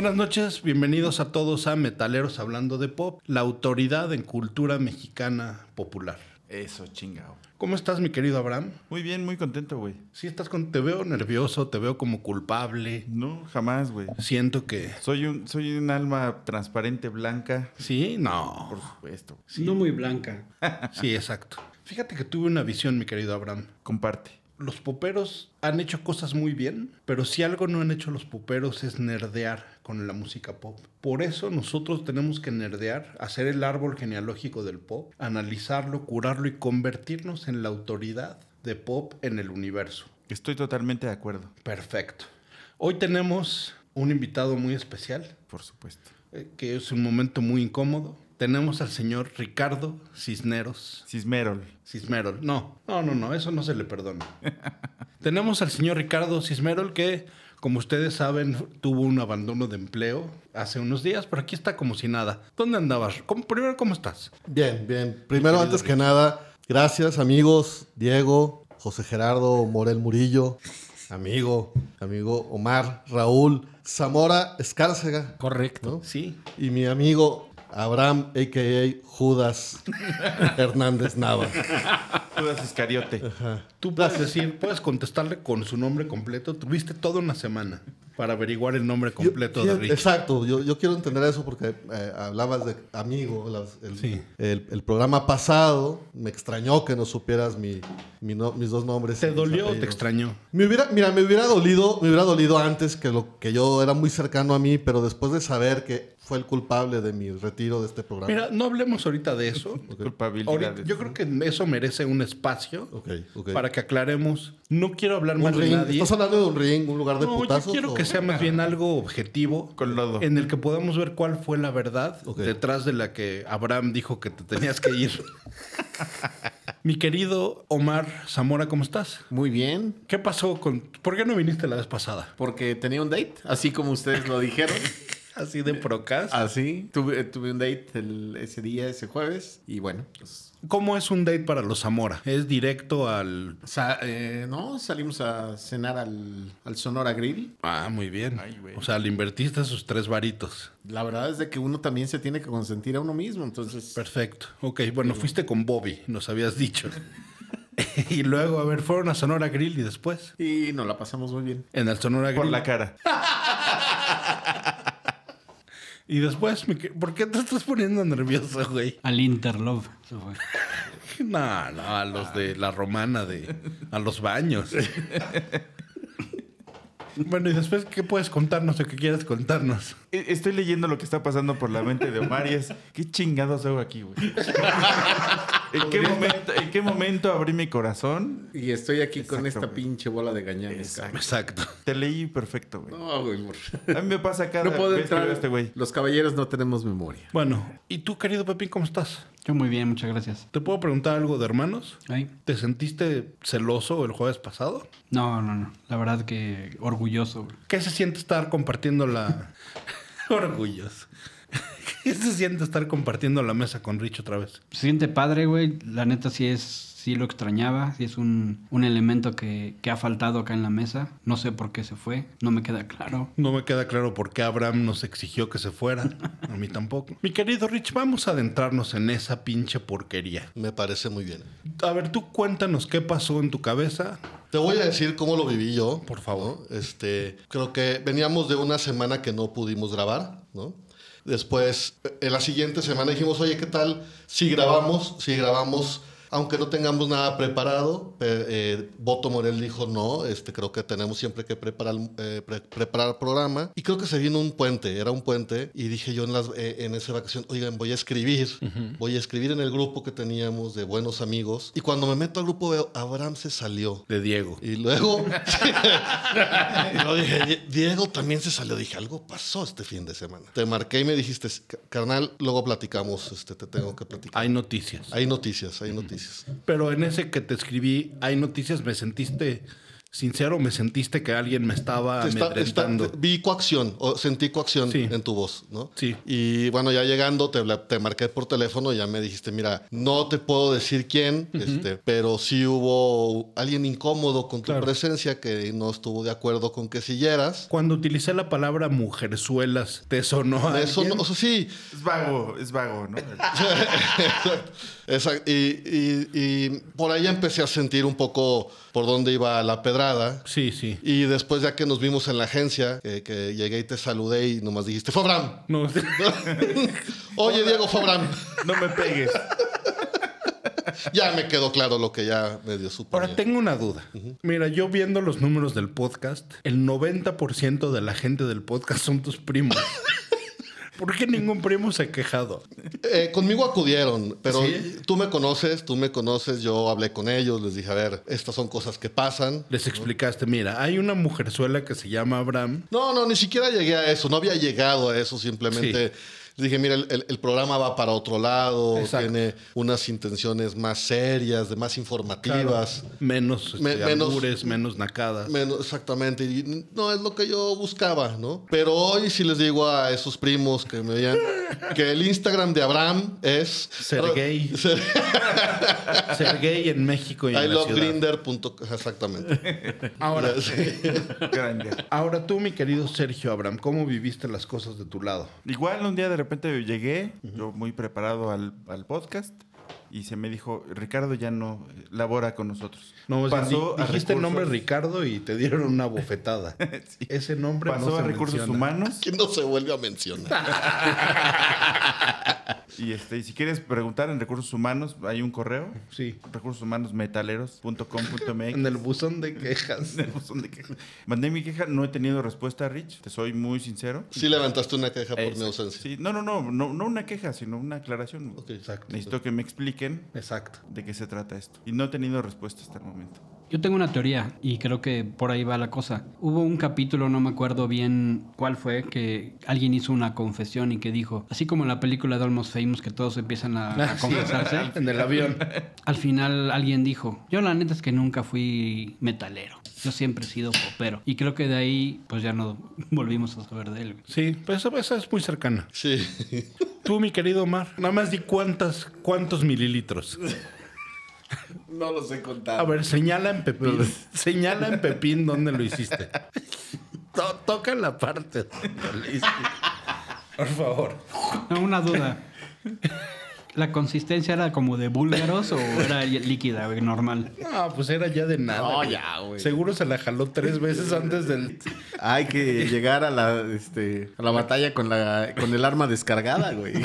Buenas noches, bienvenidos a todos a Metaleros Hablando de Pop, la autoridad en cultura mexicana popular. Eso, chingao. ¿Cómo estás, mi querido Abraham? Muy bien, muy contento, güey. Sí, estás con... Te veo nervioso, te veo como culpable. No, jamás, güey. Siento que... Soy un, soy un alma transparente, blanca. Sí, no. Por supuesto. Sí. No muy blanca. Sí, exacto. Fíjate que tuve una visión, mi querido Abraham. Comparte. Los poperos han hecho cosas muy bien, pero si algo no han hecho los poperos es nerdear con la música pop. Por eso nosotros tenemos que nerdear, hacer el árbol genealógico del pop, analizarlo, curarlo y convertirnos en la autoridad de pop en el universo. Estoy totalmente de acuerdo. Perfecto. Hoy tenemos un invitado muy especial, Por supuesto. eh, que es un momento muy incómodo. Tenemos al señor Ricardo Cisneros. Cismerol. Cismerol. No, no, no, no, eso no se le perdona. Tenemos al señor Ricardo Cismerol que, como ustedes saben, tuvo un abandono de empleo hace unos días, pero aquí está como si nada. ¿Dónde andabas? ¿Cómo- primero, ¿cómo estás? Bien, bien. Primero, antes que nada, gracias amigos, Diego, José Gerardo Morel Murillo, amigo, amigo Omar, Raúl, Zamora Escárcega. Correcto. ¿no? Sí. Y mi amigo Abraham, a.k.a. Judas Hernández Nava. Judas Iscariote. Tú puedes decir, puedes contestarle con su nombre completo. Tuviste toda una semana para averiguar el nombre completo Yo- de Rich. Exacto, yo, yo quiero entender eso porque eh, hablabas de amigo. las- el, Sí. el- el programa pasado me extrañó que no supieras mi, mi no- mis dos nombres. ¿Te dolió o te extrañó? Me hubiera, mira, me hubiera dolido, me hubiera dolido antes que lo que yo era muy cercano a mí, pero después de saber que fue el culpable de mi retiro de este programa. Mira, no hablemos ahorita de eso. Ahorita- Culpabilidades. yo creo que eso merece un espacio para que aclaremos. No quiero hablar un más de nadie. ¿Estás hablando de un ring, un lugar de No, yo putazos? quiero o- que sea más bien algo objetivo. Con lodo. En el que podamos ver cuál fue la verdad detrás de la que Abraham dijo que te tenías que ir. Mi querido Omar Zamora, ¿cómo estás? Muy bien. ¿Qué pasó con... ¿Por qué no viniste la vez pasada? Porque tenía un date, así como ustedes lo dijeron. Así de procas. Así. Tuve, tuve un date el- ese día, ese jueves. Y bueno, pues. ¿Cómo es un date para los Zamora? ¿Es directo al... sa- eh, no, salimos a cenar al, al Sonora Grill. Ah, muy bien. Ay, güey. o sea, le invertiste sus tres varitos. La verdad es de que uno también se tiene que consentir a uno mismo. Entonces, Perfecto. Ok, bueno, fuiste con Bobby, nos habías dicho. y luego, a ver, fueron a Sonora Grill y después. y nos la pasamos muy bien. En el Sonora Grill. Por la cara. Y después, que- ¿por qué te estás poniendo nervioso, güey? Al Interlove. No, no, a los de la romana, de a los baños. bueno, y después, ¿qué puedes contarnos o qué quieres contarnos? E- Estoy leyendo lo que está pasando por la mente de Omar y es... ¿Qué chingados hago aquí, güey? ¿En qué, momento, ¿En qué momento abrí mi corazón? Y estoy aquí con esta güey. pinche bola de gañanes. Exacto. Exacto. Te leí perfecto, güey. No, güey. por- A mí me pasa cada No puedo vez que entrar. a este güey. Los caballeros no tenemos memoria. Bueno, ¿y tú, querido Pepín, cómo estás? Yo muy bien, muchas gracias. ¿Te puedo preguntar algo de hermanos? Ay, ¿Te sentiste celoso el jueves pasado? No, no, no. La verdad que orgulloso. güey. ¿Qué se siente estar compartiendo la... Orgullos. ¿Qué se siente estar compartiendo la mesa con Rich otra vez? Se siente padre, güey. La neta sí es, sí lo extrañaba. Sí es un, un elemento que, que ha faltado acá en la mesa. No sé por qué se fue. No me queda claro. No me queda claro por qué Abraham nos exigió que se fuera. A mí tampoco. Mi querido Rich, vamos a adentrarnos en esa pinche porquería. Me parece muy bien. A ver, tú cuéntanos qué pasó en tu cabeza. Te voy a decir cómo lo viví yo. Por favor. ¿no? Este, creo que veníamos de una semana que no pudimos grabar, ¿no? Después, en la siguiente semana dijimos, oye, ¿qué tal si grabamos, si grabamos aunque no tengamos nada preparado, eh, Boto Morel dijo no, este, creo que tenemos siempre que preparar, eh, pre- preparar programa. Y creo que se vino un puente, era un puente. Y dije yo en, las, eh, en esa vacación, oigan, voy a escribir, voy a escribir en el grupo que teníamos de buenos amigos. Y cuando me meto al grupo veo, Abraham se salió. De Diego. Y luego, y luego dije, "Die- Diego también se salió. Dije, algo pasó este fin de semana. Te marqué y me dijiste, "Ca- carnal, luego platicamos, este, te tengo que platicar. Hay noticias. Hay noticias, hay noticias. Pero en ese que te escribí, hay noticias, ¿me sentiste sincero? ¿Me sentiste que alguien me estaba Está- está- vi coacción, o sentí coacción Sí. en tu voz, ¿no? Sí. Y bueno, ya llegando, te, te marqué por teléfono y ya me dijiste, mira, no te puedo decir quién, este, pero sí hubo alguien incómodo con tu Claro. presencia que no estuvo de acuerdo con que siguieras. Cuando utilicé la palabra mujerzuelas, ¿te sonó a Eso alguien? no, o sea, sí, Es vago, es vago, ¿no? Y, y- y por ahí empecé a sentir un poco por dónde iba la pedrada. Sí, sí. Y después ya que nos vimos en la agencia, que, que llegué y te saludé y nomás dijiste, fue Abraham. No, Oye, Diego, fue Abraham. No me pegues. Ya me quedó claro lo que ya medio supe. Ahora tengo una duda. Mira, yo viendo los números del podcast, el 90% de la gente del podcast son tus primos. ¿Por qué ningún primo se ha quejado? Eh, conmigo acudieron, pero ¿Sí? tú me conoces, tú me conoces, yo hablé con ellos, les dije, a ver, estas son cosas que pasan. Les explicaste, mira, hay una mujerzuela que se llama Abraham. No, no, ni siquiera llegué a eso, no había llegado a eso, simplemente dije, mira, el, el- el programa va para otro lado, Exacto. tiene unas intenciones más serias, de más informativas. Menos este, Me- menos- albures, menos nacadas. Menos, exactamente, y no es lo que yo buscaba, ¿no? Pero hoy sí les digo a esos primos que me veían que el Instagram de Abraham es... Sergey. Ser- Ser gay en México y en I la love ciudad. Grinder punto- Exactamente. Ahora, Grande. ahora tú, mi querido Sergio Abraham, ¿cómo viviste las cosas de tu lado? Igual un día de repente llegué, yo muy preparado al, al podcast, y se me dijo, Ricardo ya no eh, labora con nosotros. No, o sea, Pasó di- a dijiste el nombre Ricardo y te dieron una bofetada. Sí. Ese nombre Pasó no se a recursos menciona. humanos. Que no se vuelve a mencionar. Y este, y si quieres preguntar en recursos humanos, hay un correo. Sí. Recursos humanos metaleros.com.mx. En el buzón de quejas. En el buzón de quejas. Mandé mi queja, no he tenido respuesta, Rich. Te soy muy sincero. Sí levantaste una queja por mi Exacto. ausencia. Sí, no, no, no, no, no una queja, sino una aclaración. Ok. Exacto. Necesito que me expliquen Exacto. de qué se trata esto. Y no he tenido respuesta hasta el momento. Yo tengo una teoría y creo que por ahí va la cosa. Hubo un capítulo, no me acuerdo bien cuál fue, que alguien hizo una confesión y que dijo, así como en la película de Almost Famous que todos empiezan a, a confesarse, En el avión. al final alguien dijo, yo la neta es que nunca fui metalero. Yo siempre he sido popero. Y creo que de ahí pues ya no volvimos a saber de él. Sí, pues esa, esa es muy cercana. Sí. Tú, mi querido Omar, nada más di cuántas, cuántos mililitros. No los he contado. A ver, señala en Pepín. señala en Pepín dónde lo hiciste. To- toca la parte donde lo hiciste. Por favor. No, una duda. ¿La consistencia era como de búlgaros o era líquida, güey, normal? No, pues era ya de nada. No, güey. ya, güey. Seguro se la jaló tres veces antes del. Hay que llegar a la, este, a la batalla con, la, con el arma descargada, güey.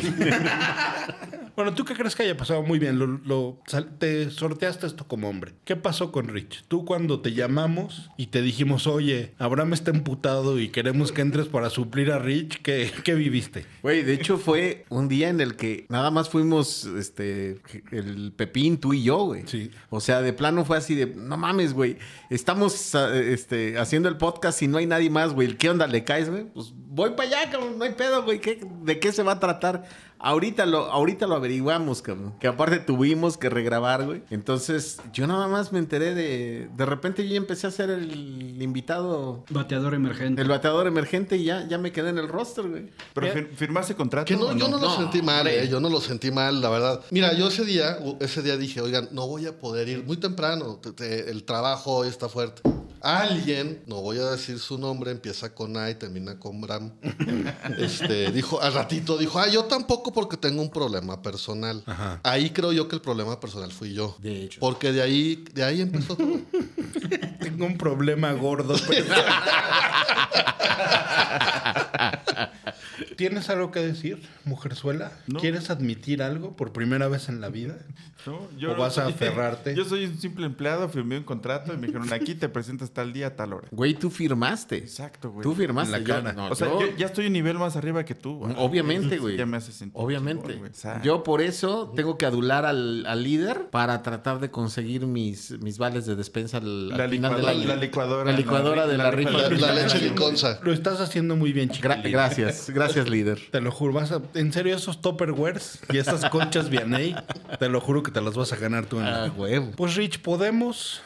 Bueno, ¿tú qué crees que haya pasado? Muy bien, lo, lo- te sorteaste esto como hombre. ¿Qué pasó con Rich? Tú cuando te llamamos y te dijimos, oye, Abraham está emputado y queremos que entres para suplir a Rich, ¿qué, qué viviste? Güey, de hecho fue un día en el que nada más fuimos, este, el Pepín, tú y yo, güey. Sí. O sea, de plano fue así de, no mames, güey. Estamos, este, haciendo el podcast y no hay nadie más, güey. ¿Qué onda le caes, güey? Pues voy para allá, cabrón. No hay pedo, güey. ¿Qué- ¿De qué se va a tratar? Ahorita lo, ahorita lo averiguamos, cabrón. Que aparte tuvimos que regrabar, güey. Entonces, yo nada más me enteré de. De repente yo ya empecé a ser el invitado, Bateador emergente. el bateador emergente y ya, ya me quedé en el roster, güey. ¿Pero fir- firmaste contrato? Que no, yo no lo No, sentí mal, eh, yo no lo sentí mal, la verdad. Mira, yo ese día, ese día dije, oigan, no voy a poder ir muy temprano, te- te- el trabajo hoy está fuerte. Alguien, no voy a decir su nombre, empieza con A y termina con Bram. Este, dijo, al ratito dijo, ah, yo tampoco porque tengo un problema personal. Ajá. Ahí creo yo que el problema personal fui yo. De hecho. Porque de ahí, de ahí empezó todo. Tengo un problema gordo. pero- ¿Tienes algo que decir, mujerzuela? No. ¿Quieres admitir algo por primera vez en la vida? No, ¿O vas a aferrarte? Yo soy un simple empleado, firmé un contrato y me dijeron, aquí te presentas tal día, tal hora. Güey, tú firmaste. Exacto, güey. Tú firmaste. En la yo- cara. no, O sea, yo- yo ya estoy un nivel más arriba que tú. güey. Obviamente, güey. Ya me hace sentir. Obviamente. chingón, güey. O sea, Yo por eso tengo que adular al, al líder para tratar de conseguir mis, mis vales de despensa al, al la, final del licuadora, año. la licuadora. La licuadora de la rifa. La, leche liconza. Lo estás haciendo muy bien, Gra- chiquilín. gracias, líder. Te lo juro, vas a... En serio, esos Tupperwares y esas conchas Vianey, te lo juro que te las vas a ganar tú en la Ah, huevo. Pues Rich, podemos,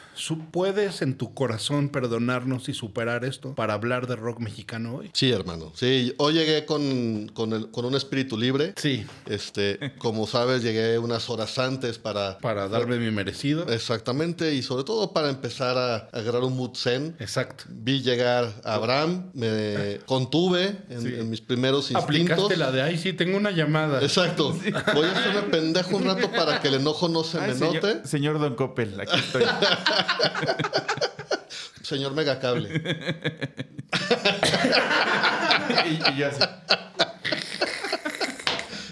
puedes en tu corazón perdonarnos y superar esto para hablar de rock mexicano hoy. Sí, hermano. Sí, hoy llegué con, con, el- con un espíritu libre. Sí, Este, como sabes, llegué unas horas antes para... para darme mi merecido. Exactamente, y sobre todo para empezar a agarrar un mood zen. Exacto. Vi llegar a Abraham, me contuve en, Sí. en mis primeros instintos. Aplicaste la de, ay, sí, tengo una llamada. Exacto. Voy a hacerme pendejo un rato para que el enojo no se Ay, me señor, note. señor Don Coppel, aquí estoy. Señor Megacable. y, y yo así.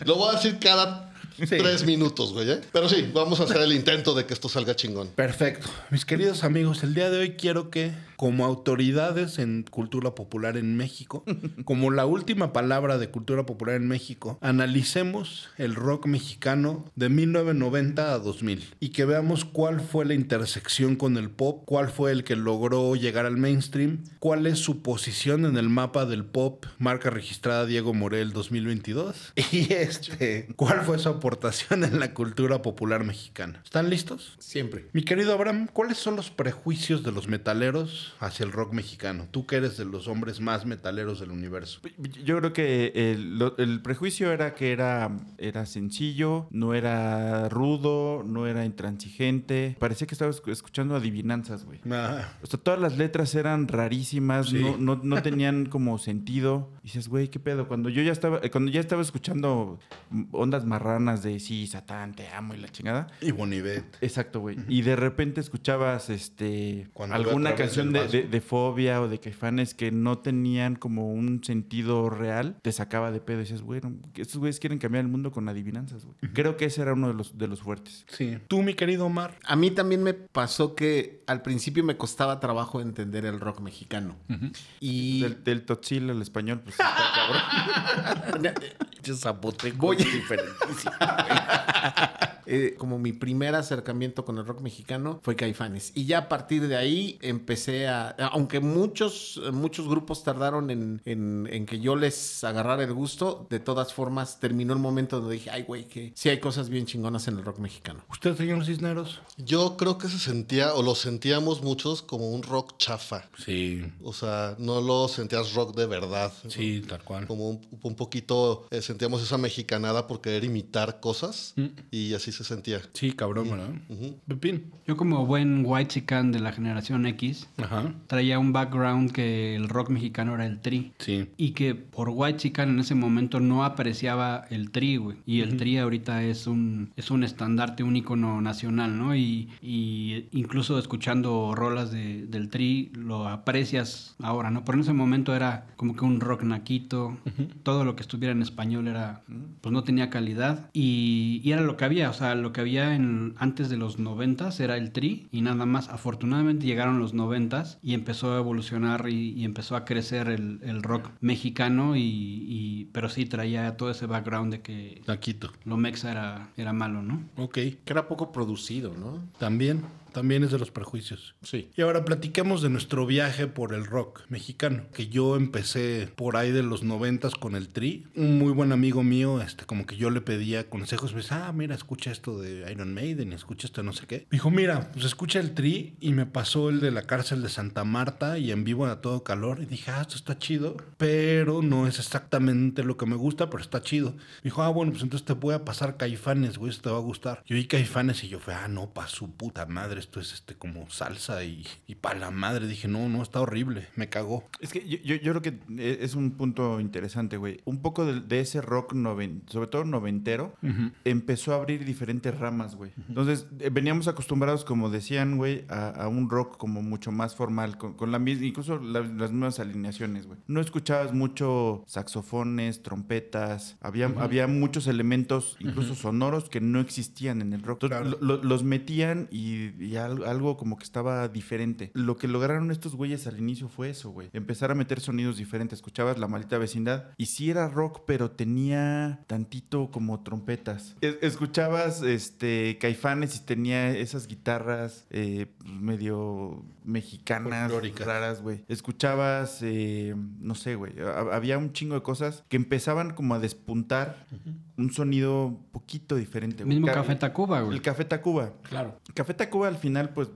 Lo voy a decir cada tres minutos, güey. ¿eh? Pero sí, vamos a hacer el intento de que esto salga chingón. Perfecto. Mis queridos amigos, el día de hoy quiero que, como autoridades en cultura popular en México, como la última palabra de cultura popular en México, analicemos el rock mexicano de 1990 a 2000 y que veamos cuál fue la intersección con el pop, cuál fue el que logró llegar al mainstream, cuál es su posición en el mapa del pop, marca registrada Diego Morel 2022 y este, cuál fue su aportación en la cultura popular mexicana. ¿Están listos? Siempre. Mi querido Abraham, ¿cuáles son los prejuicios de los metaleros hacia el rock mexicano? Tú que eres de los hombres más metaleros del universo. Yo creo que el, lo- el prejuicio era que era, era sencillo, no era rudo, no era intransigente. Parecía que estaba escu- escuchando adivinanzas, güey. Ah, O sea, todas las letras eran rarísimas, Sí. no, no, no tenían como sentido. Y dices, güey, ¿qué pedo? Cuando yo ya estaba, eh, cuando ya estaba escuchando mm, ondas marranas de sí, Satán, te amo y la chingada. y Bonivet. Exacto, güey. Y de repente escuchabas este Cuando alguna canción de, de- de fobia o de caifanes que no tenían como un sentido real, te sacaba de pedo y dices, bueno, estos güeyes quieren cambiar el mundo con adivinanzas, güey. Creo que ese era uno de los, de los fuertes. Sí. Tú, mi querido Omar. A mí también me pasó que al principio me costaba trabajo entender el rock mexicano. Y Del, del totzil al español, pues cabrón. Yo zapoteco Voy Eh, como mi primer acercamiento con el rock mexicano fue Caifanes. Y ya a partir de ahí empecé a... Aunque muchos, muchos grupos tardaron en, en- en que yo les agarrara el gusto, de todas formas terminó el momento donde dije, ay, güey, que sí hay cosas bien chingonas en el rock mexicano. ¿Usted, señor Cisneros? Yo creo que se sentía, o lo sentíamos muchos, como un rock chafa. Sí. O sea, no lo sentías rock de verdad. Sí, tal cual. Como un, un poquito eh, sentíamos esa mexicanada por querer imitar cosas y así se sentía. Sí, cabrón, ¿verdad? Pepín. Yo como buen white chican de la generación X, Ajá. traía un background que el rock mexicano era el tri. Sí. Y que por White Chican en ese momento no apreciaba el tri, güey. Y el tri ahorita es un, es un estandarte, un icono nacional, ¿no? Y, y incluso escuchando rolas de- del tri lo aprecias ahora, ¿no? Pero en ese momento era como que un rock naquito. Todo lo que estuviera en español era, pues no tenía calidad. Y, y era lo que había, o sea, lo que había en, antes de los noventas era el tri y nada más. Afortunadamente llegaron los noventas y empezó a evolucionar y, y empezó a crecer el, el rock mexicano y, y- pero sí traía todo ese background de que Taquito. lo mexa era, era malo, ¿no? Ok. Que era poco producido, ¿no? También. También es de los prejuicios. Sí. Y ahora platiquemos de nuestro viaje por el rock mexicano, que yo empecé por ahí de los noventas con el Tri. Un muy buen amigo mío, este, como que yo le pedía consejos, me decía, ah, mira, escucha esto de Iron Maiden, escucha esto de no sé qué. Me dijo, mira, pues escucha el Tri y me pasó el de la cárcel de Santa Marta y en vivo a todo calor. Y dije, ah, esto está chido, pero no es exactamente lo que me gusta, pero está chido. Me dijo, ah, bueno, pues entonces te voy a pasar Caifanes, güey, eso te va a gustar. Yo oí Caifanes y yo fue, ah, no, pa' su puta madre, esto es este como salsa y, y para la madre. Dije, no, no, está horrible, me cagó. Es que yo, yo, yo creo que e- es un punto interesante, güey. Un poco de, de ese rock, noven, sobre todo noventero, empezó a abrir diferentes ramas, güey. Entonces, eh, veníamos acostumbrados, como decían, güey, a, a un rock como mucho más formal, con, con la misma, incluso la- las mismas alineaciones, güey. No escuchabas mucho saxofones, trompetas, había, había muchos elementos, incluso sonoros, que no existían en el rock. Entonces, Claro. lo- lo- los metían y, y al- algo como que estaba diferente. Lo que lograron estos güeyes al inicio fue eso, güey. Empezar a meter sonidos diferentes. Escuchabas la maldita vecindad y sí era rock, pero tenía tantito como trompetas. Es- escuchabas este Caifanes y tenía esas guitarras eh, medio mexicanas, Folclóricas. raras, güey. Escuchabas, eh, no sé, güey. ha- Había un chingo de cosas que empezaban como a despuntar un sonido un poquito diferente. güey. Mismo Ca- Café Tacuba, güey. El Café Tacuba. Claro. Café Tacuba al final, pues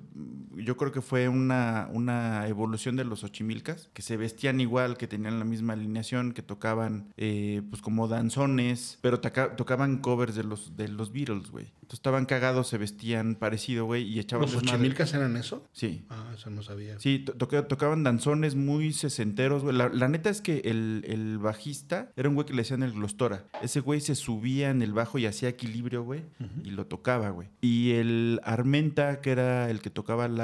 yo creo que fue una, una evolución de los Ochimilcas, que se vestían igual, que tenían la misma alineación, que tocaban eh, pues como danzones, pero toca- tocaban covers de los, de los Beatles, güey. Entonces estaban cagados, se vestían parecido, güey, y echaban ¿Los ochimilcas eran eso? Sí. Ah, eso no sabía. Sí, to- toca- tocaban danzones muy sesenteros, güey. La, la neta es que el, el bajista era un güey que le decían el glostora. Ese güey se subía en el bajo y hacía equilibrio, güey, y lo tocaba, güey. Y el Armenta, que era el que tocaba la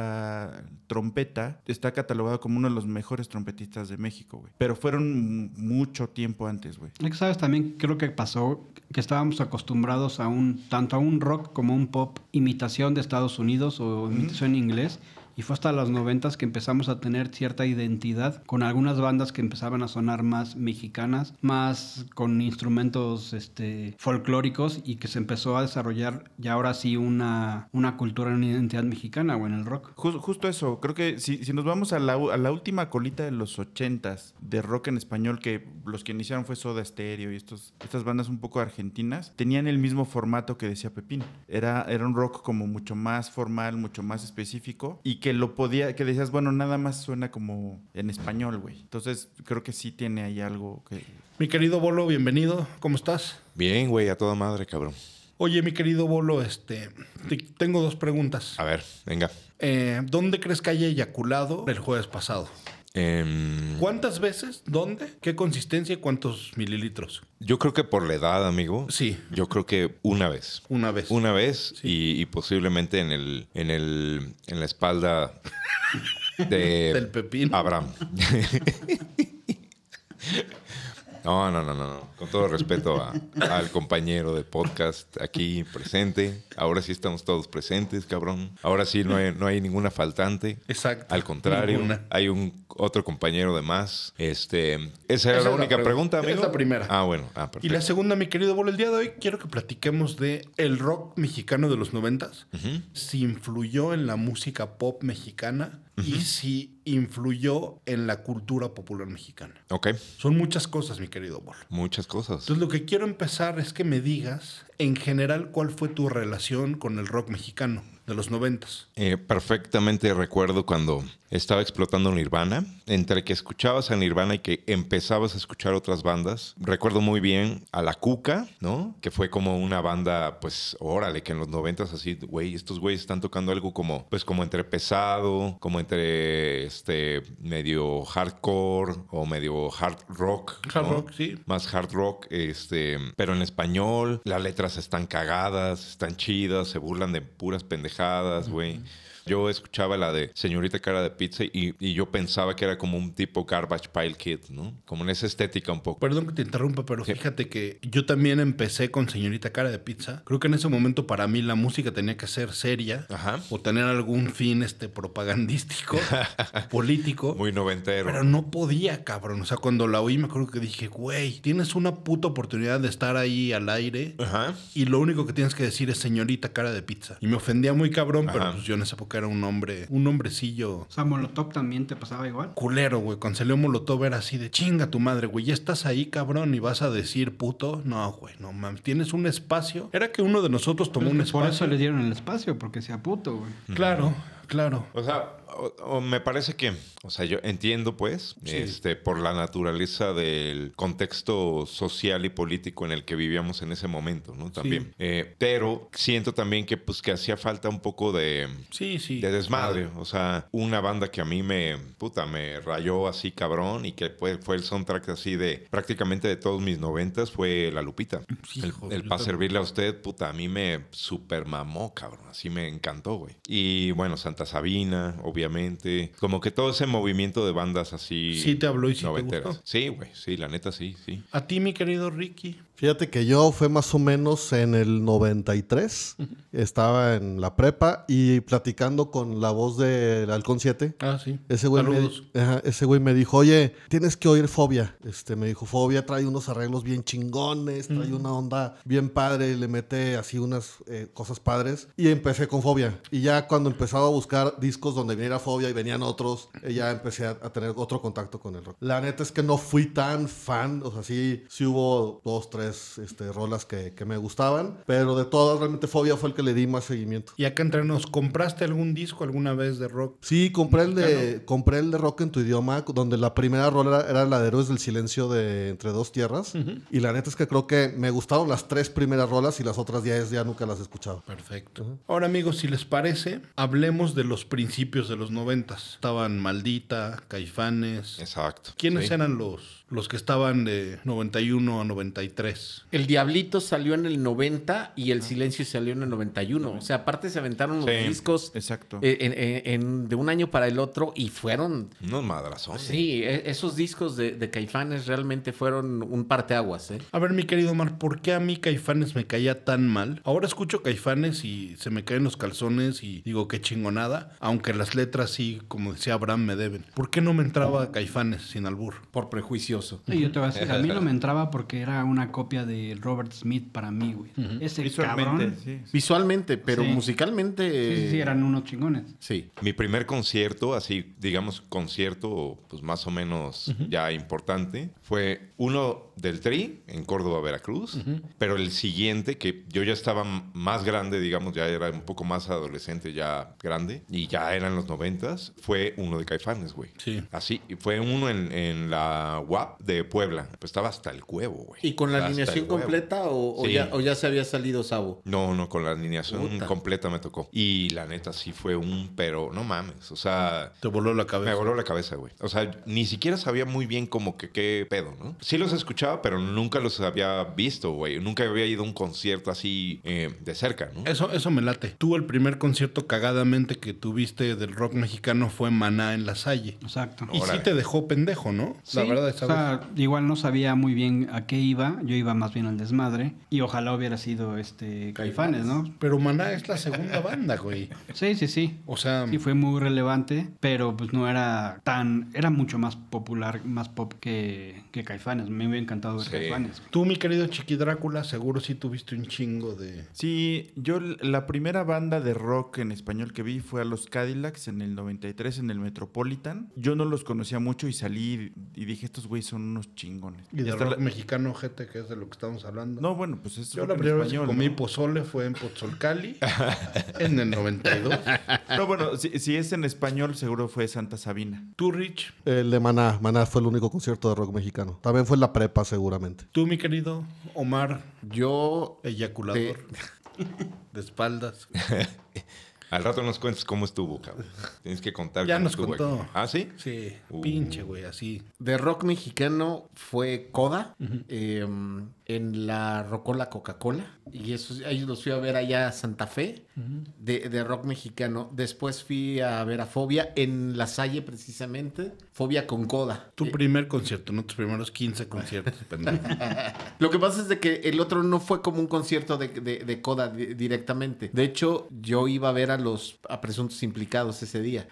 trompeta, está catalogado como uno de los mejores trompetistas de México, güey. Pero fueron mucho tiempo antes, güey. ¿Sabes? También creo que pasó que estábamos acostumbrados a un, tanto a un rock como a un pop imitación de Estados Unidos o imitación en inglés. Y fue hasta los noventas que empezamos a tener cierta identidad con algunas bandas que empezaban a sonar más mexicanas, más con instrumentos este, folclóricos y que se empezó a desarrollar ya ahora sí una, una cultura, una identidad mexicana o en el rock. Jus- justo eso, creo que si, si nos vamos a la, a la última colita de los ochentas de rock en español, que los que iniciaron fue Soda Stereo y estos, estas bandas un poco argentinas, tenían el mismo formato que decía Pepín. Era, era un rock como mucho más formal, mucho más específico y que lo podía, que decías, bueno, nada más suena como en español, güey. Entonces creo que sí tiene ahí algo que... Mi querido Bolo, bienvenido. ¿Cómo estás? Bien, güey, a toda madre, cabrón. Oye, mi querido Bolo, este, te- tengo dos preguntas. A ver, venga. Eh, ¿Dónde crees que haya eyaculado el jueves pasado? Em, ¿Cuántas veces? ¿Dónde? ¿Qué consistencia y cuántos mililitros? yo creo que por la edad, amigo. Sí. Yo creo que una vez. Una vez. Una vez Sí. y, y posiblemente en el, en el, en la espalda de Del pepino. Abraham. No, no, no, no, no. Con todo respeto a- al compañero de podcast aquí presente. Ahora sí estamos todos presentes, cabrón. Ahora sí no hay, no hay ninguna faltante. Exacto. Al contrario, Ninguna. hay un otro compañero de más. Este, esa era Esa la es la única pregu- pregunta, es amigo. la primera. Ah, bueno. Ah, Y la perfecto. segunda, mi querido Bolo, el día de hoy quiero que platiquemos de el rock mexicano de los noventas. Si influyó en la música pop mexicana y si influyó en la cultura popular mexicana. Ok, Son muchas cosas, mi querido Bolo. muchas cosas. Entonces lo que quiero empezar es que me digas, en general, cuál fue tu relación con el rock mexicano de los noventas. Eh, perfectamente recuerdo cuando estaba explotando Nirvana, entre que escuchabas a Nirvana y que empezabas a escuchar otras bandas. Recuerdo muy bien a La Cuca, ¿no? Que fue como una banda, pues, órale, que en los noventas así, güey, estos güeyes están tocando algo como, pues, como entre pesado, como entre, este, medio hardcore o medio hard rock. Hard ¿no? rock, sí. Más hard rock, este, pero en español. Las están cagadas, están chidas, se burlan de puras pendejadas, güey. Yo escuchaba la de Señorita Cara de Pizza y, y yo pensaba que era como un tipo Garbage Pile Kid, ¿no? Como en esa estética un poco. Perdón que te interrumpa, pero fíjate que yo también empecé con Señorita Cara de Pizza. Creo que en ese momento para mí la música tenía que ser seria Ajá. o tener algún fin este propagandístico, político. Muy noventero. Pero no podía, cabrón. O sea, cuando la oí me acuerdo que dije, güey, tienes una puta oportunidad de estar ahí al aire Ajá. y lo único que tienes que decir es señorita cara de pizza. Y me ofendía muy cabrón, pero pues yo en esa época era un hombre, un hombrecillo O sea, Molotov también te pasaba igual. culero, güey. Con Celio Molotov era así de chinga tu madre, güey. Ya estás ahí, cabrón, y vas a decir puto. No, güey, no mames. Tienes un espacio. Era que uno de nosotros tomó Pero un es que por espacio. eso le dieron el espacio, porque sea puto, güey. Claro. Claro. O sea, o- o me parece que, o sea, yo entiendo pues, este, por la naturaleza del contexto social y político en el que vivíamos en ese momento, ¿no? También. Eh, pero siento también que, pues, que hacía falta un poco de, Sí, sí. de desmadre. O sea, una banda que a mí me, puta, me rayó así cabrón y que fue, fue el soundtrack así de prácticamente de todos mis noventas fue La Lupita. el Hijo, el yo para servirle a usted, puta, a mí me super mamó, cabrón. Así me encantó, güey. Y bueno, Santa Sabina, obviamente. Como que todo ese movimiento de bandas así. Sí te habló y sí te gustó. Sí, güey. Sí, la neta sí, sí. A ti, mi querido Ricky. Fíjate que yo fue más o menos en el 93. Estaba en la prepa y platicando con la voz del Halcón 7. Ah, sí. Ese güey, me, ajá, ese güey me dijo, oye, tienes que oír Fobia. Este, me dijo, Fobia trae unos arreglos bien chingones, trae una onda bien padre, le mete así unas eh, cosas padres. Y empecé con Fobia. Y ya cuando empezaba a buscar discos donde viniera Fobia y venían otros, eh, ya empecé a, a tener otro contacto con el rock. La neta es que no fui tan fan, o sea, sí, sí hubo dos, tres este, rolas que, que me gustaban, pero de todas, realmente Fobia fue el que le di más seguimiento. Y acá entre nos, ¿compraste algún disco alguna vez de rock? Sí, compré el de compré el de rock en tu idioma, donde la primera rola era, era la de Héroes del Silencio de Entre Dos Tierras. Y la neta es que creo que me gustaron las tres primeras rolas y las otras diez ya nunca las he escuchado. Perfecto. Ahora, amigos, si les parece, hablemos de los principios de los noventas. Estaban Maldita, Caifanes. Exacto. ¿Quiénes Sí. eran los, los que estaban de 91 a 93? El Diablito salió en el 90 y El Silencio salió en el 91. O sea, aparte se aventaron los Sí, discos Exacto. eh, en- en- en- de un año para el otro y fueron... Unos madrazos. Sí, e- esos discos de, de Caifanes realmente fueron un parteaguas, ¿eh? A ver, mi querido Omar, ¿por qué a mí Caifanes me caía tan mal? Ahora escucho Caifanes y se me caen los calzones y digo qué chingonada, aunque las letras sí, como decía Abraham, me deben. ¿Por qué no me entraba Caifanes sin albur? Por Sí, yo te voy a decir, a mí no me entraba porque era una copia de Robert Smith para mí, güey. Ese Visualmente, cabrón. sí. Visualmente, pero Sí. musicalmente... Sí, sí, sí, eran unos chingones. Sí. Mi primer concierto, así, digamos, concierto, pues más o menos ya importante, fue uno del Tri en Córdoba, Veracruz, pero el siguiente, que yo ya estaba más grande, digamos, ya era un poco más adolescente, ya grande, y ya eran los noventas, fue uno de Caifanes, güey. Sí. Así, fue uno en, en la UAP de Puebla. Pues estaba hasta el huevo, güey. ¿Y con la alineación completa o, ya, o ya se había salido Sabo? No, no, con la alineación Puta. completa me tocó. Y la neta sí fue un, pero no mames. O sea, Te voló la cabeza. me voló la cabeza, güey. O sea, ni siquiera sabía muy bien como que qué pedo, ¿no? Sí los escuchaba, pero nunca los había visto, güey. Nunca había ido a un concierto así eh, de cerca, ¿no? Eso, eso me late. Tú el primer concierto cagadamente que tuviste del rock mexicano fue Maná en La Salle. Exacto. Y sí Órale. te dejó pendejo, ¿no? La Sí, verdad, o esa sea, igual no sabía muy bien a qué iba, yo iba más bien al desmadre y ojalá hubiera sido este Caifanes, ¿no? Pero Maná es la segunda banda, güey. Sí, sí, sí. O sea, Sí fue muy relevante, pero pues no era tan, era mucho más popular, más pop que, que Caifanes. Me hubiera encantado ver Sí. Caifanes. tú, mi querido Chiqui Drácula, seguro sí tuviste un chingo de... Sí, yo la primera banda de rock en español que vi fue a los Cadillacs en el 93 en el Metropolitan. Yo no los conocía mucho y salí y dije, estos güeyes son unos chingones. Y de hasta rock la- mexicano, gente, que es de lo que estamos hablando. No, bueno, pues es Yo rock la en primera vez que español, comí ¿no? pozole fue en Pozzolcali, en el 92. No, bueno, si, si es en español, seguro fue Santa Sabina. Tú, Rich, El de Maná, Maná fue el único concierto de rock mexicano. También fue en la prepa seguramente. tú, mi querido Omar, Yo... eyaculador, de espaldas. Al rato nos cuentas cómo estuvo, cabrón. Tienes que contar Ya cómo nos estuvo contó. aquí. ¿Ah, sí? Sí, Uh. pinche, güey, así. De rock mexicano fue Coda eh, en la Rocola Coca-Cola. Y esos, ellos los fui a ver allá a Santa Fe de, de rock mexicano. Después fui a ver a Fobia en La Salle precisamente. Fobia con Coda. Tu Eh, primer concierto, no tus primeros 15 conciertos, pendejo. Lo que pasa es de que el otro no fue como un concierto de, de- de Coda di- directamente. De hecho, yo iba a ver a los a presuntos implicados ese día.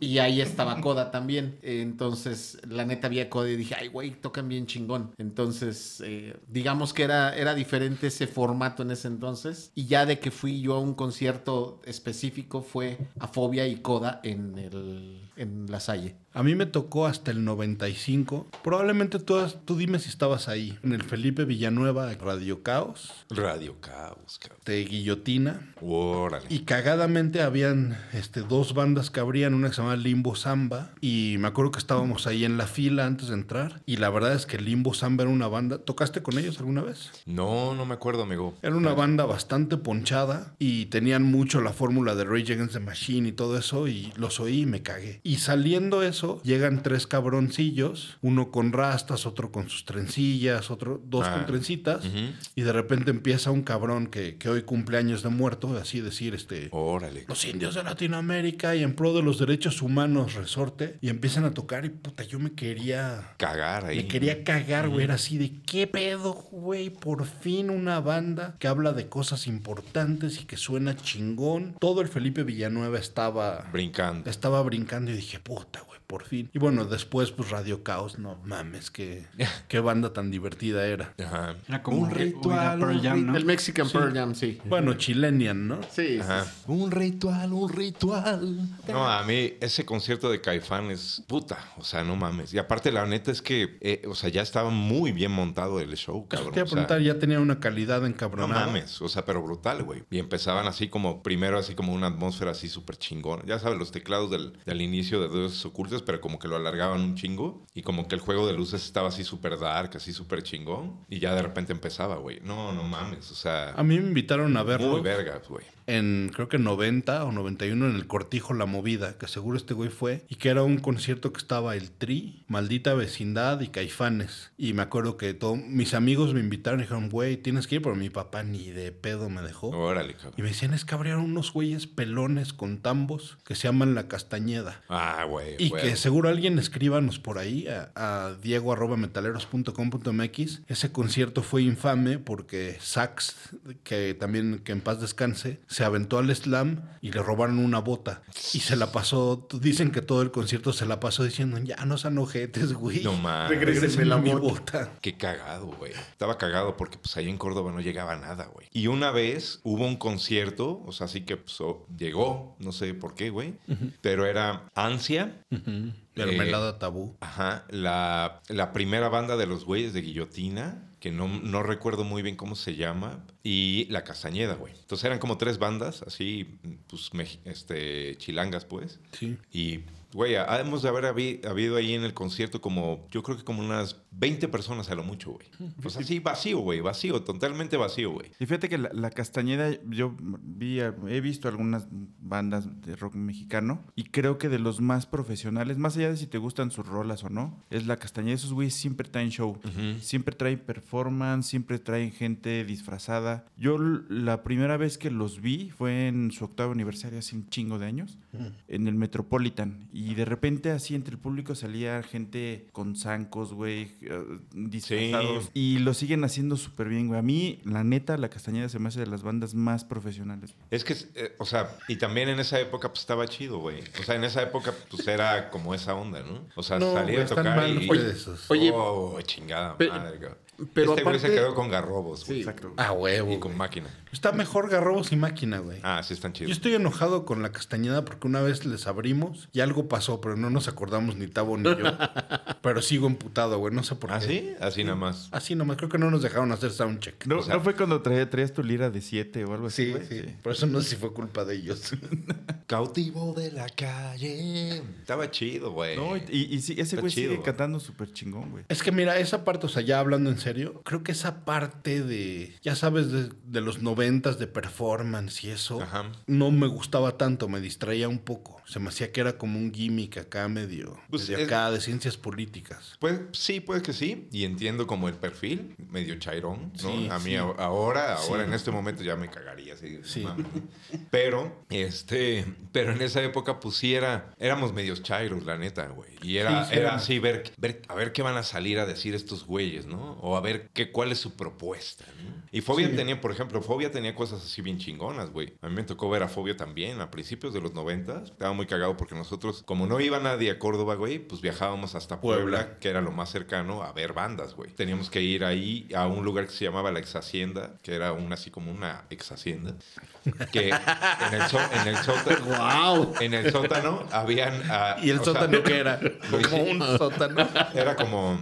y, y ahí estaba Coda también. Entonces, la neta había Coda y dije, ay, güey, tocan bien chingón. Entonces, eh, digamos que era, era diferente ese formato en ese entonces. Y ya de que fui yo a un concierto específico fue a Fobia y Coda en, el, en La Salle. A mí me tocó hasta el 95. Probablemente tú, tú dime si estabas ahí. En el Felipe Villanueva, Radio Caos, Radio Caos, cabrón. de Guillotina. Órale. Y cagadamente habían este, dos bandas que abrían, una que se llamaba Limbo Samba. Y me acuerdo que estábamos ahí en la fila antes de entrar. Y la verdad es que Limbo Samba era una banda. ¿Tocaste con ellos alguna vez? No, no me acuerdo, amigo. Era una banda bastante ponchada y tenían mucho la fórmula de Rage Against the Machine y todo eso y los oí y me cagué. Y saliendo eso, llegan tres cabroncillos, uno con rastas, otro con sus trencillas, otro, dos Ah. con trencitas Ujú. y de repente empieza un cabrón que, que hoy cumpleaños de muerto, así decir, este... Órale. Los indios de Latinoamérica y en pro de los derechos humanos, resorte, y empiezan a tocar y puta, yo me quería Cagar ahí. me quería cagar, güey. Era así de qué pedo, güey. Por fin una banda que habla de cosas importantes y que suena chingón. Todo el Felipe Villanueva estaba. Brincando. Estaba brincando y dije, puta, güey, por fin. Y bueno, después, pues Radio Caos, no mames, qué, qué banda tan divertida era. Ajá. Era como un ritual. Pearl un Jam, ¿no? El Mexican Pearl Jam, sí. Bueno, Chilenian, ¿no? Sí, sí, Ajá. Un ritual, un ritual. No, a mí ese concierto de Caifán es puta, o sea, no mames. Y aparte la neta es que, eh, o sea, ya estaba muy bien montado el show, cabrón. te iba a o sea, preguntar, ya tenía una calidad no encabronada. mames, o sea, pero brutal, güey. Y empezaban así como, primero así como una atmósfera así súper chingona. Ya sabes, los teclados del, del inicio de Dioses Ocultos, pero como que lo alargaban un chingo. Y como que el juego de luces estaba así súper dark, así súper chingón. Y ya de repente empezaba, güey. No, no mames, o sea, A mí me invitaron a verlo. muy vergas, güey. en creo que 90 o 91 en el Cortijo La Movida, que seguro este güey fue, y que era un concierto que estaba el Tri, Maldita Vecindad y Caifanes. Y me acuerdo que todo, mis amigos me invitaron y dijeron, güey, tienes que ir, pero mi papá ni de pedo me dejó. Órale, cabrón. Y me decían, es que abrieron unos güeyes pelones con tambos que se llaman La Castañeda. Ah, güey. Y güey. que seguro alguien escríbanos por ahí a, a diego.metaleros.com.mx. Ese concierto fue infame porque Sax, que también que en paz descanse, se aventó al slam y le robaron una bota. Y se la pasó, dicen que todo el concierto se la pasó diciendo, ya no sean ojetes, güey. No mames. Regrésenme la mi bota. Qué cagado, güey. Estaba cagado porque pues ahí en Córdoba no llegaba nada, güey. Y una vez hubo un concierto, o sea, así que pues, oh, llegó, no sé por qué, güey, pero era Ansia. Mermelada tabú. Ajá, la, la primera banda de los güeyes de Guillotina, que no, no recuerdo muy bien cómo se llama, y La Castañeda, güey. Entonces eran como tres bandas, así, pues, este, chilangas, pues. Sí. Y, güey, hemos de haber habi- habido ahí en el concierto como, yo creo que como unas 20 personas a lo mucho, güey. Pues así vacío, güey, vacío, totalmente vacío, güey. Y fíjate que la, la Castañeda, yo vi, he visto algunas bandas de rock mexicano y creo que de los más profesionales, más allá de si te gustan sus rolas o no, es la Castañeda. Esos güeyes siempre traen show, siempre traen performance, siempre traen gente disfrazada. Yo la primera vez que los vi fue en su octavo aniversario, hace un chingo de años, en el Metropolitan. Y de repente así entre el público salía gente con zancos, güey, eh, disfrazados. Y lo siguen haciendo súper bien, güey. A mí, la neta, la Castañeda se me hace de las bandas más profesionales. Es que, eh, o sea, y también en esa época pues estaba chido, güey. O sea, en esa época pues era como esa onda, ¿no? O sea, No, salía güey, a tocar mal y... Oye, oh, chingada pe- madre, pero este güey se aparte- quedó con garrobos, güey. Sí. Exacto. Ah, huevo. Y con máquina. Está mejor Garrobos y Máquina, güey. Ah, sí están Yo chidos. estoy enojado con la castañeda porque una vez les abrimos y algo pasó, pero no nos acordamos ni Tavo ni yo. pero sigo emputado, güey. No sé por qué. ¿Ah, sí? Así nada más. Así nomás. Creo que no nos dejaron hacer soundcheck. ¿No, O sea- ¿no fue cuando traía- traías tu lira de 7 o algo así? Sí, güey? sí, Por eso no sé si fue culpa de ellos. Cautivo de la calle. Estaba chido, güey. No, y, y- y sí, ese Está güey chido, sigue güey. cantando súper chingón, güey. es que mira, esa parte, o sea, ya hablando en serio, creo que esa parte de, ya sabes, de, de los noventas de performance y eso, Ajá. no me gustaba tanto, me distraía un poco. Se me hacía que era como un gimmick acá medio, Pues medio es- acá de ciencias políticas. Pues sí, puede que sí. Y entiendo como el perfil, medio chairón, ¿no? Sí, a mí sí. ahora, ahora Sí. en este momento ya me cagaría, así. Sí. Pero, este, pero en esa época pues sí era, éramos medios chairos, la neta, güey. Y era, era así, ver, ver, a ver qué van a salir a decir estos güeyes, ¿no? O a ver qué, cuál es su propuesta, ¿no? Y Fobia tenía, por ejemplo, Fobia tenía cosas así bien chingonas, güey. A mí me tocó ver a Fobia también a principios de los noventas. Estaba muy cagado porque nosotros, como no iba nadie a Córdoba, güey, pues viajábamos hasta Puebla, Puebla. que era lo más cercano a ver bandas, güey. Teníamos que ir ahí a un lugar que se llamaba la Ex Hacienda, que era una así como una ex hacienda. Que en el, so- en el sótano, ¡Wow! En el sótano habían... ah, ¿Y el sea, sótano qué era? Como un sótano. Era como...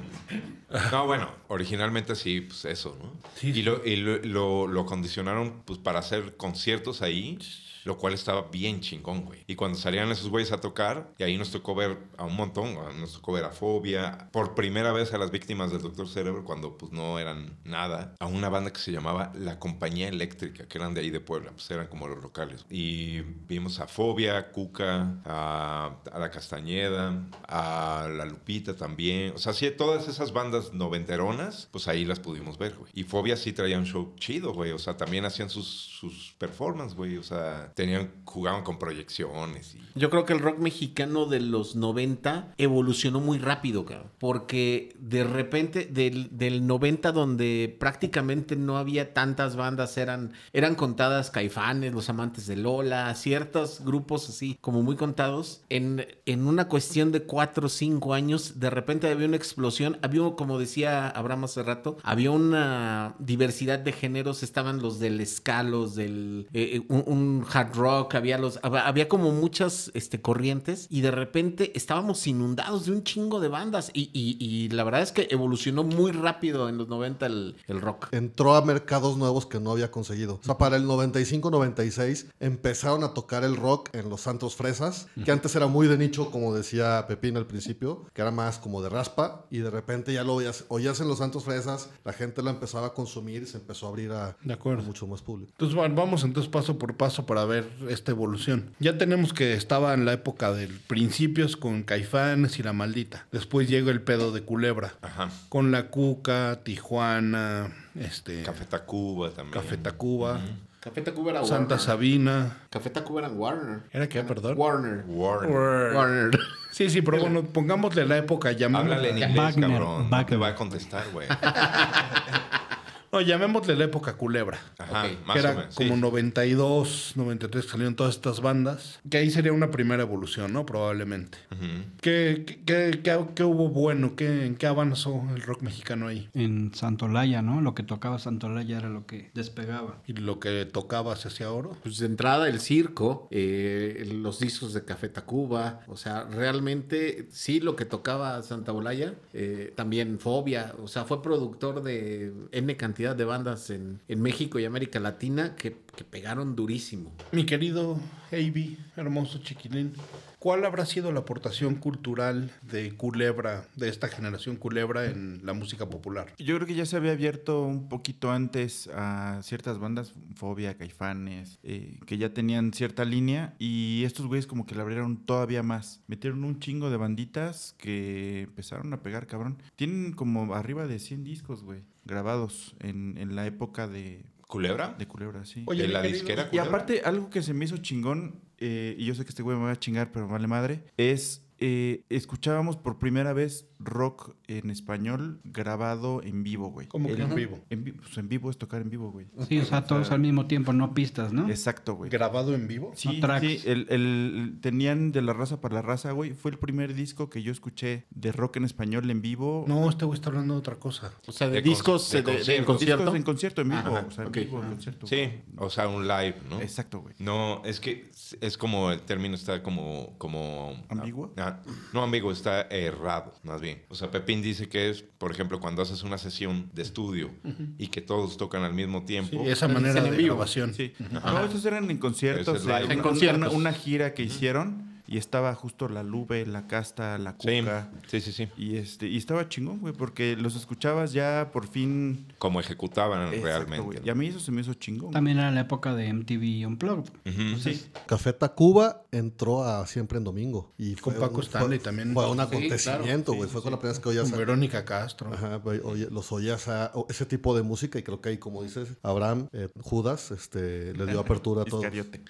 No, bueno, originalmente sí, pues eso, ¿no? Sí. Y, lo, y lo, lo- lo condicionaron pues para hacer conciertos ahí, lo cual estaba bien chingón, güey. Y cuando salían esos güeyes a tocar, y ahí nos tocó ver a un montón, nos tocó ver a Fobia, por primera vez a las víctimas del Doctor Cerebro, cuando pues no eran nada, a una banda que se llamaba La Compañía Eléctrica, que eran de ahí de Puebla, pues eran como los locales. Y vimos a Fobia, Cuca, a, a La Castañeda, a La Lupita también. O sea, sí, todas esas bandas noventeronas, pues ahí las pudimos ver, güey. Y Fobia sí traía un show chido, güey. O sea, también hacían sus, sus performances, güey. O sea, tenían, jugaban con proyecciones y... Yo creo que el rock mexicano de los 90 evolucionó muy rápido, cabrón. Porque de repente, del, del 90, donde prácticamente no había tantas bandas, eran, eran contadas Caifanes, Los Amantes de Lola, ciertos grupos así, como muy contados. En, en una cuestión de 4 o 5 años, de repente había una explosión. Había, como decía Abraham hace rato, había una diversidad de géneros. Estaban los del ska, los del eh, un, un hard rock, había los había como muchas este, corrientes y de repente estábamos inundados de un chingo de bandas y, y- y la verdad es que evolucionó muy rápido en los 90 el, el rock. entró a mercados nuevos que no había conseguido. O sea, para el 95-96 empezaron a tocar el rock en los santos fresas, que antes era muy de nicho, como decía Pepín al principio, que era más como de raspa, y de repente ya lo oías, oías en los santos fresas, la gente la empezaba a consumir y se empezó a abrir a, De acuerdo. a mucho más público. Entonces bueno, vamos entonces paso por paso para ver esta evolución. Ya tenemos que estaba en la época del principios con Caifanes y La Maldita. Después llega el pedo de Culebra. Ajá. Con La Cuca, Tijuana, este, Café Tacuba también. Café Tacuba, Café Tacuba era Santa Warner. Sabina. Café Tacuba era Warner. ¿Era qué, perdón? Warner. Warner. Warner. Sí, sí, pero bueno, pongámosle la época, llamémosle, Háblale en inglés, Wagner, cabrón. No te va a contestar, güey. no, llamémosle la época Culebra. Ajá, Ok. más que era o menos. como sí. 92, 93 que salieron todas estas bandas. Que ahí sería una primera evolución, ¿no? Probablemente. Ujú. ¿Qué, qué, qué- qué- qué hubo bueno? ¿Qué, ¿En qué avanzó el rock mexicano ahí? En Santolaya, ¿no? Lo que tocaba Santolaya era lo que despegaba. ¿Y lo que tocaba se hacía oro? Pues de entrada el circo, eh, los discos de Café Tacuba, o sea, realmente sí lo que tocaba Santa Olaya, eh, también Fobia, o sea, fue productor de N cantidad de bandas en, en México y América Latina que, que pegaron durísimo. Mi querido Avi, hermoso chiquilín, ¿cuál habrá sido la aportación cultural de Culebra, de esta generación Culebra en la música popular? Yo creo que ya se había abierto un poquito antes a ciertas bandas, Fobia, Caifanes, eh, que ya tenían cierta línea y estos güeyes como que la abrieron todavía más. Metieron un chingo de banditas que empezaron a pegar, cabrón. Tienen como arriba de 100 discos, güey, grabados en, en la época de, ¿Culebra? de Culebra, sí. Oye, ¿De mi la querido- disquera Y Culebra? aparte, algo que se me hizo chingón, eh, y yo sé que este güey me va a chingar, pero vale madre, es eh, escuchábamos por primera vez rock en español grabado en vivo, güey. ¿Cómo que El- en vivo? En, pues en vivo es tocar en vivo, güey. Sí, o sea, todos al mismo tiempo, no pistas, ¿no? Exacto, güey. ¿Grabado en vivo? Sí, No tracks. sí, el, el- tenían de la raza para la raza, güey. Fue el primer disco que yo escuché de rock en español en vivo. No, este güey está hablando de otra cosa. O sea, de, De con- discos de de, de- en conciertos. concierto. Discos en concierto en vivo. Ajá, o sea, en vivo, en concierto. Sí, o sea, un live, ¿no? Exacto, güey. No, es que es como el término está como... como ¿Ambiguo? Ah, no, ambiguo, está errado, más bien. O sea, Pepín dice que es, por ejemplo, cuando haces una sesión de estudio y que todos tocan al mismo Sí, tiempo. esa Pero manera de en vivo. grabación. Sí. No, esos eran en conciertos. Es eh, En una- conciertos. Una, una gira que hicieron y estaba justo la Lube, la Casta, la Cuca. sí, sí, sí. Y, este, y estaba chingón, güey, porque los escuchabas ya por fin. Como ejecutaban Exacto, realmente. Y a mí eso se me hizo chingón. También era la época de MTV Unplugged. Ujú. Sí. Café Tacuba entró a siempre en domingo. Y Con fue Paco un- Stanley fue- también. Fue un Sí, acontecimiento, claro. güey. Sí, fue sí, con la primera vez que oías Con Verónica Castro. Ajá, güey, oye, los oías a ese tipo de música y creo que ahí, como dices, Abraham, eh, Judas, este, le dio apertura a todo.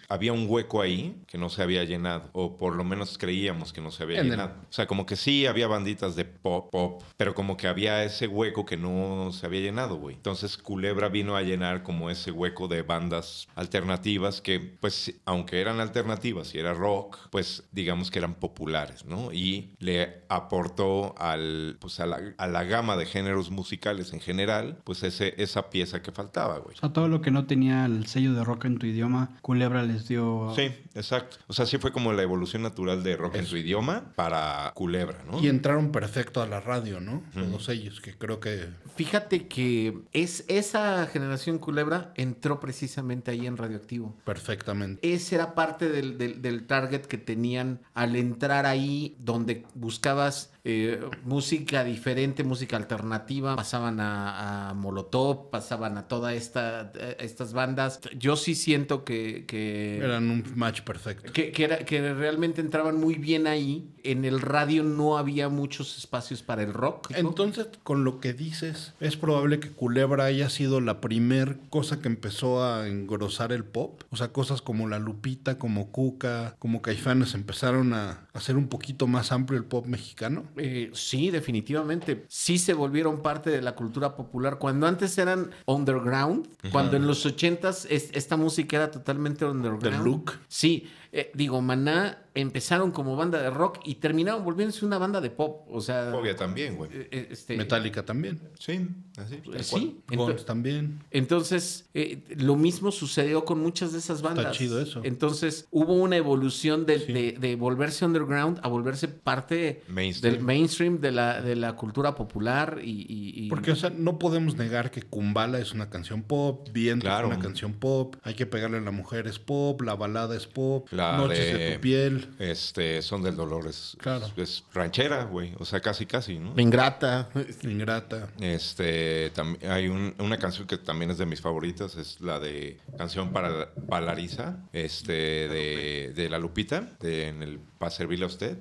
Había un hueco ahí que no se había llenado. O por lo menos creíamos que no se había En el- llenado. O sea, como que sí había banditas de pop, pop, pero como que había ese hueco que no se había llenado, güey. Entonces Culebra vino a llenar como ese hueco de bandas alternativas que, pues, aunque eran alternativas y era rock, pues digamos que eran populares, ¿no? Y le aportó al, pues, a la, a la gama de géneros musicales en general, pues ese, esa pieza que faltaba, güey. O sea, todo lo que no tenía el sello de rock en tu idioma, Culebra les dio... Sí, exacto. O sea, sí fue como la evolución natural de rock en su idioma para Culebra, ¿no? Y entraron perfecto a la radio, ¿no? Todos ellos, que creo que Fíjate que es esa generación culebra entró precisamente ahí en Radioactivo. perfectamente. Ese era parte del, del- del target que tenían al entrar ahí, donde buscabas eh, música diferente, música alternativa. Pasaban a, a Molotov, pasaban a todas esta, eh, estas bandas. Yo sí siento que, que, Eran un match perfecto. que, que era- que realmente entraban muy bien ahí. En el radio no había muchos espacios para el rock. Entonces, con lo que dices, es probable que Culebra haya sido la primer cosa que empezó a engrosar el pop. O sea, cosas como La Lupita, como Cuca, como Caifanes empezaron a hacer un poquito más amplio el pop mexicano. Eh, sí, definitivamente. Sí se volvieron parte de la cultura popular. Cuando antes eran underground, cuando en los ochentas es- esta música era totalmente underground. Del look. Sí, eh, digo, Maná empezaron como banda de rock y terminaron volviéndose una banda de pop. O sea, Obvia también, güey. eh, eh, este, Metallica también. Sí, así. cual. sí. Guns Ento- también. entonces, eh, lo mismo sucedió con muchas de esas bandas. chido eso. Entonces, hubo una evolución de, Sí. de- de volverse underground a volverse parte Mainstream. del mainstream de la, de la cultura popular y... y- y- Porque, o sea, no podemos negar que Kumbala es una canción pop, Viento Claro. es una canción pop, Hay que pegarle a la mujer es pop, La balada es pop, La Noches de... de- tu piel. Este, Son del Dolor es, Claro. es ranchera, güey. O sea, casi, casi, ¿no? Ingrata. Ingrata. Este, hay un- una canción que también es de mis favoritas, es la de Canción para Balariza, este, de, de La Lupita, de En el para servirle a usted,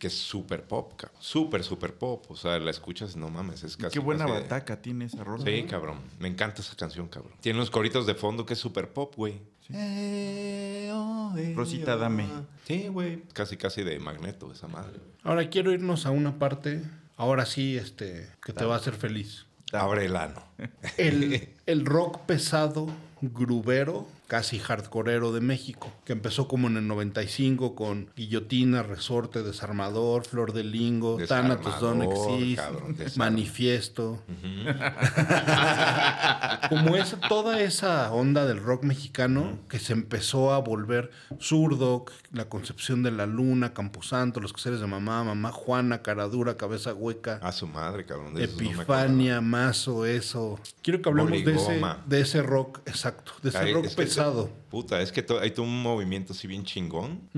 que es súper pop, cabrón. Súper, súper pop. O sea, la escuchas y no mames, es casi. Qué buena casi de- bataca tiene esa rola. Sí, cabrón. Me encanta esa canción, cabrón. Tiene unos coritos de fondo que es súper pop, güey. Rosita, dame. Sí, güey. Casi, casi de magneto esa madre. Ahora quiero irnos a una parte, ahora sí, este, que te va a hacer feliz. Abre el ano. El, el rock pesado, grubero, casi hardcoreero de México, que empezó como en el 95 con Guillotina, Resorte, Desarmador, Flor de Lingo, Thanatos Don't Desarmador, Exist, cabrón, Manifiesto. como esa, toda esa onda del rock mexicano que se empezó a volver zurdo, la concepción de la luna, Camposanto, los seres de mamá, mamá Juana, Caradura, Cabeza Hueca. A su madre, cabrón. de no Epifania, Mazo, eso. Quiero que hablemos de ese, Boligoma. de ese rock, exacto, de ese Ay, rock es que pesado. puta, es que to- hay todo un movimiento así bien chingón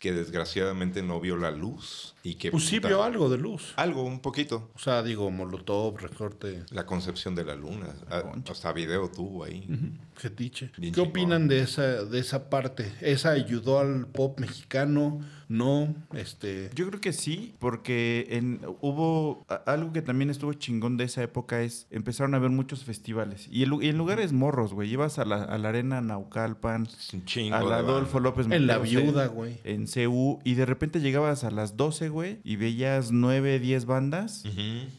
que desgraciadamente no vio la luz y que Pues sí vio algo de luz. algo un poquito O sea, digo, Molotov, Resorte, la concepción de la luna a- hasta video tuvo ahí Fetiche. Bien ¿Qué chingón. opinan de esa, de esa parte? ¿Esa ayudó al pop mexicano? No, este... Yo creo que sí, porque en, hubo a- algo que también estuvo chingón de esa época es empezaron a haber muchos festivales y en, lu- y en lugares morros, güey. Ibas a la, a la arena Naucalpan, chingo a la de Adolfo. López En la viuda, güey. En CU y de repente llegabas a las 12, güey, y veías 9, 10 bandas.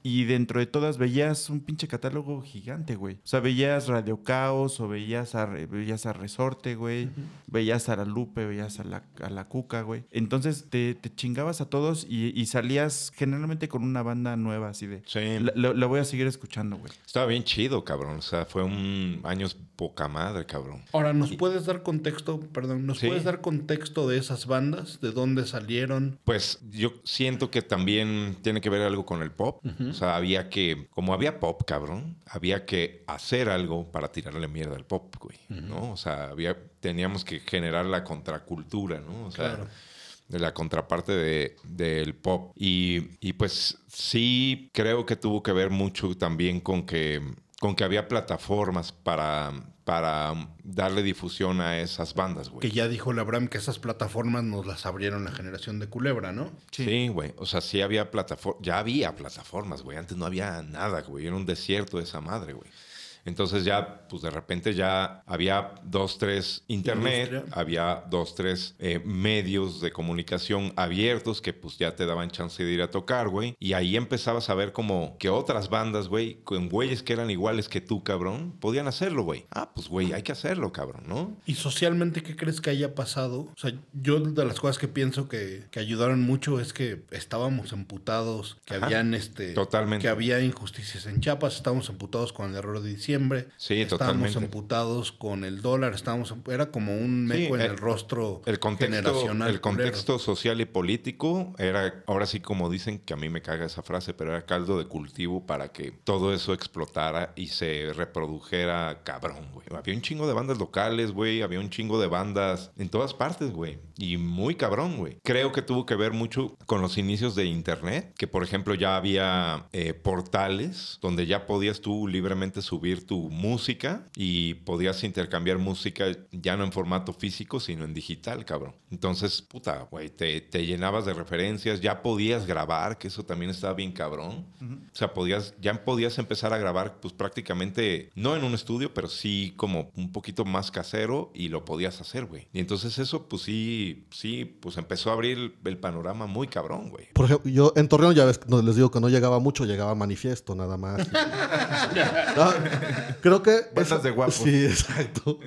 Y dentro de todas veías un pinche catálogo gigante, güey. O sea, veías Radio Caos o veías a, Re- veías a Resorte, güey. Veías a La Lupe, veías a la, a la Cuca, güey. Entonces te, te chingabas a todos y, y salías generalmente con una banda nueva, así de... Sí. La, la- la voy a seguir escuchando, güey. estaba bien chido cabrón o sea fue un años poca madre cabrón Ahora, ¿nos puedes dar contexto, perdón, ¿nos Sí. puedes dar contexto de esas bandas? ¿De dónde salieron? Pues yo siento que también tiene que ver algo con el pop. O sea, había que, como había pop, cabrón, había que hacer algo para tirarle mierda al pop, güey. ¿No? O sea, había, teníamos que generar la contracultura, ¿no? O sea, Claro. de la contraparte de- del pop. Y, y pues sí creo que tuvo que ver mucho también con que, con que había plataformas para, para darle difusión a esas bandas, güey. Que ya dijo Labram que esas plataformas nos las abrieron la generación de Culebra, ¿no? Sí, güey. O sea, sí había plataformas. Ya había plataformas, güey. Antes no había nada, güey. Era un desierto de esa madre, güey. Entonces ya, pues de repente ya había dos, tres internet, Industria. había dos, tres eh, medios de comunicación abiertos que pues ya te daban chance de ir a tocar, güey. Y ahí empezabas a ver como que otras bandas, güey, con güeyes que eran iguales que tú, cabrón, podían hacerlo, güey. Ah, pues güey, hay que hacerlo, cabrón, ¿no? ¿Y socialmente qué crees que haya pasado? O sea, yo de las cosas que pienso que, que ayudaron mucho es que estábamos emputados, que Ajá. habían este Totalmente. que había injusticias en Chiapas, estábamos emputados con el error de diciembre, Sí, estábamos totalmente. emputados con el dólar, estábamos era como un meco en eh, el rostro El contexto, generacional. el contexto social y político era, ahora sí como dicen, que a mí me caga esa frase, pero era caldo de cultivo para que todo eso explotara y se reprodujera cabrón, güey. Había un chingo de bandas locales, güey, había un chingo de bandas en todas partes, güey. Y muy cabrón, güey. Creo que tuvo que ver mucho con los inicios de Internet, que por ejemplo ya había eh, portales donde ya podías tú libremente subir tu música y podías intercambiar música ya no en formato físico, sino en digital, cabrón. Entonces, puta, güey, te, te llenabas de referencias, ya podías grabar, que eso también estaba bien cabrón. O sea, podías, ya podías empezar a grabar, pues prácticamente, no en un estudio, pero sí como un poquito más casero y lo podías hacer, güey. Y entonces eso, pues sí, sí, pues empezó a abrir el, el panorama muy cabrón, güey. Por ejemplo, yo en Torreón ya ves, no, les digo que no llegaba mucho, llegaba manifiesto nada más. No, creo que... Bandas de guapos. Sí, exacto.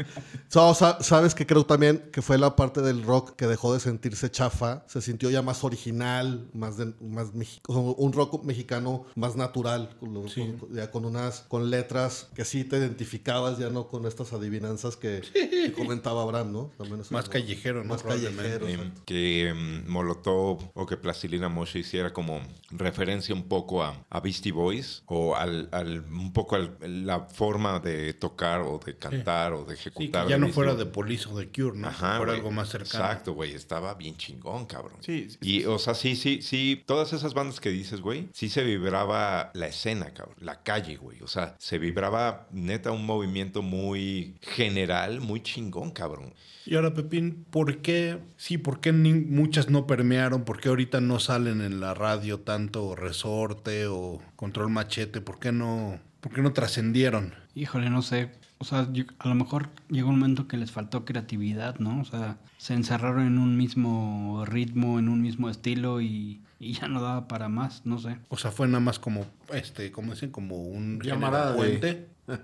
So, sa- Sabes que creo también que fue la parte del rock que dejó de sentirse chafa, se sintió ya más original, más, de- más un rock mexicano más natural, con, ya con unas con letras que sí te identificabas, ya no con estas adivinanzas que, que comentaba Abraham, ¿no? También Más callejero, ¿no? Más callejero. Eh, que mm, Molotov o que Plastilina Mosh hiciera como referencia un poco a, a Beastie Boys o al, al- un poco a la forma de tocar o de cantar o de Sí, ejecutar. que ya no fuera de Police o de Cure, ¿no? Ajá, fuera algo más cercano. Exacto, güey. Estaba bien chingón, cabrón. Sí, sí, Y, o sea, sí, sí, sí. Todas esas bandas que dices, güey, sí se vibraba la escena, cabrón. La calle, güey. O sea, se vibraba neta un movimiento muy general, muy chingón, cabrón. Y ahora, Pepín, ¿por qué? Sí, ¿por qué ni- muchas no permearon? ¿Por qué ahorita no salen en la radio tanto Resorte o Control Machete? ¿Por qué no, por qué no trascendieron? Híjole, no sé. O sea, yo- a lo mejor llegó un momento que les faltó creatividad, ¿no? O sea, se encerraron en un mismo ritmo, en un mismo estilo y, y ya no daba para más, no sé. O sea, fue nada más como, este, como dicen, como un Llamarada de- puente.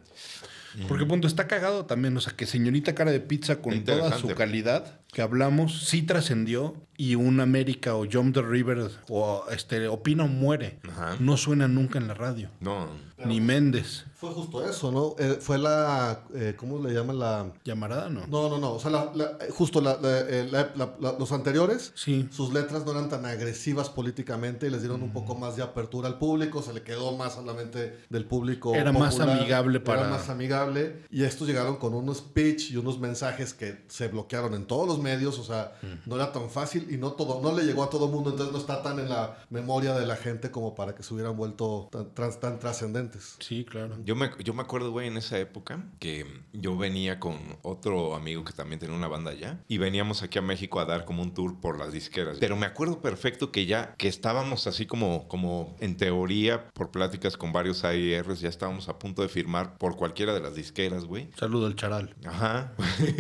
Porque punto está cagado también, o sea, que señorita cara de pizza con toda su calidad que hablamos sí trascendió y un América o Jump the River o este Opina o muere. Ajá. No suena nunca en la radio. No. Ni Méndez. Fue justo eso, ¿no? Eh, fue la, eh, ¿cómo le llaman la...? Llamarada, ¿no? No, no, no. O sea, la- la- eh, justo la- la- eh, la- la- la- los anteriores, Sí. sus letras no eran tan agresivas políticamente y les dieron un poco más de apertura al público. Se le quedó más a la mente del público. Era más popular, amigable para- Era más amigable. Y estos llegaron con unos pitch y unos mensajes que se bloquearon en todos los medios. O sea, no era tan fácil y no todo, no le llegó a todo mundo. Entonces no está tan en la memoria de la gente como para que se hubieran vuelto tan, trans- tan trascendentes. Sí, claro. Yo me, yo me acuerdo, güey, en esa época que yo venía con otro amigo que también tenía una banda allá y veníamos aquí a México a dar como un tour por las disqueras. Pero me acuerdo perfecto que ya, que estábamos así como, como en teoría, por pláticas con varios AIRs, ya estábamos a punto de firmar por cualquiera de las disqueras, güey. Saludo al charal. Ajá.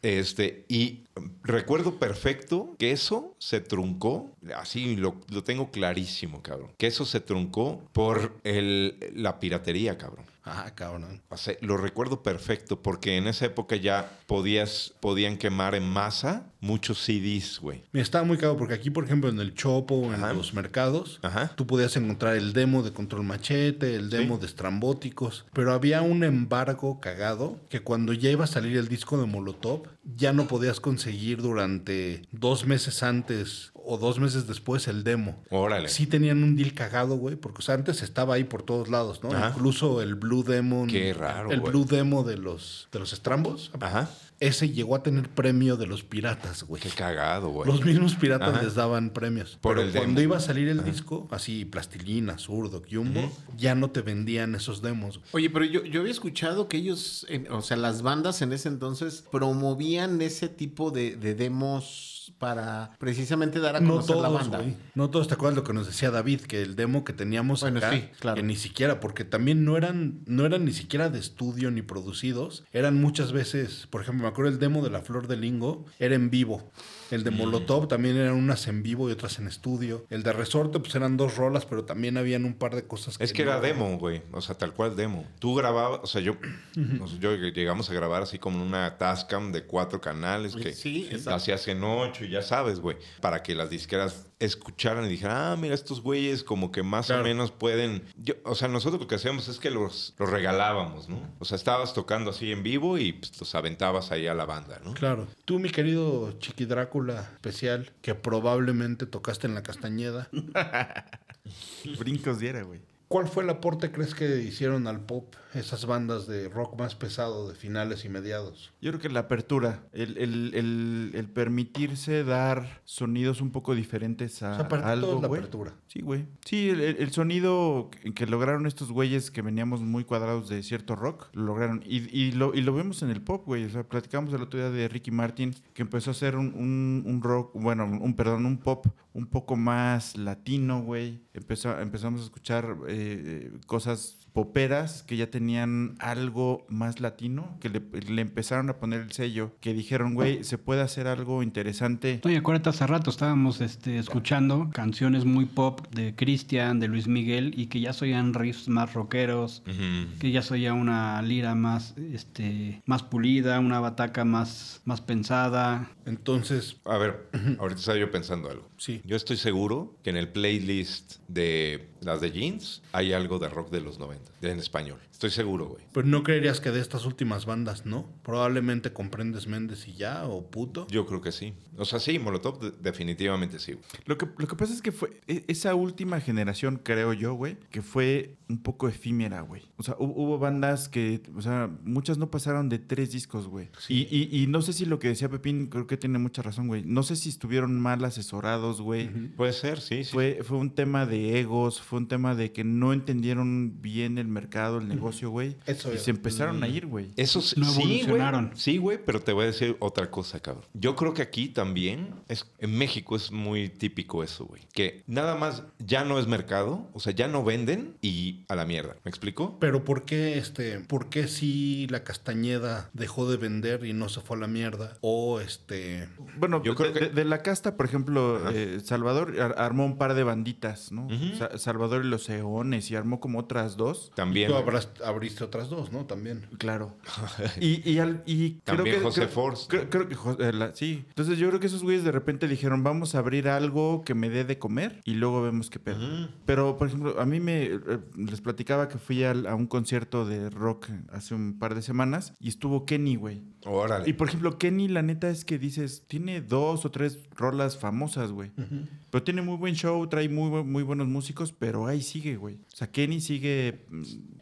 Este, y recuerdo perfecto que eso se truncó, así lo, lo tengo clarísimo, cabrón. Que eso se truncó por el, la piratería, cabrón. Ah, cabrón. O sea, lo recuerdo perfecto porque en esa época ya podías, podían quemar en masa muchos CDs, güey. Me estaba muy cagado porque aquí, por ejemplo, en el Chopo, en Ajá. los mercados, Ajá. tú podías encontrar el demo de Control Machete, el demo Sí. de Estrambóticos, pero había un embargo cagado que cuando ya iba a salir el disco de Molotov, ya no podías conseguir durante dos meses antes o dos meses después el demo. Órale. Sí tenían un deal cagado, güey, porque o sea, antes estaba ahí por todos lados, ¿no? Ajá. Incluso el Blue Demon. Qué raro, El güey. Blue Demo de los, de los Estrambos. Ajá. Ese llegó a tener premio de los piratas, güey. Qué cagado, güey. Los mismos piratas Ajá. les daban premios. Por Pero el cuando demo. iba a salir el disco, así plastilina, zurdo, Jumbo, ya no te vendían esos demos. Oye, pero yo, yo había escuchado que ellos, en- o sea, las bandas en ese entonces promovían ese tipo de, de demos para precisamente dar a No conocer la todos, banda. güey. No todos te acuerdas lo que nos decía David, que el demo que teníamos Bueno, acá, sí, claro. que ni siquiera, porque también no eran, no eran ni siquiera de estudio ni producidos, eran muchas veces, por ejemplo, me acuerdo el demo de La Flor de Lingo, era en vivo. El de Molotov también eran unas en vivo y otras en estudio. El de Resorte, pues eran dos rolas, pero también habían un par de cosas Es que no- era demo, güey. O sea, tal cual demo. Tú grababas, o sea, yo, yo llegamos a grabar así como una Tascam de cuatro canales que Sí, hacías en ocho y ya sabes, güey. Para que las disqueras escucharan y dijeran, ah, mira, estos güeyes como que más Claro. o menos pueden. Yo, o sea, nosotros lo que hacíamos es que los, los regalábamos, ¿no? O sea, estabas tocando así en vivo y pues, los aventabas ahí a la banda, ¿no? Claro. Tú, mi querido Chiqui Drácula especial, que probablemente tocaste en la Castañeda, Brincos diera, güey. ¿Cuál fue el aporte crees que hicieron al pop esas bandas de rock más pesado de finales y mediados? Yo creo que la apertura, el, el- el- el permitirse dar sonidos un poco diferentes a, O sea, para algo, todo es la güey. apertura. Sí, güey. Sí, el, sonido que, que lograron estos güeyes que veníamos muy cuadrados de cierto rock, lo lograron. Y, y lo, y lo vemos en el pop, güey. O sea, platicamos el otro día de Ricky Martin, que empezó a hacer un, un- un rock, bueno, un, perdón, un pop un poco más latino, güey. Empezó, empezamos a escuchar eh, cosas poperas que ya tenían algo más latino, que le, le empezaron a poner el sello, que dijeron, güey, se puede hacer algo interesante. No, y acuérdate, hace rato estábamos este, escuchando canciones muy pop de Cristian, de Luis Miguel, y que ya soían riffs más rockeros, que ya soía una lira más, este, más pulida, una bataca más, más pensada. Entonces, A ver, ahorita estaba yo pensando algo. Sí. Yo estoy seguro que en el playlist de las de jeans hay algo de rock de los 90, de- en español. Estoy seguro, güey. pues no creerías que de estas últimas bandas, ¿no? Probablemente comprendes Méndez y ya, o puto. Yo creo que sí. O sea, sí, Molotov de- definitivamente sí. güey. Lo que, lo que pasa es que fue e- esa última generación, creo yo, güey, que fue un poco efímera, güey. O sea, hu- hubo bandas que, o sea, muchas no pasaron de tres discos, güey. Y, y- y no sé si lo que decía Pepín, creo que tiene mucha razón, güey. No sé si estuvieron mal asesorados, güey. Puede ser, sí, sí. Fue, fue un tema de egos, fue un tema de que no entendieron bien el mercado, el negocio, güey. Eso Y se empezaron a ir, güey. Eso sí, No sí, güey. evolucionaron. Sí, güey, pero te voy a decir otra cosa, cabrón. Yo creo que aquí también, es, en México es muy típico eso, güey. Que nada más ya no es mercado, o sea, ya no venden y a la mierda. ¿Me explico? Pero ¿por qué, este, por qué si la Castañeda dejó de vender y no se fue a la mierda? O este... Bueno, Yo creo de, que- de- de la casta, por ejemplo, eh, Salvador ar- armó un par de banditas, ¿no? Sa- Salvador y los Eones y armó como otras dos. También. Tú abriste otras dos, ¿no? También. Claro. Y, y, al- y creo También que, José creo- Force. Creo, creo que Jos- eh, la- sí. Entonces yo creo que esos güeyes de repente dijeron, vamos a abrir algo que me dé de comer y luego vemos qué pedo. Pero, por ejemplo, a mí me eh, les platicaba que fui al- a un concierto de rock hace un par de semanas y estuvo Kenny, güey. Órale. Y por ejemplo, Kenny, la neta es que dices, tiene dos o tres rolas famosas, güey. Pero tiene muy buen show, trae muy, bu- muy buenos músicos, pero ahí sigue, güey. O sea, Kenny sigue.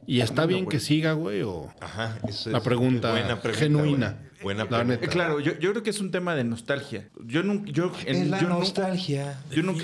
¿Y está sonando, bien que siga, güey? O... Ajá, La pregunta buena pregunta, genuina. güey. Buena La pregunta. neta. Eh, Claro, yo, yo creo que es un tema de nostalgia. Yo nunca. Yo, en- yo nu- yo nunca,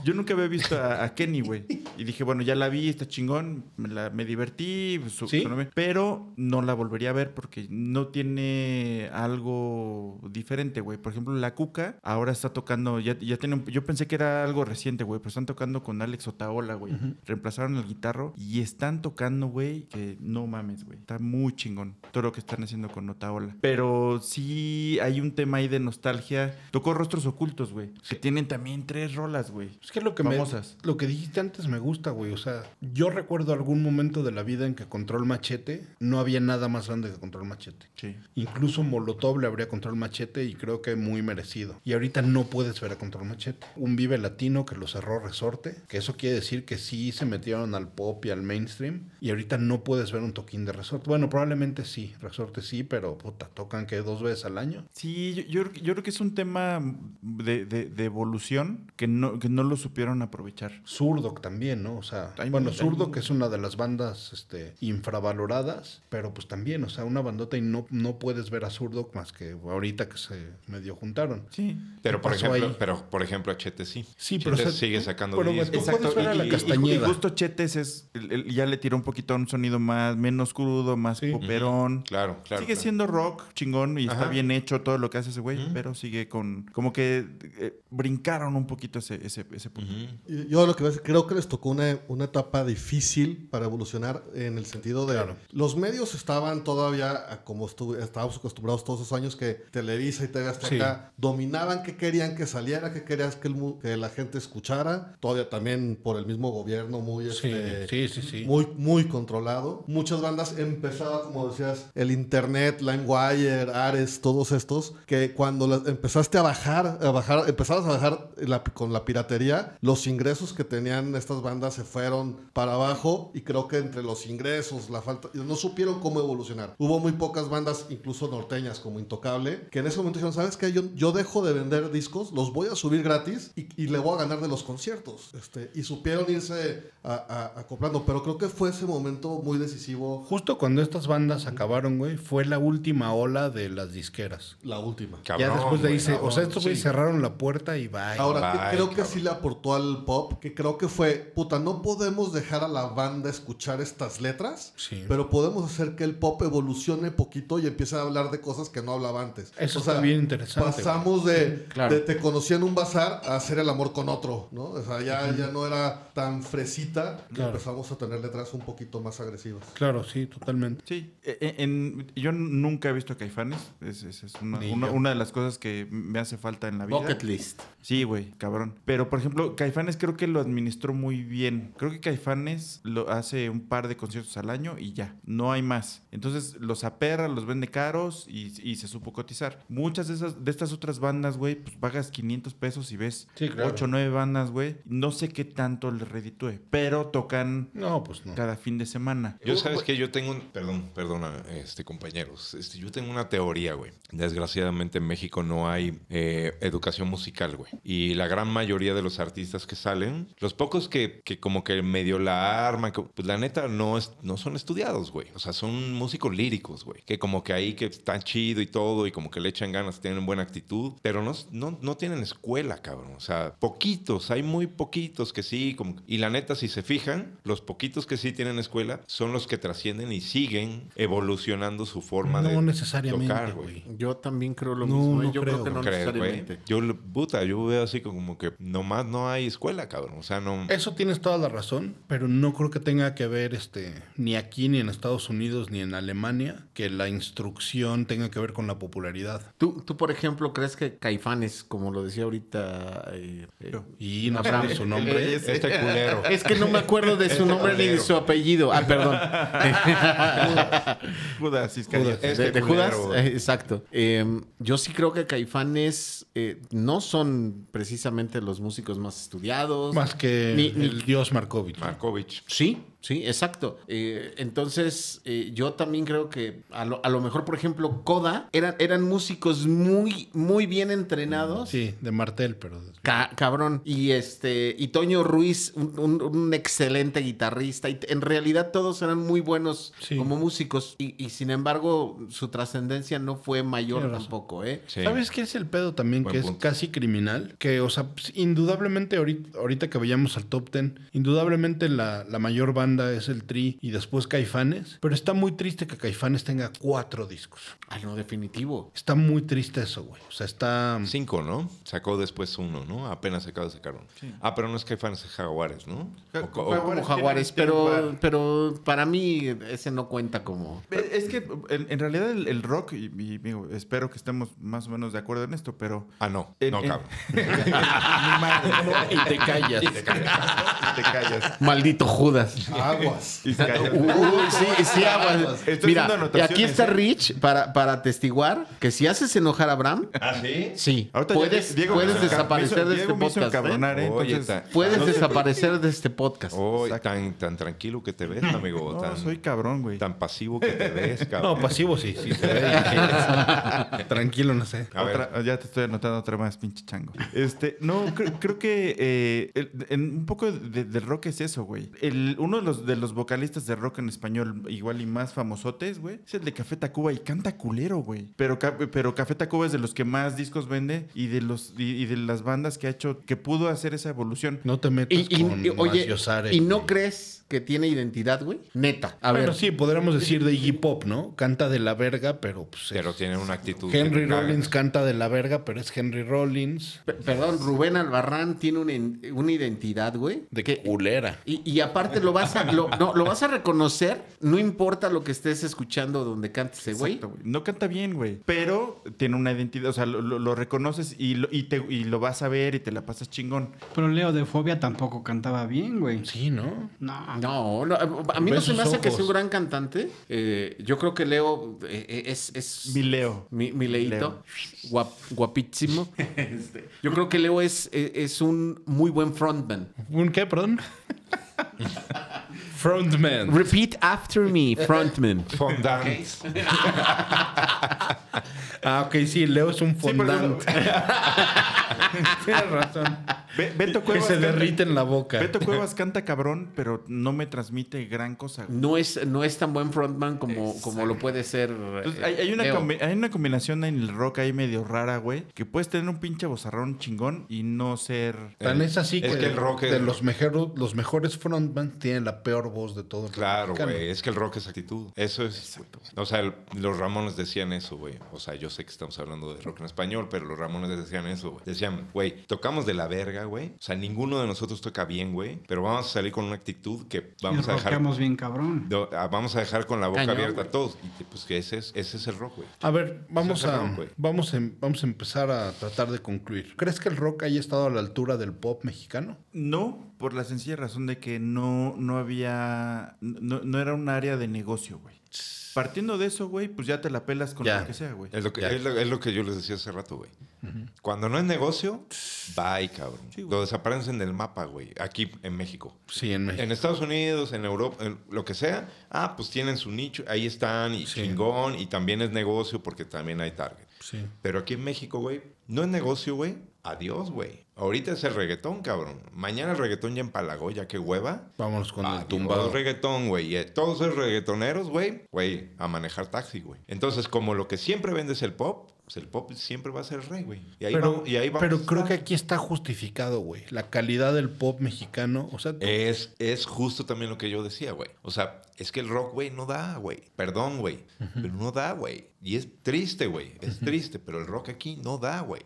yo nunca había visto a, a Kenny, güey. Y dije, bueno, ya la vi, está chingón, me, la- me divertí, su- ¿Sí? pero no la volvería a ver porque no tiene algo diferente, güey. Por ejemplo, La Cuca ahora está tocando, ya, ya tiene, un- yo pensé que era algo reciente, güey, pero están tocando con Alex Otaola, güey. Reemplazaron el guitarro y están tocando, güey, que no mames, güey. Está muy chingón todo lo que están haciendo con Otaola. Pero sí hay un tema ahí de nostalgia. Tocó Rostros Ocultos, güey, que tienen también tres rolas, güey. Es que lo que Famosas. me, lo que dijiste antes me gusta, güey. O sea, yo recuerdo algún momento de la vida en que Control Machete no había nada más grande que Control Machete. Sí. Incluso Molotov le habría Control Machete y creo que muy merecido. Y ahorita no puedes ver a Control Machete. Un Vive Latino que lo cerró Resorte, que eso quiere decir que sí se metieron al pop y al mainstream. Y ahorita no puedes ver un toquín de Resorte. Bueno, probablemente sí, Resorte sí, pero puta, tocan que dos veces al año. Sí, yo, yo, yo creo que es un tema de, de- de evolución que no, que no lo supieron aprovechar. Zurdo también, ¿no? O sea, Hay bueno, Zurdo que es una de las bandas este, infravaloradas, pero pues también, o sea, una bandota y no, no puedes ver a Zurdo más que ahorita que se medio juntaron. Sí. Pero ¿Qué por ejemplo, ahí? pero por ejemplo, Chete sí. Sí, Chete pero, o sea, sigue sacando pero, discos. tú Exacto. ver a la y, y- Castañeda. y justo Chetes es, el- el- ya le tiró un poquito a un sonido más, menos crudo, más Sí. poperón. Claro, claro. Sigue claro. siendo rock chingón y está Ajá. bien hecho todo lo que hace ese güey, pero sigue con. Como que eh, brincaron un poquito ese, ese, ese punto. Y Yo lo que veo es- creo que les tocó una, una etapa difícil para evolucionar en el sentido de Claro. los medios estaban todavía a como estábamos acostumbrados todos esos años que Televisa y TV Azteca dominaban qué querían que saliera, qué querías que, el que la gente escuchara, todavía también por el mismo gobierno muy Sí, este, sí, sí, sí. muy, muy controlado. Muchas bandas empezaba, como decías, el internet, LimeWire, Ares, todos estos, que cuando empezaste a bajar, a bajar, empezabas a bajar la- con la piratería, los ingresos que tenían estas bandas se fueron para abajo y creo que entre los ingresos, la falta, no supieron cómo evolucionar. Hubo muy pocas bandas, incluso norteñas como Intocable, que en ese momento dijeron, ¿sabes qué? Yo, yo dejo de vender discos, los voy a subir gratis y, y le voy a ganar de los conciertos. Este, y supieron irse a- a- acoplando, pero creo que fue ese momento muy decisivo, Justo cuando estas bandas acabaron, güey, fue la última ola de las disqueras. la última. Cabrón, ya después de ahí se, o sea, estos güey Sí. cerraron la puerta y bye. Ahora, Bye, creo que sí le aportó al pop, que creo que fue, puta, no podemos dejar a la banda escuchar estas letras, Sí. pero podemos hacer que el pop evolucione poquito y empiece a hablar de cosas que no hablaba antes. Eso está bien interesante, Pasamos de, Claro. de te conocí en un bazar a hacer el amor con otro, ¿no? O sea, ya, ya no era tan fresita y Claro. empezamos a tener letras un poquito más agresivas. Claro, sí, totalmente. Sí, e- e- en- yo nunca he visto Caifanes. Es, es- es una, de las cosas que me hace falta en la vida. Bucket list. Sí, güey, cabrón. Pero, por ejemplo, Caifanes creo que lo administró muy bien. Creo que Caifanes lo hace un par de conciertos al año y ya, no hay más. Entonces los aperra, los vende caros y, y se supo cotizar. Muchas de esas de estas otras bandas, güey, pues pagas 500 pesos y ves Sí, claro. 8 o 9 bandas, güey. No sé qué tanto les reditúe, pero tocan No, pues no. cada fin de semana. Yo sabes que yo tengo un... Perdón, perdona, este, compañeros. Este, yo tengo una teoría, güey. Desgraciadamente en México no hay eh, educación musical, güey. Y la gran mayoría de los artistas que salen, los pocos que, que como que medio la arman, pues la neta no, es, no son estudiados, güey. O sea, son músicos líricos, güey. Que como que ahí que están chido y todo y como que le echan ganas, tienen buena actitud, pero no, no, no tienen escuela, cabrón. O sea, poquitos, hay muy poquitos que sí. Como, y la neta, si se fijan, los poquitos que sí tienen escuela son los que trascienden y siguen evolucionando su forma No de necesariamente, tocar, güey. Yo también creo lo No, mismo. ¿eh? no Yo creo, creo. que no, No crees, güey. necesariamente. Yo, lo- puta, yo veo así como que nomás no hay escuela, cabrón. O sea, no... Eso tienes toda la razón, pero no creo que tenga que ver este ni aquí ni en Estados Unidos ni en Alemania que la instrucción tenga que ver con la popularidad. ¿Tú, tú, por ejemplo, crees que Caifanes, como lo decía ahorita... eh, eh, Y no su nombre. Este culero. Es que no me acuerdo de su nombre ni de su apellido. Ah, perdón. Judas Iscariote. Este de, de Judas, eh, exacto. Eh, yo sí creo que Caifanes eh, no son precisamente los músicos más estudiados. Más que Ni- ni- el dios Markovich. Markovich. Sí, sí, exacto. Eh, entonces, eh, yo también creo que a lo, a lo mejor, por ejemplo, Coda eran, eran músicos muy, muy bien entrenados. Sí, de Martel, pero Ca- cabrón. Y este. Y Toño Ruiz, un, un- un excelente guitarrista. Y en realidad todos eran muy buenos Sí. como músicos. Y, y sin embargo, su trascendencia no fue mayor tampoco, ¿eh? Sí. ¿Sabes qué es el pedo también? Buen que es casi criminal. Que, o sea, pues, indudablemente ahorita, ahorita que veíamos al top ten, indudablemente la, la mayor banda es el Tri y después Caifanes. Pero está muy triste que Caifanes tenga cuatro discos. Ah, no, definitivo. Está muy triste eso, güey. O sea, está... Cinco, ¿no? Sacó después uno, ¿no? Apenas acaba de sacar uno. Ah, pero no es Caifanes, es Jaguares, ¿no? Ja- O- Jaguares pero, pero para mí ese no cuenta como. Es que en, en realidad el, el rock, y, y digo, espero que estemos más o menos de acuerdo en esto, pero... Ah, no. En- no, en- cabrón. Mi madre, ¿no? Y te callas. Y te callas. Y te callas. Maldito Judas. Aguas. Y te callas. Uh, sí, sí, agua. Estoy Mira, y aquí está ¿eh? Rich para, para atestiguar que si haces enojar a Abraham, ¿Ah, sí? sí, Ahorita ya puedes, Diego puedes hizo desaparecer de este Diego podcast. encabronar. Oye, Entonces, ta- Puedes no desaparecer de este podcast. Oh, tan, tan tranquilo que te ves, amigo. No, tan, soy cabrón, güey. tan pasivo que te ves, cabrón. No, pasivo sí, sí se ve. Tranquilo, no sé. A ver. Otra- ya te estoy anotando otra más, pinche chango. Este, no, cre- creo que eh, el- en un poco de, rock es eso, güey. El- Uno de los, de los vocalistas de rock en español, igual y más famosotes, güey, es el de Café Tacuba y canta culero, güey. Pero, pero Café Tacuba es de los que más discos vende y de los y, y de las bandas que ha hecho, que pudo hacer esa evolución. No te metas Y, con y- oye, ¿y no crees que tiene identidad, güey. Neta. A bueno, ver. sí, podríamos decir de Iggy Pop, ¿no? Canta de la verga, pero pues. Pero es- tiene una actitud. Henry. Rollins canta de la verga, pero es Henry Rollins. P- Perdón, Rubén Albarrán tiene una, una identidad, güey. De que- culera. Y, y aparte lo vas a lo, no, lo vas a reconocer, no importa lo que estés escuchando donde cante ese güey. Exacto, güey. No canta bien, güey. Pero tiene una identidad, o sea, lo, lo- lo reconoces y lo, y, te, y lo vas a ver y te la pasas chingón. Pero Leo de Fobia tampoco cantaba bien, güey. Sí, ¿no? No. No, no, a mí Ve no se me hace que sea un gran cantante. Eh, yo creo que Leo eh, es, es Mi Leo. mi, mi leito, guap- guapísimo. Este, yo creo que Leo es, es, es un muy buen frontman. ¿Un qué, perdón? Frontman. Repeat after me, frontman. Fondant. Ah, ok, sí, Leo es un fondant. Tienes razón. Be- Beto Que Cuevas se canta- derrite en la boca. Beto Cuevas canta cabrón, pero no me transmite gran cosa. güey. No es, no es tan buen frontman como, como lo puede ser. Entonces, eh, hay, hay una hay una combinación en el rock ahí medio rara, güey, que puedes tener un pinche bozarrón chingón y no ser... Tan es así Es que, que el rock de es- los, mejores, los mejores frontman tienen la peor voz de todo el Claro, güey. Es que el rock es actitud. Eso es. O sea, el- los Ramones decían eso, güey. O sea, yo sé que estamos hablando de rock en español, pero los Ramones decían eso, güey. Decían, güey, tocamos de la verga, güey. O sea, ninguno de nosotros toca bien, güey. Pero vamos a salir con una actitud que vamos y a dejar. bien cabrón. do- ah, Vamos a dejar con la boca Cañón, abierta a todos. Y pues que ese es, ese es el rock, güey. A ver, vamos a, rock, güey. vamos, a, vamos a empezar a tratar de concluir. ¿Crees que el rock haya estado a la altura del pop mexicano? No, por la sencilla razón de que no, no había... No, no era un área de negocio, güey. Partiendo de eso, güey, pues ya te la pelas con Ya. lo que sea, güey. Es lo, que, es, lo, es lo que yo les decía hace rato, güey. Cuando no es negocio, bye, cabrón. lo desaparecen del mapa, güey. Aquí en México. Sí, en México. En Estados Unidos, en Europa, en lo que sea, ah, pues tienen su nicho, ahí están, y Sí. chingón, y también es negocio porque también hay target. Sí. Pero aquí en México, güey, no es negocio, güey. Adiós, güey. Ahorita es el reggaetón, cabrón. Mañana el reggaetón ya empalagó, ya que hueva. Vámonos con el Adiós, tumbado. reggaetón, güey. Y Todos esos reggaetoneros, güey, güey, a manejar taxi, güey. Entonces, como lo que siempre vende es el pop, pues el pop siempre va a ser el rey, güey. Y ahí Pero, vamos, y ahí vamos pero creo que aquí está justificado, güey. La calidad del pop mexicano. O sea, Es, es justo también lo que yo decía, güey. O sea, es que el rock, güey, no da, güey. Perdón, güey. Pero no da, güey. Y es triste, güey. Es triste, pero el rock aquí no da, güey.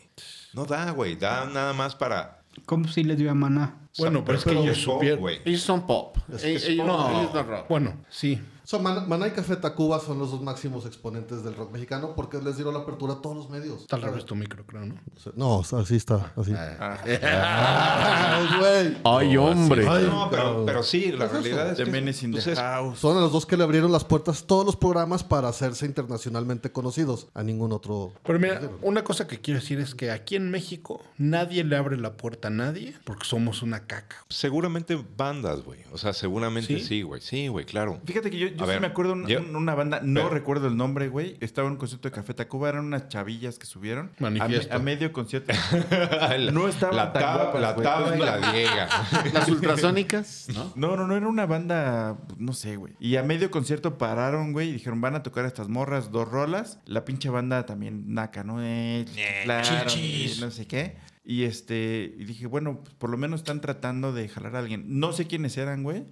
No da, güey. Da nada más para... ¿Cómo si le dio a Maná? Bueno, pero es que ellos supieron. güey. Ellos son pop. ellos, ellos- no, ellos no rock. bueno, sí. O sea, Man- Maná y Café Tacuba son los dos máximos exponentes del rock mexicano porque les dieron la apertura a todos los medios. Está al revés tu micro, creo, ¿no? No, así está, así. Ah, güey. Ay, hombre. Ay, No, pero, pero sí, la realidad es que... Menace in the es- House. Son a los dos que le abrieron las puertas todos los programas para hacerse internacionalmente conocidos. A ningún otro. Pero mira, una cosa que quiero decir es que aquí en México nadie le abre la puerta a nadie porque somos una caca. Seguramente bandas, güey. O sea, seguramente ¿Sí? sí, güey. Sí, güey, claro. Fíjate que yo, yo A sí ver, me acuerdo un- yo- un- una banda, no pero- recuerdo el nombre, güey. Estaba en un concierto de Café Tacuba, eran unas chavillas que subieron. A, a medio concierto. La- No estaban la tan tab- guapas, La güey. taba y la diega. Las ultrasónicas, ¿no? No, no, no, era una banda, no sé, güey. Y a medio concierto pararon, güey, y dijeron, van a tocar estas morras, dos rolas. La pinche banda también naca, ¿no? Eh, claro, chichis. no sé qué. Y este, y dije, bueno, pues, por lo menos están tratando de jalar a alguien. No sé quiénes eran, güey,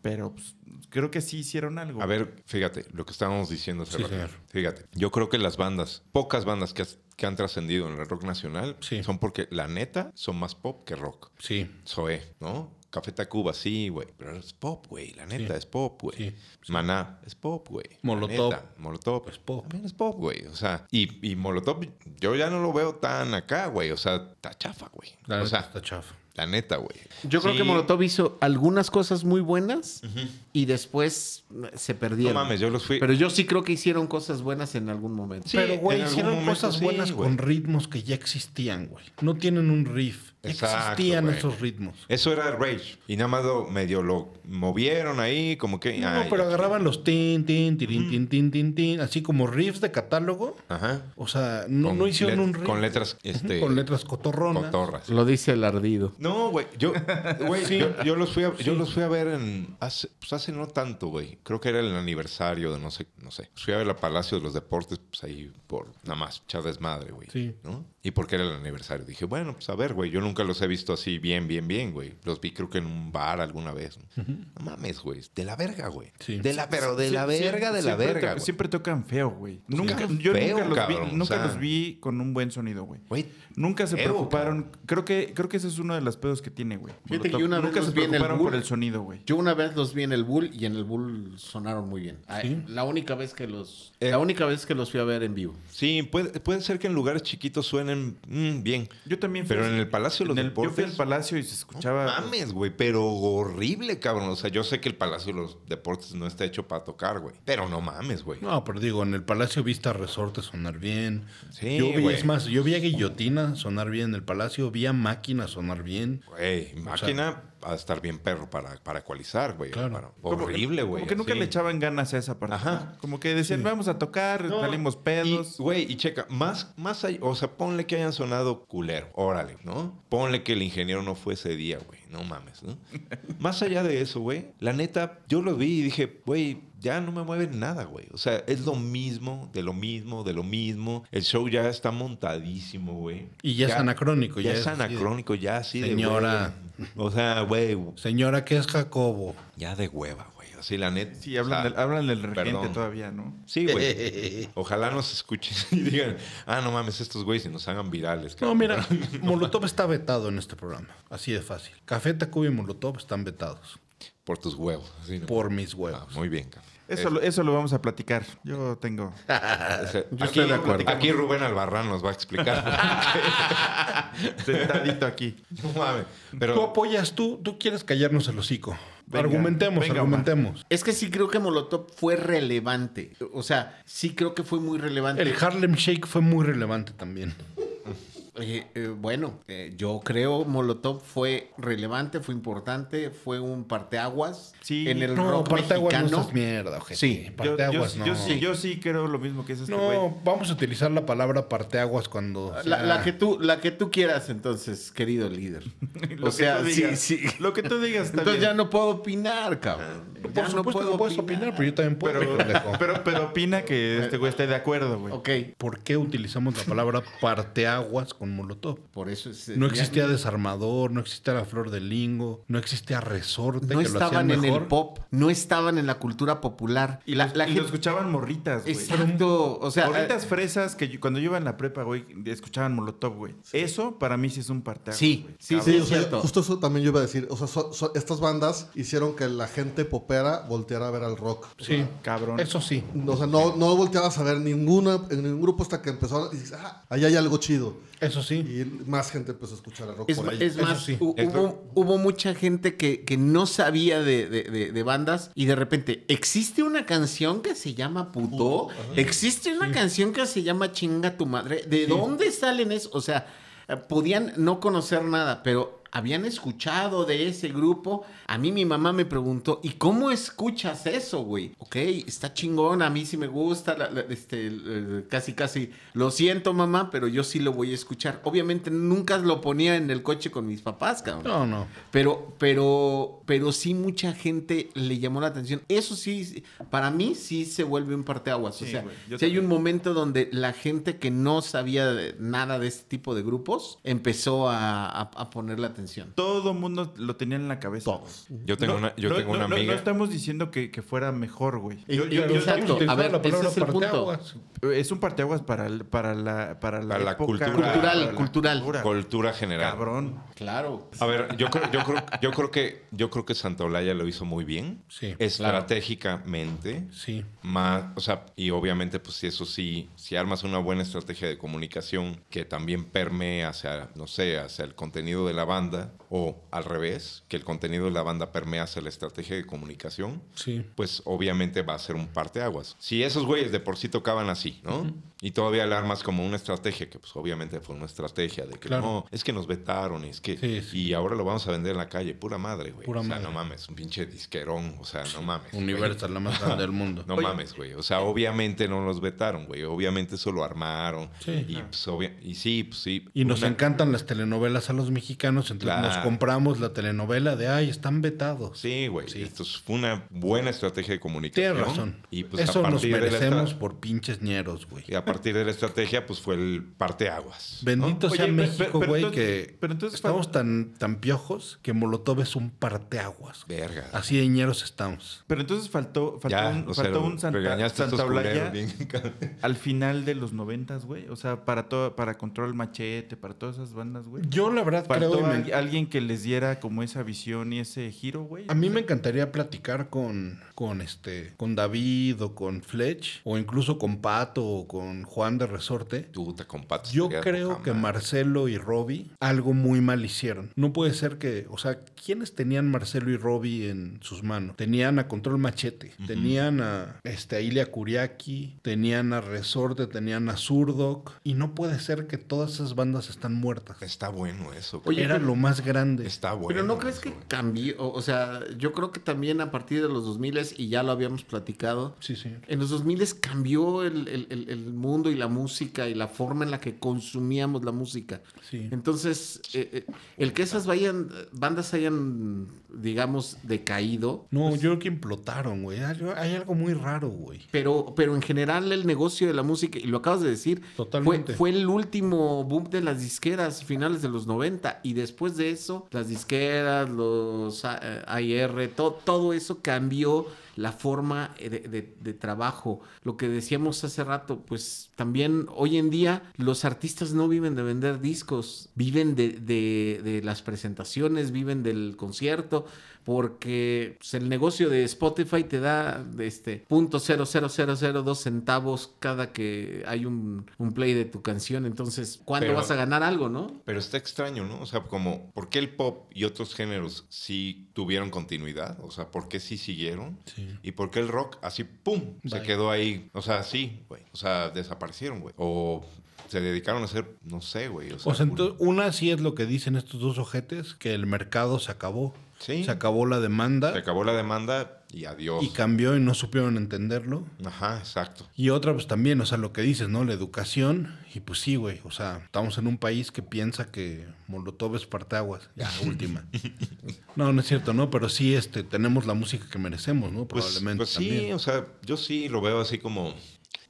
pero pues, creo que sí hicieron algo. A ver, fíjate, lo que estábamos diciendo hace Sí, rato. señor. Fíjate, yo creo que las bandas, pocas bandas que, has- que han trascendido en el rock nacional, Sí. son porque la neta son más pop que rock. Sí. Zoé, ¿no? Café Tacuba, sí, güey. Pero es pop, güey. La neta Sí. es pop, güey. Sí, Maná es pop, güey. Molotov. neta, Molotov Es pop. También es pop, güey. O sea, y, y Molotov, yo ya no lo veo tan acá, güey. O sea, está chafa, güey. O sea, está chafa. La neta, güey. Yo creo que Molotov hizo algunas cosas muy buenas y después se No perdieron. mames, yo los fui. Pero yo sí creo que hicieron cosas buenas en algún momento. Sí, Pero, güey, hicieron momento cosas buenas con ritmos que ya existían, güey. No tienen un riff. Exacto, existían güey. esos ritmos. Eso era Rage. Y nada más lo, medio lo movieron ahí, como que. No, ay, pero agarraban los tin, tin, tirin, tin, tin, tin, tin, así como riffs de catálogo. Ajá. O sea, no, Con no hicieron un riff. Con letras, este. Con letras cotorronas. cotorras. Lo dice el ardido. No, güey, yo, güey, Sí. yo, yo los fui a, yo los fui a ver en hace, pues hace no tanto, güey. Creo que era el aniversario de no sé, no sé. Fui a ver la Palacio de los Deportes, pues ahí por nada más, echar desmadre, güey. Sí. ¿no? Y porque era el aniversario. Dije, bueno, pues a ver, güey, yo nunca los he visto así bien, bien, bien, güey. Los vi creo que en un bar alguna vez. No mames, güey. De la verga, güey. Sí. De la, pero de la verga, de la verga. to- siempre tocan feo, güey. Nunca, yo feo, nunca, los, cabrón, vi, o nunca sea. los vi con un buen sonido, güey. Güey, Nunca se feo, preocuparon. Creo que, creo que ese es uno de los pedos que tiene, güey. Fíjate que yo una vez Nunca los se vi en el preocuparon por Bull. el sonido, güey. Yo una vez los vi en el Bull y en el Bull sonaron muy bien. Ay, La única vez que los Eh. la única vez que los fui a ver en vivo. Sí, puede, puede ser que en lugares chiquitos suenen mm, bien. Yo también fui Pero en el Palacio de los el- Yo fui Deportes. al Palacio y se escuchaba... Mames, güey, pero horrible, cabrón. O sea, yo sé que el Palacio de los Deportes no está hecho para tocar, güey. Pero no mames, güey. No, pero digo, en el Palacio Vista Resorte sonar bien. Sí, yo vi, güey. es más, yo vi a Guillotina sonar bien en el Palacio, vi a Máquina sonar bien. Güey, máquina a estar bien perro para, para ecualizar, güey. Claro. Para- Como- horrible, güey. Como que nunca le echaban ganas a esa parte. Ajá. Como que decían, vamos a tocar, No, salimos pedos. y, Güey, y checa, más, más allá, o sea, ponle que hayan sonado culero, órale, ¿no? Ponle que el ingeniero no fue ese día, güey, no mames, ¿no? más allá de eso, güey, la neta, yo lo vi y dije, güey, ya no me mueven nada, güey. O sea, es lo mismo, de lo mismo, de lo mismo. El show ya está montadísimo, güey. Y ya es anacrónico, Ya, ya es, anacrónico, ya así de Señora. O sea, güey, Señora, ¿qué es Jacobo? ya de hueva, Así la neta. Sí, hablan, o sea, del, hablan del regente perdón. todavía, ¿no? Sí, güey. Ojalá nos escuchen y digan, ah, no mames, estos güeyes y nos hagan virales. No, cabrón". mira, Molotov está vetado en este programa. Así de fácil. Café Tacuba y Molotov están vetados. Por tus huevos. así, ¿no? Por mis Ah, huevos. muy bien, cabrón. Eso, lo, eso lo vamos a platicar. Yo tengo... Yo aquí, estoy de acuerdo. Aquí Rubén Albarrán nos va a explicar. Sentadito aquí. no mames. Tú Pero apoyas, tú, tú quieres callarnos el hocico. Venga, argumentemos, venga, argumentemos. Es que sí creo que Molotov fue relevante. O sea, sí creo que fue muy relevante. El Harlem Shake fue muy relevante también. Eh, eh, bueno, eh, yo creo Molotov fue relevante, fue importante, fue un parteaguas Sí. en el No, rock parteaguas no mexicano. seas mierda, ojete. Sí. Yo, yo, Parteaguas no. yo sí, yo sí creo lo mismo que es este güey. No, vamos a utilizar la palabra parteaguas cuando. La, sea- la que tú, la que tú quieras, entonces, querido líder. Lo o que sea, tú sí, digas. sí. Lo que tú digas está Entonces ya no puedo opinar, cabrón. Por Ya no supuesto que puedes opinar, pero yo también puedo. Pero, pendejo. pero, pero opina que este güey esté de acuerdo, güey. Ok, ¿Por qué utilizamos la palabra parteaguas con Molotov? por eso es. No ya- existía desarmador, no existía la flor de lingo, no existía resorte No que lo hacían estaban en mejor. el pop, no estaban en la cultura popular. Y, la, la y gente- lo escuchaban morritas, güey. Exacto. O sea, Morritas eh, fresas que yo- cuando yo iba en la prepa, güey, escuchaban Molotov, güey. Eso para mí sí es un parteaguas. Sí, sí, Cabrón. Sí, o sea, justo eso también yo iba a decir. O sea, so- so- estas bandas hicieron que la gente popera volteara a ver al rock. Sí, Cabrón. Eso sí. O sea, no, no volteabas a ver ninguna, en ningún grupo hasta que empezó y dices, ah, ahí hay algo chido. Eso sí. Y más gente empezó a escuchar el rock Es, por ahí. es Eso más, sí. hubo, hubo mucha gente que, que no sabía de, de- de- de bandas y de repente, ¿existe una canción que se llama Puto? ¿Existe una canción que se llama Chinga tu madre? ¿De dónde salen eso? O sea, eh, podían no conocer nada, pero habían escuchado de ese grupo. A mí mi mamá me preguntó, ¿y cómo escuchas eso, güey? Ok, está chingón, a mí sí me gusta, la- la- este, casi casi, lo siento mamá, pero yo sí lo voy a escuchar. Obviamente nunca lo ponía en el coche con mis papás, cabrón. No, no. Pero, pero, pero sí mucha gente le llamó la atención. Eso sí, para mí sí se vuelve un parteaguas. o Sí, sea, güey, yo si hay un momento donde la gente que no sabía de- nada de este tipo de grupos empezó a, a- a ponerle atención. Todo el mundo lo tenía en la cabeza. Todos. yo tengo No, una, yo no, tengo no, una no, amiga. No estamos diciendo que, que fuera mejor, güey. Yo- yo- exacto. A ver, ese es el punto. parteaguas. es un parteaguas para, el- para la para la, Para la época- cultura. Cultural, para la cultural. Cultura general. Cabrón. Claro. A ver, yo creo, yo creo, yo creo que yo creo que Santaolalla lo hizo muy bien. Sí. Estratégicamente. Sí. Más, o sea, y obviamente, pues si eso sí, si armas una buena estrategia de comunicación que también permee hacia, no sé, hacia el contenido de la banda, команда. O al revés, que el contenido de la banda permea hacia la estrategia de comunicación, Sí. pues obviamente va a ser un parteaguas. Si esos güeyes de por sí tocaban así, ¿no? Y todavía le armas como una estrategia, que pues obviamente fue una estrategia de que Claro. no, es que nos vetaron, y es que. Sí, sí. Y ahora lo vamos a vender en la calle, pura madre, güey. Pura o sea, madre. no mames, un pinche disquerón, o sea, no mames. Universal, la más grande del mundo. No mames, güey. O sea, obviamente no los vetaron, güey. Obviamente eso lo armaron. Sí. Y, pues, obvia- y sí, pues sí. Y nos Una- encantan las telenovelas a los mexicanos, entonces nos Claro, compramos la telenovela de, ay, están vetados. Sí, güey. Esto fue una buena estrategia de comunicación. Tienes razón. Y pues Eso a nos partir merecemos por pinches ñeros, güey. Y a partir de la estrategia, pues fue el parteaguas. ¿no? Bendito Oye, sea México, pero güey, entonces- que pero entonces estamos tan, tan piojos que Molotov es un parteaguas. güey. Verga. Así de ñeros estamos. Pero entonces faltó, faltó Ya, un, o sea, faltó un Santa, regañaste a Santa estos Olaya culeros bien cabrón. al final de los noventas, güey. O sea, para todo, para Control Machete, para todas esas bandas, güey. Yo la verdad creo... Al- alguien que les diera como esa visión y ese giro, güey. A mí me encantaría platicar con, con este, con David o con Fletch, o incluso con Pato o con Juan de Resorte. Tú te compatas. Yo creo que Marcelo y Robbie algo muy mal hicieron. No puede ser que, o sea, ¿quiénes tenían Marcelo y Robbie en sus manos? Tenían a Control Machete, tenían a, este, a Ilia Kuriaki, tenían a Resorte, tenían a Zurdok, y no puede ser que todas esas bandas están muertas. Está bueno eso. Oye, Era lo más grande. Está bueno. Pero ¿no crees eso, que cambió? O, o sea, yo creo que también a partir de los 2000 y ya lo habíamos platicado, Sí, señor. en los 2000 cambió el, el- el- el mundo y la música y la forma en la que consumíamos la música. Sí. Entonces, eh, eh, el que esas vayan, bandas hayan, digamos, decaído, No, yo creo que implotaron, güey. Hay, hay algo muy raro, güey. pero, pero en general el negocio de la música, y lo acabas de decir, Totalmente. Fue, fue el último boom de las disqueras, finales de los 90, y después de eso, las disqueras, los A- eh, AIR, to- todo eso cambió la forma eh, de, de- de trabajo. Lo que decíamos hace rato, pues también hoy en día los artistas no viven de vender discos, viven de, de- de las presentaciones, viven del concierto, porque pues, el negocio de Spotify te da este punto dos centavos cada que hay un, un play de tu canción. Entonces, ¿cuándo Pero- vas a ganar algo, no? Pero está extraño, ¿no? O sea, como, ¿por qué el pop y otros géneros sí tuvieron continuidad? O sea, ¿por qué sí siguieron? Sí. ¿Y por qué el rock así, pum, se quedó ahí? O sea, sí, güey. O sea, desaparecieron, güey. O se dedicaron a hacer, no sé, güey. O sea, O sea, entonces, una sí es lo que dicen estos dos ojetes, que el mercado se acabó. Sí. Se acabó la demanda se acabó la demanda y adiós. y cambió y no supieron entenderlo. Ajá, exacto. Y otra, pues también, o sea, lo que dices, ¿no? La educación. Y pues sí, güey. O sea, estamos en un país que piensa que Molotov es parteaguas. Ya, última. No, no es cierto, ¿no? Pero sí, este, tenemos la música que merecemos, ¿no? Pues, Probablemente pues sí, también. o sea, yo sí lo veo así como,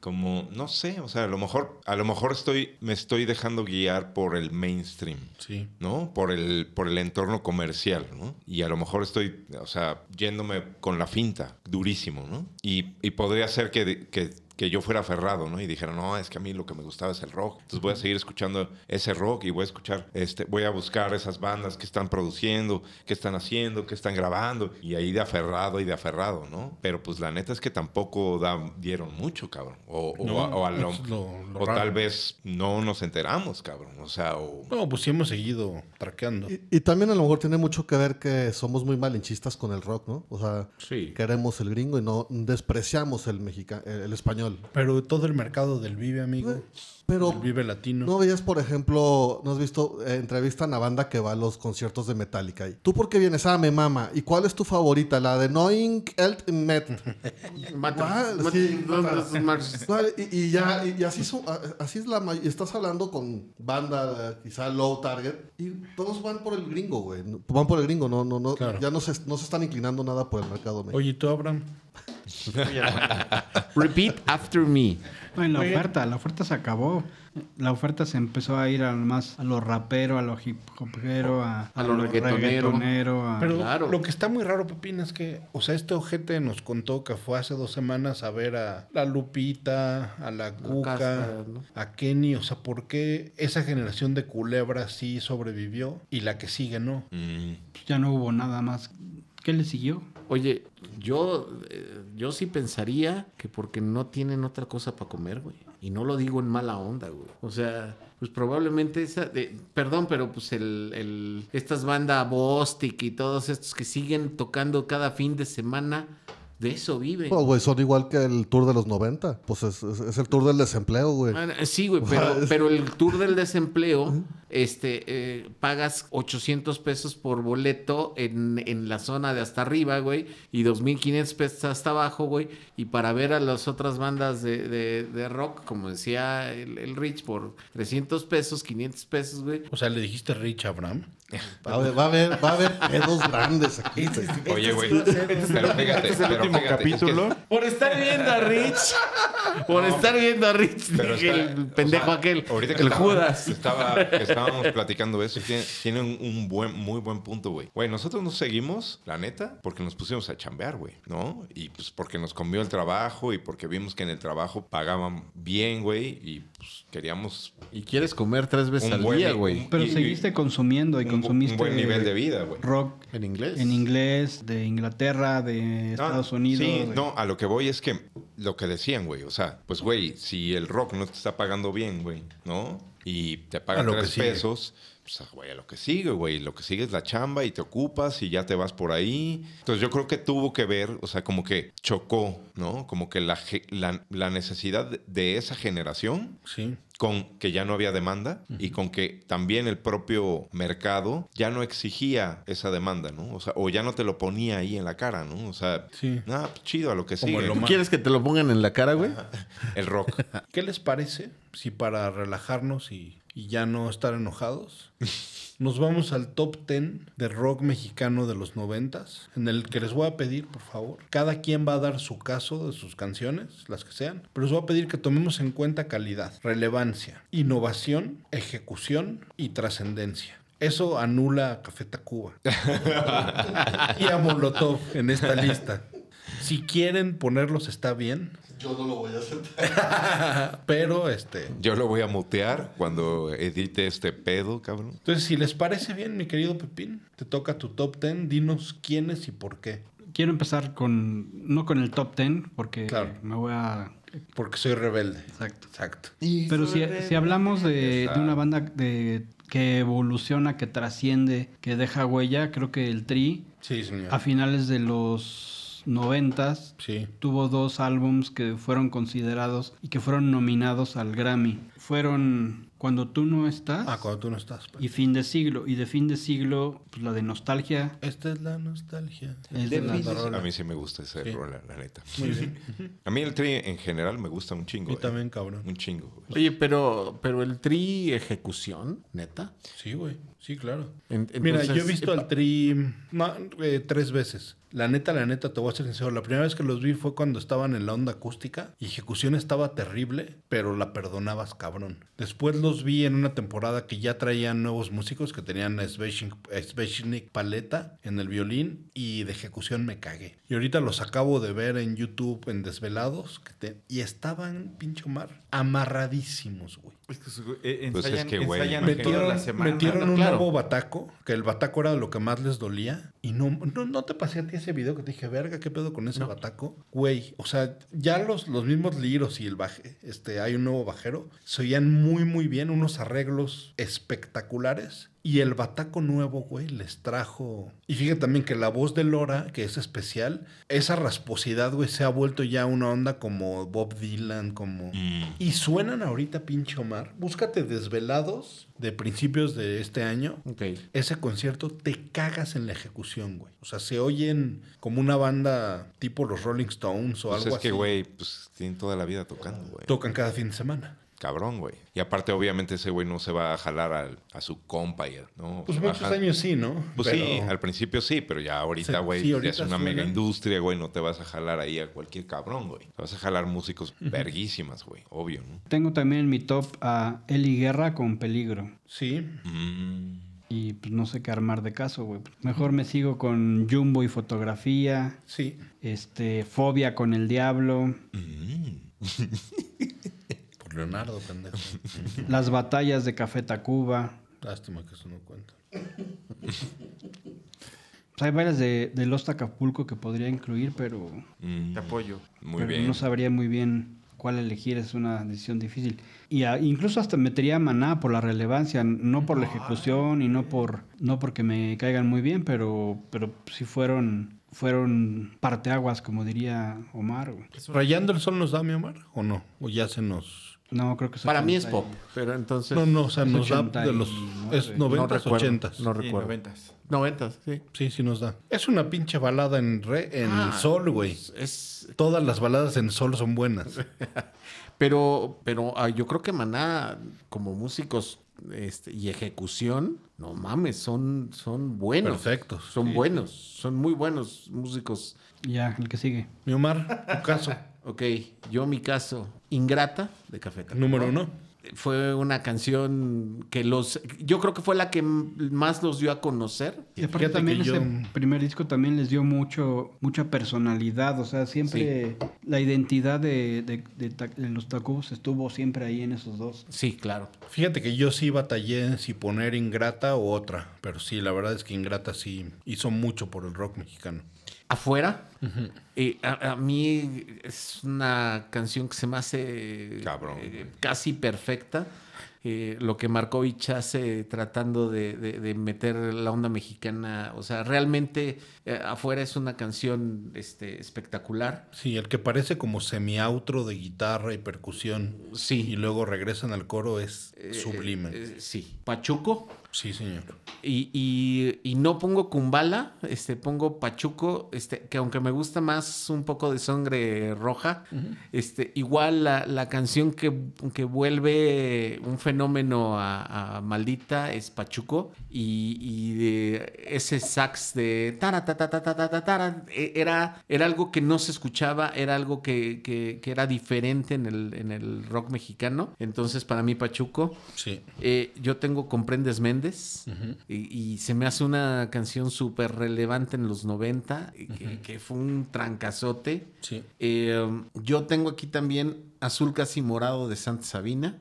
como, no sé, o sea, a lo mejor, a lo mejor estoy, me estoy dejando guiar por el mainstream. Sí. ¿no? Por el, por el entorno comercial, ¿no? Y a lo mejor estoy, o sea, yéndome con la finta, durísimo, ¿no? Y, y podría ser que, que, que yo fuera aferrado, ¿no? Y dijera, no, es que a mí lo que me gustaba es el rock. Entonces voy a seguir escuchando ese rock y voy a escuchar, este, voy a buscar esas bandas que están produciendo, que están haciendo, que están grabando. Y ahí de aferrado y de aferrado, ¿no? Pero pues la neta es que tampoco da- dieron mucho, cabrón. O, o, No, o a lo- lo- lo o tal vez no nos enteramos, cabrón. O sea, o... No, pues sí hemos seguido traqueando. Y, y también a lo mejor tiene mucho que ver que somos muy malinchistas con el rock, ¿no? O sea, Sí. queremos el gringo y no despreciamos el mexica el, el español. Pero todo el mercado del Vive, amigo. Pero El Vive Latino. no veías, por ejemplo, no has visto, eh, entrevistan a banda que va a los conciertos de Metallica. Y, ¿Tú por qué vienes? Ah, me mama. ¿Y cuál es tu favorita? La de Knowing Health Met. Y, ya, y, y así, son- así es la may- y Estás hablando con banda, quizá low target, y todos van por el gringo, güey. Van por el gringo, no, no, no. Claro. Ya no se, no se están inclinando nada por el mercado mexicano. Oye, ¿y tú, Abraham? Repeat after me. No, y la oferta, la oferta se acabó. La oferta se empezó a ir al más a lo rapero, a lo hip hopero, a, A lo reggaetonero. reggaetonero, a- Pero claro. lo que está muy raro, Pepín, es que, o sea, este ojete nos contó que fue hace dos semanas a ver a la Lupita, a la Cuca, ¿no? a Kenny. O sea, ¿por qué esa generación de culebras sí sobrevivió y la que sigue no? Mm, ya no hubo nada más. ¿Qué le siguió? Oye, yo, eh, yo sí pensaría que porque no tienen otra cosa para comer, güey. Y no lo digo en mala onda, güey. O sea, pues probablemente esa, de- perdón, pero pues el, el, estas bandas Bostic y todos estos que siguen tocando cada fin de semana, de eso viven. No, güey, son igual que el tour de los 90. Pues es, es- es el tour del desempleo, güey. Ah, Sí, güey, pero, pero el tour del desempleo este, eh, pagas 800 pesos por boleto en, en la zona de hasta arriba, güey, y 2.500 pesos hasta abajo, güey, y para ver a las otras bandas de, de- de rock, como decía el, el Rich, por 300 pesos, 500 pesos, güey. O sea, le dijiste Rich Abraham. Va a haber, va a haber, va a haber pedos grandes aquí. güey. Oye, güey. Pero fíjate, Este es el pero último fíjate, es que- capítulo. Por estar viendo a Rich. Por estar viendo a Rich. Pero dije, está- el pendejo o sea, aquel. Ahorita que el estaba- Judas. estaba- estábamos platicando eso, tiene, tiene un, un buen, muy buen punto, güey. Güey, nosotros nos seguimos, la neta, porque nos pusimos a chambear, güey, ¿no? Y pues porque nos convió el trabajo y porque vimos que en el trabajo pagaban bien, güey, y pues queríamos Y quieres comer tres veces al buen, día, güey. Pero y- seguiste consumiendo y un, consumiste un buen nivel de vida, güey. rock En inglés. en inglés, de Inglaterra, de Estados Unidos. Sí, no, a lo que voy es que lo que decían, güey. O sea, pues, güey, si el rock no te está pagando bien, güey, ¿no? Y te pagan tres sigue. pesos, pues, ah, güey, a lo que sigue, güey. Lo que sigue es la chamba y te ocupas y ya te vas por ahí. Entonces, yo creo que tuvo que ver, o sea, como que chocó, ¿no? Como que la, ge- la, la necesidad de- esa generación Sí. con que ya no había demanda y con que también el propio mercado ya no exigía esa demanda, ¿no? O sea, o ya no te lo ponía ahí en la cara, ¿no? O sea, Sí. nada, pues, chido a lo que sigue. lo ¿Tú quieres que te lo pongan en la cara, güey? El rock. ¿Qué les parece si para relajarnos y, y ya no estar enojados, nos vamos al top 10 de rock mexicano de los noventas, en el que les voy a pedir, por favor, cada quien va a dar su caso de sus canciones, las que sean, pero les voy a pedir que tomemos en cuenta calidad, relevancia, innovación, ejecución y trascendencia. Eso anula a Café Tacuba y a Molotov en esta lista. Si quieren ponerlos está bien, Yo no lo voy a hacer. pero este Yo lo voy a mutear cuando edite este pedo, cabrón. Entonces, si les parece bien, mi querido Pepín, te toca tu top 10. Dinos quiénes y por qué. Quiero empezar con, no con el top 10, porque Claro. me voy a... Porque soy rebelde. Exacto. Exacto. Pero si, si hablamos de, de una banda de, que evoluciona, que trasciende, que deja huella, creo que el Tri, Sí, señor. a finales de los noventas, Sí. tuvo dos álbums que fueron considerados y que fueron nominados al Grammy. Fueron Cuando tú no estás Ah, cuando tú no estás. pues. y Fin de siglo. Y de Fin de siglo, pues la de Nostalgia. Esta es la nostalgia. Es de las- A mí sí me gusta ese Sí. rola, la neta. A mí el tri en general me gusta un chingo. Y eh. también, cabrón. Un chingo. güey. Oye, pero, pero el tri ejecución, neta. Sí, güey. Sí, claro. En- Mira, yo he visto eh, al Tri no, eh, tres veces. La neta, la neta, te voy a ser sincero. La primera vez que los vi fue cuando estaban en la onda acústica. Y ejecución estaba terrible, pero la perdonabas, cabrón. Después los vi en una temporada que ya traían nuevos músicos que tenían Sveshnik Paleta en el violín. Y de ejecución me cagué. Y ahorita los acabo de ver en YouTube en Desvelados. y estaban, pincho mar, amarradísimos, güey. Es que, eh, Pues es que, güey, ensayan imagínate. toda Metieron, la semana. metieron ¿no? un Claro. nuevo bataco, que el bataco era lo que más les dolía. Y no, no, no te pasé a ti ese video que te dije, verga, ¿qué pedo con ese bataco? Güey, o sea, ya los, los mismos liros y el baje, este, hay un nuevo bajero, se oían muy, muy bien, unos arreglos espectaculares. Y el bataco nuevo, güey, les trajo. Y fíjate también que la voz de Lora, que es especial, esa rasposidad, güey, se ha vuelto ya una onda como Bob Dylan, como. Mm. Y suenan ahorita, pinche Omar. Búscate desvelados de principios de este año. Ok. Ese concierto te cagas en la ejecución, güey. O sea, se oyen como una banda tipo los Rolling Stones o Pues algo es que, así. güey, pues tienen toda la vida tocando, güey. Tocan cada fin de semana. Cabrón, güey. Y aparte, obviamente, ese güey no se va a jalar al- a su compa, ¿no? Pues muchos jalar- años sí, ¿no? Pues Pero- sí, al principio sí, pero ya ahorita, güey, sí, ya es una mega industria, güey, no te vas a jalar ahí a cualquier cabrón, güey. Te vas a jalar músicos verguísimas, güey, obvio, ¿no? Tengo también en mi top a Eli Guerra con Peligro. Sí. Mm. Y pues no sé qué armar de caso, güey. Mejor me sigo con Jumbo y fotografía. Sí. Este, Fobia con el Diablo. Mm. Leonardo, pendejo. Las batallas de Café Tacuba. Lástima que eso no cuenta. Pues hay varias de, de Lost Acapulco que podría incluir, pero, Mm. Te apoyo. Muy pero bien. no sabría muy bien cuál elegir. Es una decisión difícil. Y a- incluso hasta metería a Maná por la relevancia, no por la ejecución y no por no porque me caigan muy bien, pero, pero sí fueron, fueron parteaguas, como diría Omar. ¿Rayando el sol nos da, mi Omar? ¿O no? ¿O ya se nos No, creo que es Para mí es 80 pop, pero entonces... No, no, o sea, nos da 89. de los... Es no 90s, recuerdo, 80s. No recuerdo. noventas. 90, sí. Sí, sí nos da. Es una pinche balada en re, en Ah, sol, güey. Es, Todas las baladas en sol son buenas. pero pero ah, yo creo que Maná, como músicos este, y ejecución, no mames, son, son buenos. Perfectos. Son buenos, son muy buenos músicos. Ya, el que sigue. Mi Omar, tu caso. Ok, yo mi caso, Ingrata, de Café Tacuba. Número uno. Fue una canción que los... Yo creo que fue la que más los dio a conocer. Y aparte también que ese yo- primer disco también les dio mucho, mucha personalidad. O sea, siempre la identidad de, de- de Ta- de los Tacubos estuvo siempre ahí en esos dos. Sí, claro. Fíjate que yo sí batallé en si poner Ingrata o otra. Pero sí, la verdad es que Ingrata sí hizo mucho por el rock mexicano. Afuera, eh, a, a mí es una canción que se me hace Cabrón, eh, casi perfecta. Eh, lo que Markovich hace tratando de, de- de meter la onda mexicana, o sea, realmente eh, afuera es una canción este, espectacular. Sí, el que parece como semi-outro de guitarra y percusión. Sí. Y luego regresan al coro es sublime. sí, Pachuco. Sí, señor. Y, y- y no pongo Kumbala, este, pongo Pachuco, este, que aunque me gusta más un poco de sangre roja, este, igual la, la canción que, que vuelve un fenómeno a, a Maldita es Pachuco. Y, y de ese sax de tara, ta, ta, ta, ta, ta, ta, tara, e- era, era algo que no se escuchaba, era algo que, que- que era diferente en el, en el rock mexicano. Entonces, para mí, Pachuco. Sí. Eh, yo tengo Comprendes Méndez y, y se me hace una canción súper relevante en los 90, y que, que fue un trancazote. Sí. Eh, yo tengo aquí también Azul Casi Morado de Santa Sabina.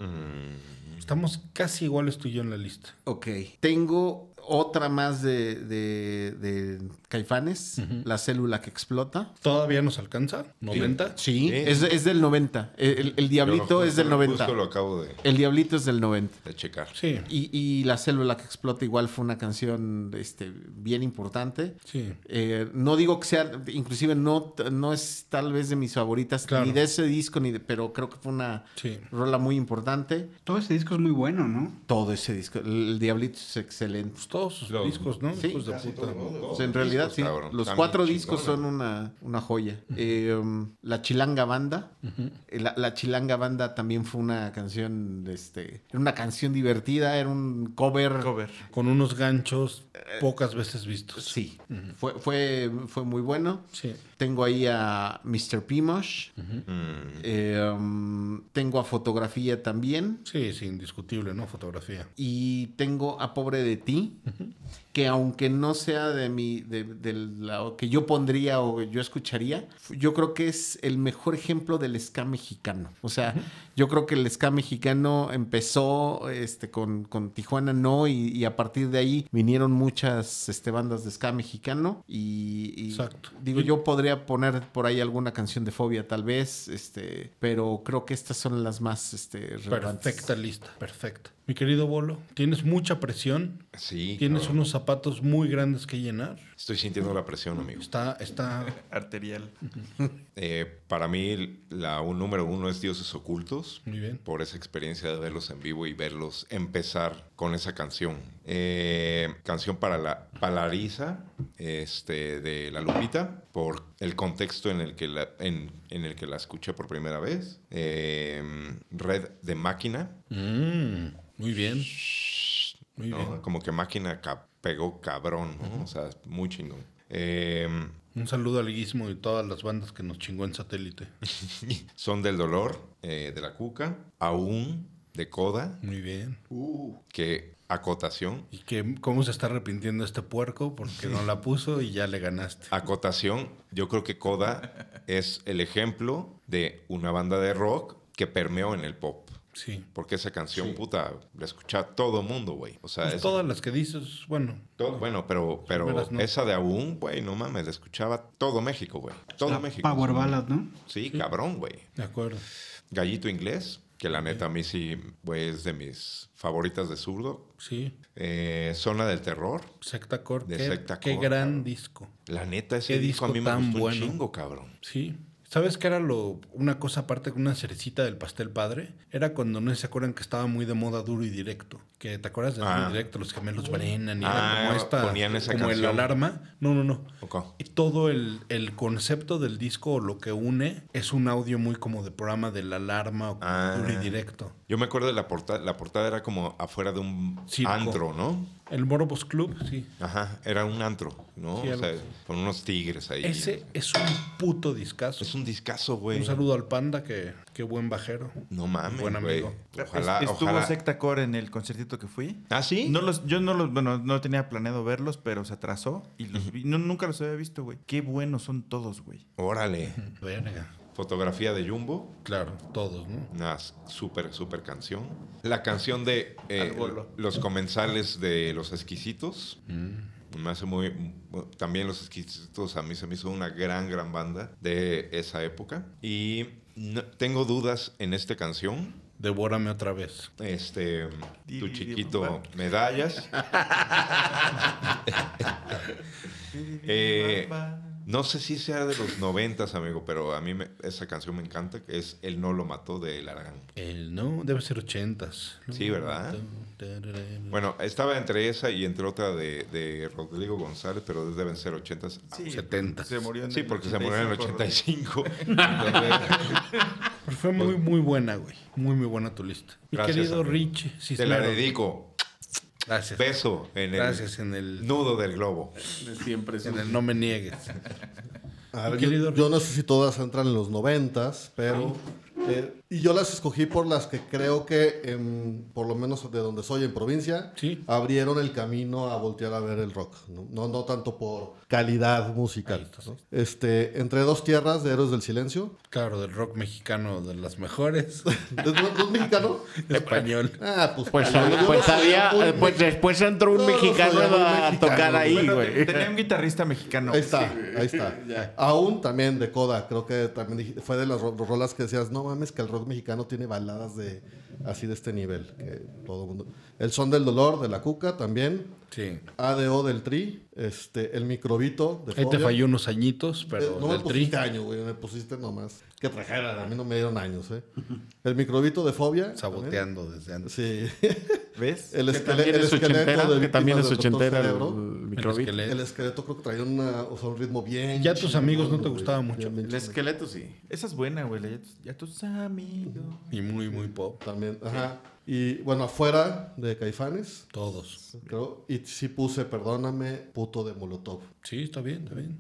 Estamos casi iguales tú y yo en la lista. Ok. Tengo otra más de, de- de Caifanes, La Célula que Explota. ¿Todavía nos alcanza? ¿90? Sí, Sí. Es, es del 90. El, el Diablito lo- es del justo 90. lo acabo de, El Diablito es del 90. de checar. Sí. Y, y La célula que explota igual fue una canción este, bien importante. Sí. Eh, no digo que sea, inclusive no, no es tal vez de mis favoritas, Claro. ni de ese disco, ni de, pero creo que fue una Sí. rola muy importante. Todo ese disco es muy bueno, ¿no? Todo ese disco, el, el Diablito es excelente. Pues todos sus Los- discos, ¿no? Sí, Hijos de casi puta. todos. O sea, en realidad, discos, sí. cabrón. Los cuatro discos son una, una joya. Eh, um, la Chilanga Banda. Eh, la, la Chilanga Banda también fue una canción, este, era una canción divertida, era un cover. Cover. Con unos ganchos pocas veces vistos. Sí, fue, fue, fue muy bueno. Sí. Tengo ahí a Mr. Pimosh. Eh, um, tengo a fotografía también. Sí, sí, indiscutible, ¿no? Fotografía. Y tengo a Pobre de ti, Mm-hmm. Que aunque no sea de mi, de, de la que yo pondría o yo escucharía, yo creo que es el mejor ejemplo del ska mexicano. O sea, yo creo que el ska mexicano empezó este, con, con Tijuana No, y, y a partir de ahí vinieron muchas este, bandas de ska mexicano. Y, y Exacto. digo, yo podría poner por ahí alguna canción de Fobia tal vez, este, pero creo que estas son las más este, relevantes. Perfecta lista, perfecta. Mi querido Bolo, tienes mucha presión. Sí. Tienes unos zapatos muy grandes que llenar. Estoy sintiendo la presión, amigo. Está, está. Arterial. Eh, para mí, la un número uno es Dioses Ocultos. Muy bien. Por esa experiencia de verlos en vivo y verlos empezar con esa canción. Eh, canción para la Palariza este, de La Lupita, por el contexto en el que la, en, en el que la escuché por primera vez. Eh, Red de Máquina. Mm, muy bien. Muy ¿no? bien. Como que Máquina ca- pegó cabrón, ¿no? O sea, muy chingón. Eh, Un saludo al Guismo y todas las bandas que nos chingó en satélite. Son del Dolor, eh, de la Cuca. Aún, de Coda. Muy bien. Que acotación. Y que cómo se está arrepintiendo este puerco porque no la puso y ya le ganaste. Acotación, yo creo que Coda es el ejemplo de una banda de rock que permeó en el pop. Sí. Porque esa canción, puta, la escucha todo mundo, güey. O sea, Pues es- todas las que dices, bueno, todo- bueno, pero, pero no. esa de aún, güey, no mames, la escuchaba todo México, güey. Todo La México. Power Ballad, ¿no? Sí, cabrón, güey. de acuerdo. Gallito inglés, que la neta a mí sí, güey, es de mis favoritas de zurdo. Sí. Eh, Zona del terror. Secta Core. De qué, Secta qué Core, gran cabrón. disco. La neta, ese Qué disco a mí disco me tan gustó bueno. un chingo, cabrón. Sí. ¿Sabes qué era lo, una cosa aparte una cerecita del pastel padre? Era cuando no se acuerdan que estaba muy de moda duro y directo. Que te acuerdas de duro Ah. y directo, los gemelos Brennan y Ah, era como esta, ponían esa como el alarma. No, no, no. Y todo el, el concepto del disco o lo que une es un audio muy como de programa de la alarma o Ah. duro y directo. Yo me acuerdo de la portada. La portada era como afuera de un Circo. antro, ¿no? El Morobos Club, sí. Ajá, era un antro, ¿no? Sí, o sea, con unos tigres ahí. Ese es un puto discazo. Es un discazo, güey. Un saludo al panda, que qué buen bajero. No mames, Buen güey. amigo. Ojalá, Es- Estuvo ojalá. Secta Core en el conciertito que fui. ¿Ah, sí? No los, yo no los, bueno, no tenía planeado verlos, pero se atrasó y los vi. No, nunca los había visto, güey. Qué buenos son todos, güey. Órale. Verga. Fotografía de Jumbo. Claro, todos, ¿no? Una súper, súper canción. La canción de eh. Los comensales de Los Exquisitos. Mm. Me hace muy... También Los Exquisitos a mí se me hizo una gran, gran banda de esa época. Y no- tengo dudas en esta canción. Devórame otra vez. Este, tu chiquito medallas. Eh, no sé si sea de los noventas, amigo, pero a mí me- esa canción me encanta, que es El no lo mató de Laragán. El no, debe ser ochentas. Sí, ¿verdad? Bueno, estaba entre esa y entre otra de, de Rodrigo González, pero deben ser ochentas. Sí, 70. Se murió en Sí, el porque se murió en el 85. 85. Entonces, Pero fue muy, muy buena, güey. Muy, muy buena tu lista. Mi Gracias, querido amigo. Rich te la dedico. Gracias. Beso en el Gracias en el, nudo del globo. Siempre es en el no me niegues. A ver, yo no sé si todas entran en los noventas, pero... eh, y yo las escogí por las que creo que, en- por lo menos de donde soy, en provincia, Sí. abrieron el camino a voltear a ver el rock. No, no, no tanto por calidad musical. ¿no? Este, Entre dos tierras de Héroes del Silencio. Claro, del rock mexicano de las mejores. ¿Es, no- es mexicano? Español. Ah, pues... Pues, pues había, muy- pues después entró un mexicano a mexicano, tocar ahí, Bueno, güey. tenía un guitarrista mexicano. Ahí está, ahí está. Aún también de Coda, creo que también fue de las ro- rolas que decías, no mames, que el rock mexicano tiene baladas de así de este nivel. Que todo. El son del dolor de la Cuca también. Sí. ADO del Tri, este, el microbito de Ahí te falló unos añitos, Eh, pero no me del tri. pusiste año, güey, me pusiste nomás. Que trajera, a mí no me dieron años, ¿eh? El microbito de Fobia. Saboteando desde antes. Sí. ¿Ves? El, Que esquele- también el es esqueleto de que también es ochentera el Cerebro. microbit. esqueleto. El esqueleto creo que traía una, o sea, un ritmo bien. Ya tus amigos no te gustaban mucho. Bien, bien El esqueleto sí. Esa es buena, güey. Ya tus, ya tus amigos. Y muy, muy pop. También, ajá. Y bueno, afuera de Caifanes, Todos. creo. Y sí puse, perdóname, puto de Molotov. Sí, está bien, está bien.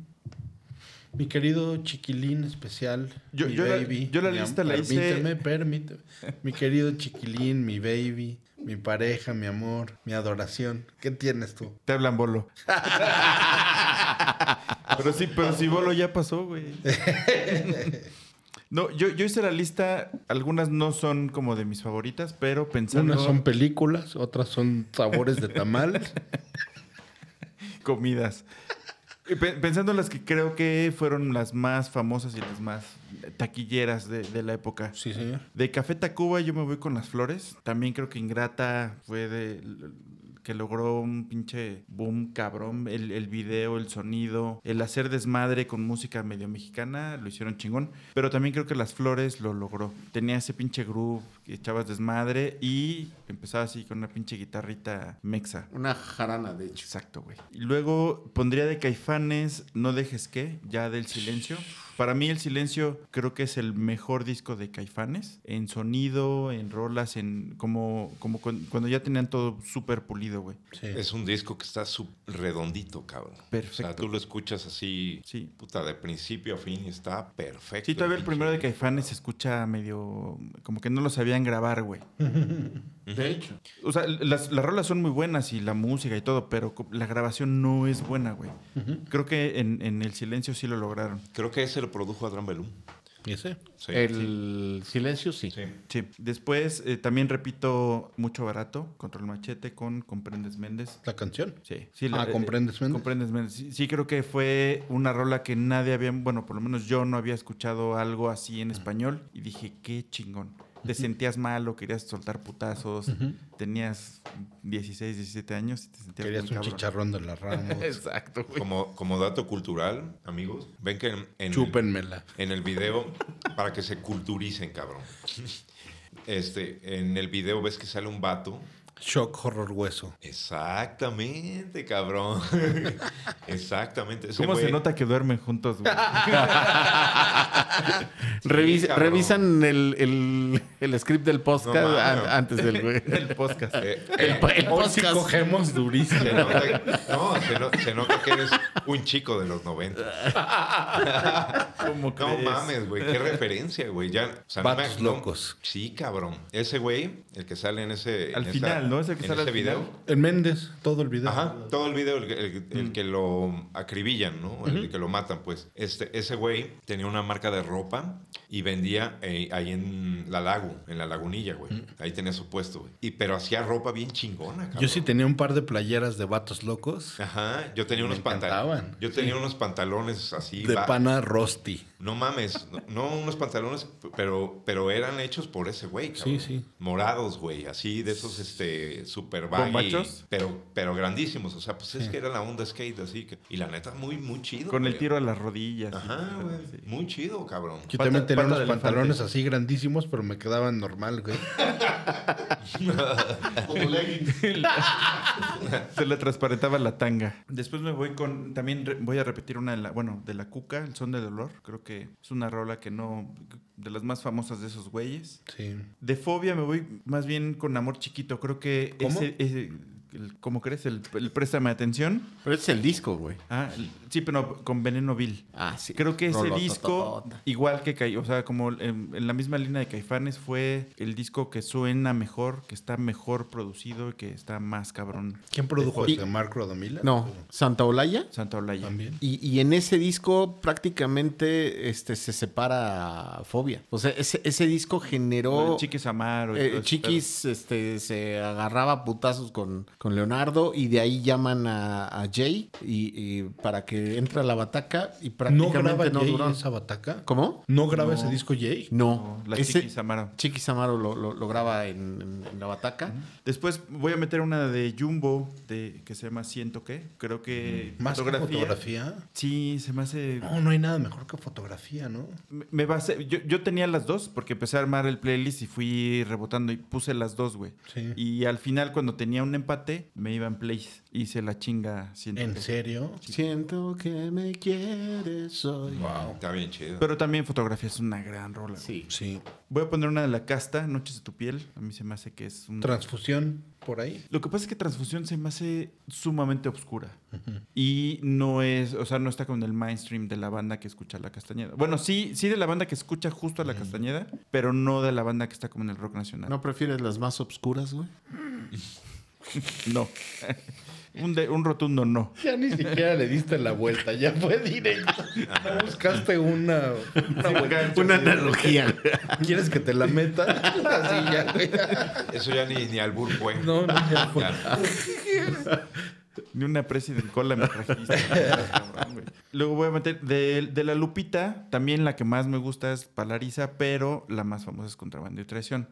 Mi querido chiquilín especial, Yo- mi yo la- baby. yo la mi lista la hice- Permíteme, permíteme. Mi querido chiquilín, mi baby, mi pareja, mi amor, mi adoración. ¿Qué tienes tú? Te hablan bolo. pero sí, pero si bolo ya pasó, güey. No, yo, yo hice la lista, algunas no son como de mis favoritas, pero pensando Unas son películas, otras son sabores de tamal. comidas. Pensando en las que creo que fueron las más famosas y las más taquilleras de, de la época. Sí, señor. De Café Tacuba yo me voy con las flores. También creo que Ingrata fue de que logró un pinche boom cabrón. El, el video, el sonido, el hacer desmadre con música medio mexicana, lo hicieron chingón. Pero también creo que las flores lo logró. Tenía ese pinche groove que echabas desmadre y empezaba así con una pinche guitarrita mexa. Una jarana, de hecho. Exacto, güey. Y luego pondría de Caifanes No dejes que, ya del silencio. Para mí el silencio creo que es el mejor disco de Caifanes. En sonido, en rolas, en como, como cuan- cuando ya tenían todo súper pulido, güey. Sí. Es un disco que está redondito, cabrón. O sea, Perfecto. tú lo escuchas así, Sí. puta, de principio a fin y está perfecto. Sí, todavía el primero de Caifanes se escucha medio... Como que no lo sabían grabar, güey. De hecho. O sea, las, las rolas son muy buenas y la música y todo, pero la grabación no es buena, güey. Creo que en, en el silencio sí lo lograron. Creo que ese lo produjo Adrián Belú. ¿Y ese? Sí. El silencio sí. Sí. Sí. Después eh, también repito Mucho Barato, Control Machete con Comprendes Méndez. ¿La canción? Sí. sí Ah, ¿Comprendes Méndez? Comprendes Méndez. Sí, sí, creo que fue una rola que nadie había, bueno, por lo menos yo no había escuchado algo así en español y dije, qué chingón. Te sentías malo, querías soltar putazos, tenías 16, 17 años y te sentías Querías un cabrón. chicharrón de las ramos. Exacto, güey. Como, como dato cultural, amigos, ven que en, en- Chúpenmela. en el video, para que se culturicen, cabrón. Este, en el video ves que sale un vato. Shock, horror, hueso. Exactamente, cabrón. Exactamente. Ese ¿Cómo se nota que duermen juntos, güey? Revisa- cabrón. revisan el, el, el script del podcast No, an- mames. antes del güey. El podcast. Eh, El, eh, el Hoy sí podcast. cogemos durísimo. se nota, no, se, no- se nota que eres un chico de los 90. ¿Cómo No crees? mames, güey, qué referencia, güey. Ya, o sea, no me- Vatos no- locos. sí, cabrón. Ese güey, el que sale en ese Al en final, ¿no? Es el que en sale ese al video. final. El Méndez, todo el video. Ajá, todo el video, el, el- Mm. el que lo acribillan, ¿no? El que lo matan, pues. Este, ese güey tenía una marca de ropa y vendía eh, ahí en la lago, en la lagunilla, güey. Ahí tenía su puesto, güey. Y, pero hacía ropa bien chingona, cabrón. Yo sí tenía un par de playeras de vatos locos. Ajá, yo tenía unos pantalones. Yo tenía unos pantalones así. De va- pana rosti. No mames, no, no unos pantalones, pero, pero eran hechos por ese güey, cabrón. Sí, sí. Morados, güey, así de esos, este, super baggy. Pero, pero grandísimos, o sea, pues es que era la onda skate, así que... Y la neta, muy, muy chido. Con el tiro a las rodillas. Ajá, güey, Sí. muy chido, cabrón. Yo Pata- también tenía unos de pantalones elefante. así grandísimos, pero me quedaban normal, güey. Se le transparentaba la tanga. Después me voy con. También re- voy a repetir una de la. Bueno, de la Cuca, El Son del Dolor. Creo que es una rola que no. De las más famosas de esos güeyes. Sí. De Fobia me voy más bien con Amor Chiquito. Creo que ¿Cómo? ese. ese- el- ¿Cómo crees? El, el Préstame Atención. Pero ese es el disco, güey. Ah, el- sí, pero con Veneno Vil. Ah, sí. Creo que ese disco, igual que o sea, como en, en la misma línea de Caifanes, fue el disco que suena mejor, que está mejor producido y que está más cabrón. ¿Quién produjo ese? ¿Mark Rodamila? No, Santa Olaya. Santa Olaya. También. Y, y en ese disco prácticamente este, se separa Fobia. O sea, ese, ese disco generó... El Chiquis Amaro. y Eh, Chiquis este, se agarraba a putazos con, con Leonardo y de ahí llaman a, a Jay y, y para que entre a la bataca y ¿No prácticamente graba no, Jay duró. esa bataca? ¿Cómo? ¿No graba No. ese disco Jay? No, pedo. La ese Chiquis Amaro. Chiquis Amaro lo, lo- lo graba en, en- en la bataca. Después voy a meter una de Jumbo de, que se llama Siento que. Creo que ¿Más que fotografía? Sí, se me hace... No, no hay nada mejor que fotografía, ¿no? Me- Me basé, yo, yo tenía las dos porque empecé a armar el playlist y fui rebotando y puse las dos, güey. Sí. Y al final, cuando tenía un empate, me iba en plays. Hice la chinga. Siento ¿En que- serio? Siento que me quieres hoy. Wow. Está bien chido. Pero también fotografía es una gran rola. Sí. Sí. Voy a poner una de la casta, Noches de tu piel. A mí se me hace que es un... Transfusión por ahí. Lo que pasa es que Transfusión se me hace sumamente oscura. Y no es, o sea, no está con el mainstream de la banda que escucha la Castañeda. Bueno, sí, sí de la banda que escucha justo a la Castañeda, pero no de la banda que está como en el rock nacional. ¿No prefieres las más obscuras, güey? No. un, de- un rotundo no. Ya ni siquiera le diste la vuelta, ya fue directo. No buscaste una, una vuelta. Una analogía. ¿Quieres que te la meta? Así ya, güey. Eso ya ni, ni albur fue. No, no, ya fue. Ya. Ni una president cola me trajiste. Luego voy a meter de, de la Lupita, también la que más me gusta es Palariza, pero la más famosa es Contrabando y Traición.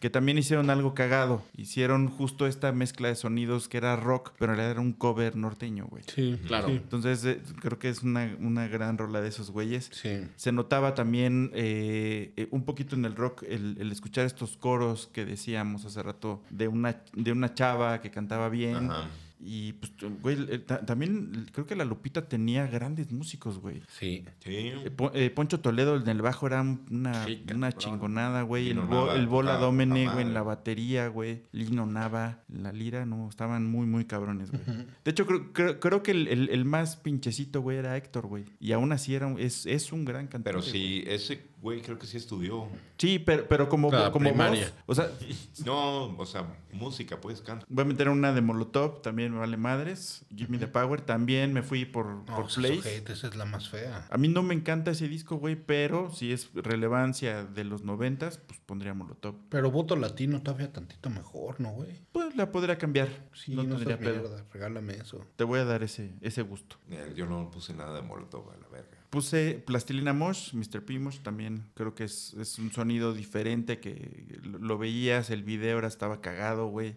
Que también hicieron algo cagado. Hicieron justo esta mezcla de sonidos que era rock, pero en realidad era un cover norteño, güey. Sí, Claro. Sí. Entonces eh, creo que es una, una gran rola de esos güeyes. sí. Se notaba también eh, eh, un poquito en el rock el, el escuchar estos coros que decíamos hace rato de una, de una chava que cantaba bien. Ajá. Y pues, güey, eh, ta- también creo que la Lupita tenía grandes músicos, güey. Sí. Sí. Eh, Po- eh, Poncho Toledo en el bajo era un- una, Sí, una chingonada, güey. El, Lino bo- Nava, el Bola Domene, poca güey, en la batería, güey. Lino Nava, la lira, no, estaban muy, muy cabrones, güey. De hecho, creo, creo, creo que el, el- el más pinchecito, güey, era Héctor, güey. Y aún así era, un- es, es un gran cantante. Pero sí, ese güey creo que sí estudió. Sí, pero, pero como, como primaria. voz, o sea, No, o sea, música, pues, canta. voy a meter una de Molotov, también me vale madres. Give Me the Power, también me fui por, No, por Place. ojete, esa es la más fea. A mí no me encanta ese disco, güey, pero si es relevancia de los noventas, pues pondría Molotov. Pero voto latino todavía tantito mejor, ¿no, güey? Pues la podría cambiar. Sí, no, no, tendría mierda, regálame eso. Te voy a dar ese, ese gusto. Yo no puse nada de Molotov a la verga. Puse Plastilina Mosh, Mr. P. Mosh también. Creo que es, es un sonido diferente que lo, veías, el video era, estaba cagado, güey.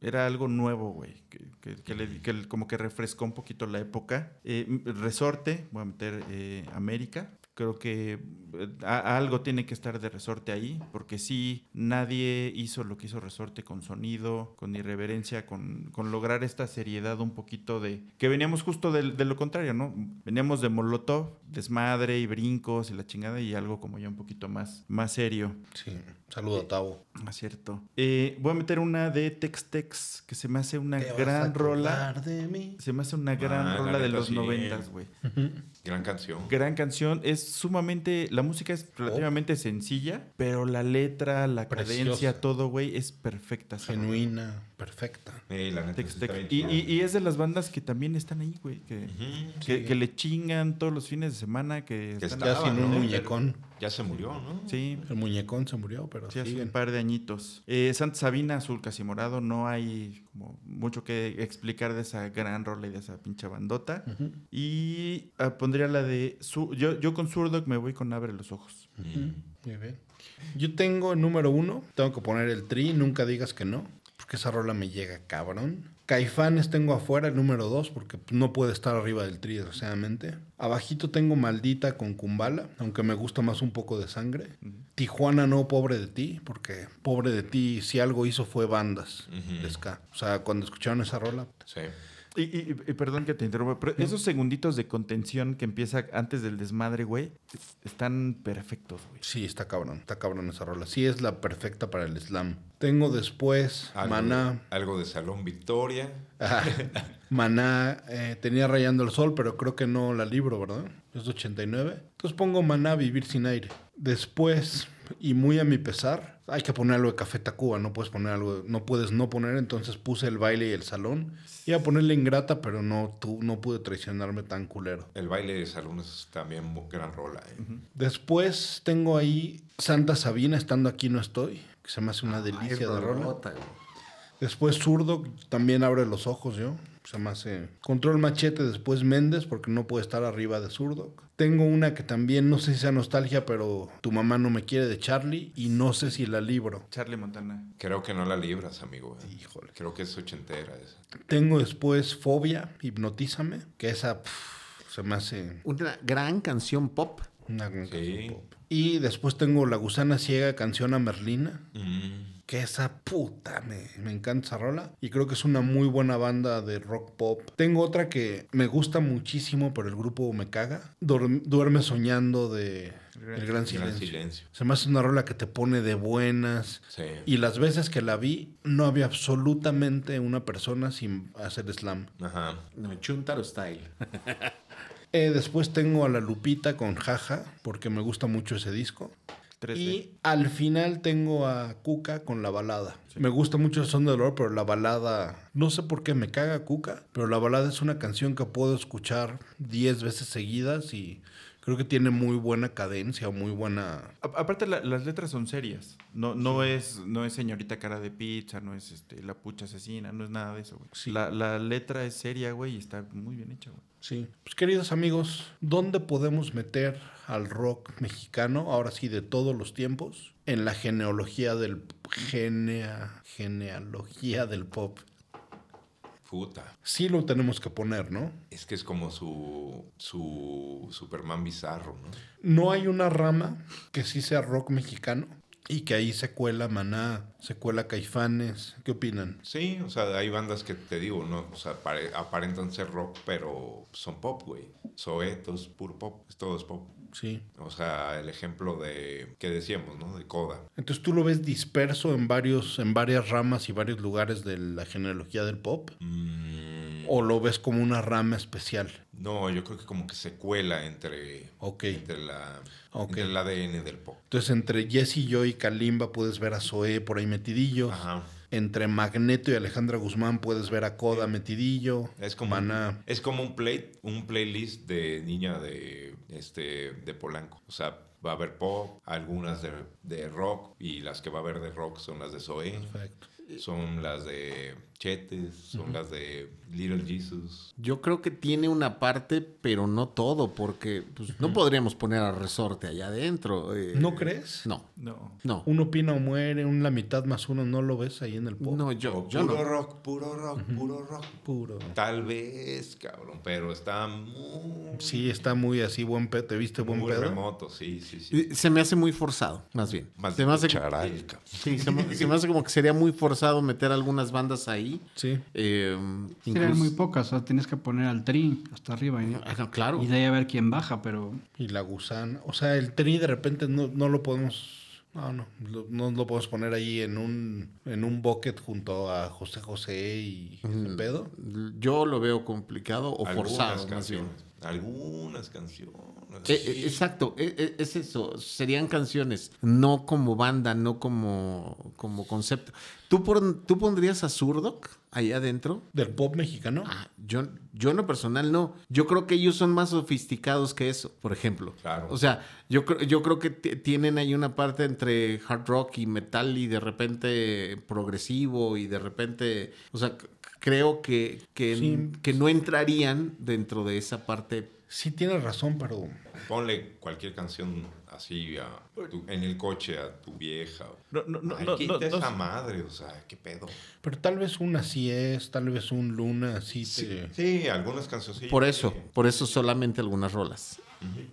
Era algo nuevo, güey, que, que- que le- que le- como que refrescó un poquito la época. Eh, Resorte, voy a meter eh, América. Creo que eh, algo tiene que estar de Resorte ahí, porque sí, nadie hizo lo que hizo Resorte con sonido, con irreverencia, con, con lograr esta seriedad un poquito de... Que veníamos justo del- de, lo contrario, ¿no? Veníamos de Molotov, desmadre y brincos y la chingada, y algo como ya un poquito más, más serio. Sí. Saludo a Tavo. Ah, cierto. Eh, voy a meter una de Tex Tex, que se me hace una gran rola. de mí? Se me hace una gran Ah, la rola de los sí. noventas, güey. Gran canción. Gran canción. Es sumamente... La música es relativamente sencilla, pero la letra, la Preciosa. cadencia, todo, güey, es perfecta. Genuina, perfecta. La neta, Tex sí Tex. bien Y, chida. y- y es de las bandas que también están ahí, güey. Que, Ujú, que, sí. que le chingan todos los fines de semana. Que, Que están Ya sin un ¿no? muñecón. Ya se murió, ¿no? Sí, El muñecón se murió, pero Sí, hace siguen. un par de añitos. Eh, Santa Sabina, azul casi morado, no hay como mucho que explicar de esa gran rola y de esa pinche bandota. Y ah, pondría la de... Su- yo, yo con Zurdok me voy con Abre los ojos. Muy bien. Yo tengo el número uno. Tengo que poner el tri. Nunca digas que no. Porque esa rola me llega cabrón. Caifanes tengo afuera el número dos. Porque pues, no puede estar arriba del tri, desgraciadamente. Abajito tengo Maldita con Kumbala. Aunque me gusta más un poco de sangre. Tijuana no, Pobre de ti. Porque Pobre de ti, si algo hizo fue bandas de ska. O sea, cuando escucharon esa rola. Sí. Y, y- y perdón que te interrumpa, pero esos segunditos de contención que empieza antes del desmadre, güey, es- están perfectos, güey. Sí, está cabrón. Está cabrón esa rola. Sí es la perfecta para el slam. Tengo después Algo, Maná. algo de Salón Victoria. Maná eh, tenía Rayando el Sol, pero creo que no la libro, ¿verdad? Es de 89. Entonces pongo Maná Vivir sin aire. Después, y muy a mi pesar, hay que poner algo de Café Tacuba, no puedes poner algo, no puedes no poner, entonces puse el baile y el salón. Iba a ponerle ingrata, pero no, tú, no pude traicionarme tan culero. El baile de salón es también gran rola. ¿eh? Después tengo ahí Santa Sabina, estando aquí no estoy, que se me hace una delicia de rola. güey. Después Zurdo, también abre los ojos yo. Se me hace Control Machete, después Méndez, porque no puede estar arriba de Zurdo. Tengo una que también, no sé si sea nostalgia, pero Tu mamá no me quiere de Charlie y no sé si la libro. Charlie Montana. Creo que no la libras, amigo. ¿eh? Híjole. Creo que es ochentera esa. Tengo después Fobia, Hipnotízame, que esa pff, se me hace Una gran canción pop. una gran Sí. canción pop. Y después tengo La Gusana Ciega, canción a Merlina. Mm. Que esa puta, me, me encanta esa rola. Y creo que es una muy buena banda de rock pop. Tengo otra que me gusta muchísimo, pero el grupo me caga. Duerme soñando de El Gran Silencio. Gran silencio. Se me hace una rola que te pone de buenas. Sí. Y las veces que la vi, no había absolutamente una persona sin hacer slam. Ajá. No, Chuntaro Style. Eh, después tengo a la Lupita con Jaja, porque me gusta mucho ese disco. 3D. Y al final tengo a Cuca con la balada. Me gusta mucho el son del dolor, pero la balada, no sé por qué me caga Cuca, pero la balada es una canción que puedo escuchar 10 veces seguidas y creo que tiene muy buena cadencia, muy buena... A- Aparte, la- las letras son serias. No, no, es, no es señorita cara de pizza, no es este, la pucha asesina, no es nada de eso, güey. Sí. La, la letra es seria, güey, y está muy bien hecha, güey. Sí. Pues queridos amigos, ¿dónde podemos meter al rock mexicano, ahora sí de todos los tiempos, en la genealogía del... Genea, genealogía del pop? Puta. Sí lo tenemos que poner, ¿no? Es que es como su, su Superman bizarro, ¿no? No hay una rama que sí sea rock mexicano y que ahí se cuela Maná, se cuela Caifanes. ¿Qué opinan? Sí, o sea, hay bandas que te digo, ¿no? O sea, pare- aparentan ser rock, pero son pop, güey. Soetos, puro pop, todo es pop. Sí. O sea, el ejemplo de, que decíamos, ¿no? De Coda. Entonces tú lo ves disperso en varios, en varias ramas y varios lugares de la genealogía del pop. Mm, ¿O lo ves como una rama especial? No, yo creo que como que se cuela entre, Ok. entre, la, entre el ADN del pop. Entonces entre Jesse Joy y Kalimba puedes ver a Zoé por ahí metidillos. Ajá. Entre Magneto y Alejandra Guzmán puedes ver a Coda metidillo. Es como, Maná. es como un, play, un playlist de niña de, este, de Polanco. O sea, va a haber pop, algunas de, de rock, y las que va a haber de rock son las de Zoé. Perfecto. Son las de Chetes, son las de Little Jesus. Yo creo que tiene una parte, pero no todo, porque pues, no podríamos poner a resorte allá adentro. eh, ¿No crees? No, No. no. Un opina o muere, un la mitad más uno, ¿no lo ves ahí en el pop? No, yo, O yo puro no. rock, puro rock, puro rock. Puro. Tal vez, cabrón, pero está muy, Sí, está muy así, buen pedo. ¿Te viste buen muy pedo? remoto, sí, sí, sí. Eh, Se me hace muy forzado, más bien. Más se me hace, charal, sí, se me, se me hace como que sería muy forzado meter algunas bandas ahí. Sí. Eh, incluso- muy pocas, o sea, tienes que poner al tri hasta arriba. Y, Ah, no, claro. y de ahí a ver quién baja, pero Y la gusana. O sea, el tri de repente no, no lo podemos. No, no, lo- no lo podemos poner ahí en un, en un bucket junto a José José y ese pedo. Yo lo veo complicado o Algunas forzado, más bien. canciones. Algunas canciones. Eh, eh, exacto, eh, eh, es eso. Serían canciones, no como banda, no como, como concepto. ¿Tú, por- ¿Tú pondrías a Zurdok ahí adentro? Del pop mexicano. Ah, yo, yo en lo personal no. Yo creo que ellos son más sofisticados que eso, por ejemplo. Claro. O sea, yo, creo- yo creo que tienen ahí una parte entre hard rock y metal y de repente progresivo y de repente, o sea, creo que, que, Sí. que no entrarían dentro de esa parte. Sí tienes razón, pero Ponle cualquier canción así a tu- en el coche a tu vieja. No, no, no, Ay, no, no, no- esa madre, o sea, qué pedo. pero tal vez una sí es, tal vez un Luna sí te... Sí, algunas canciones. Por eso, por eso solamente algunas rolas.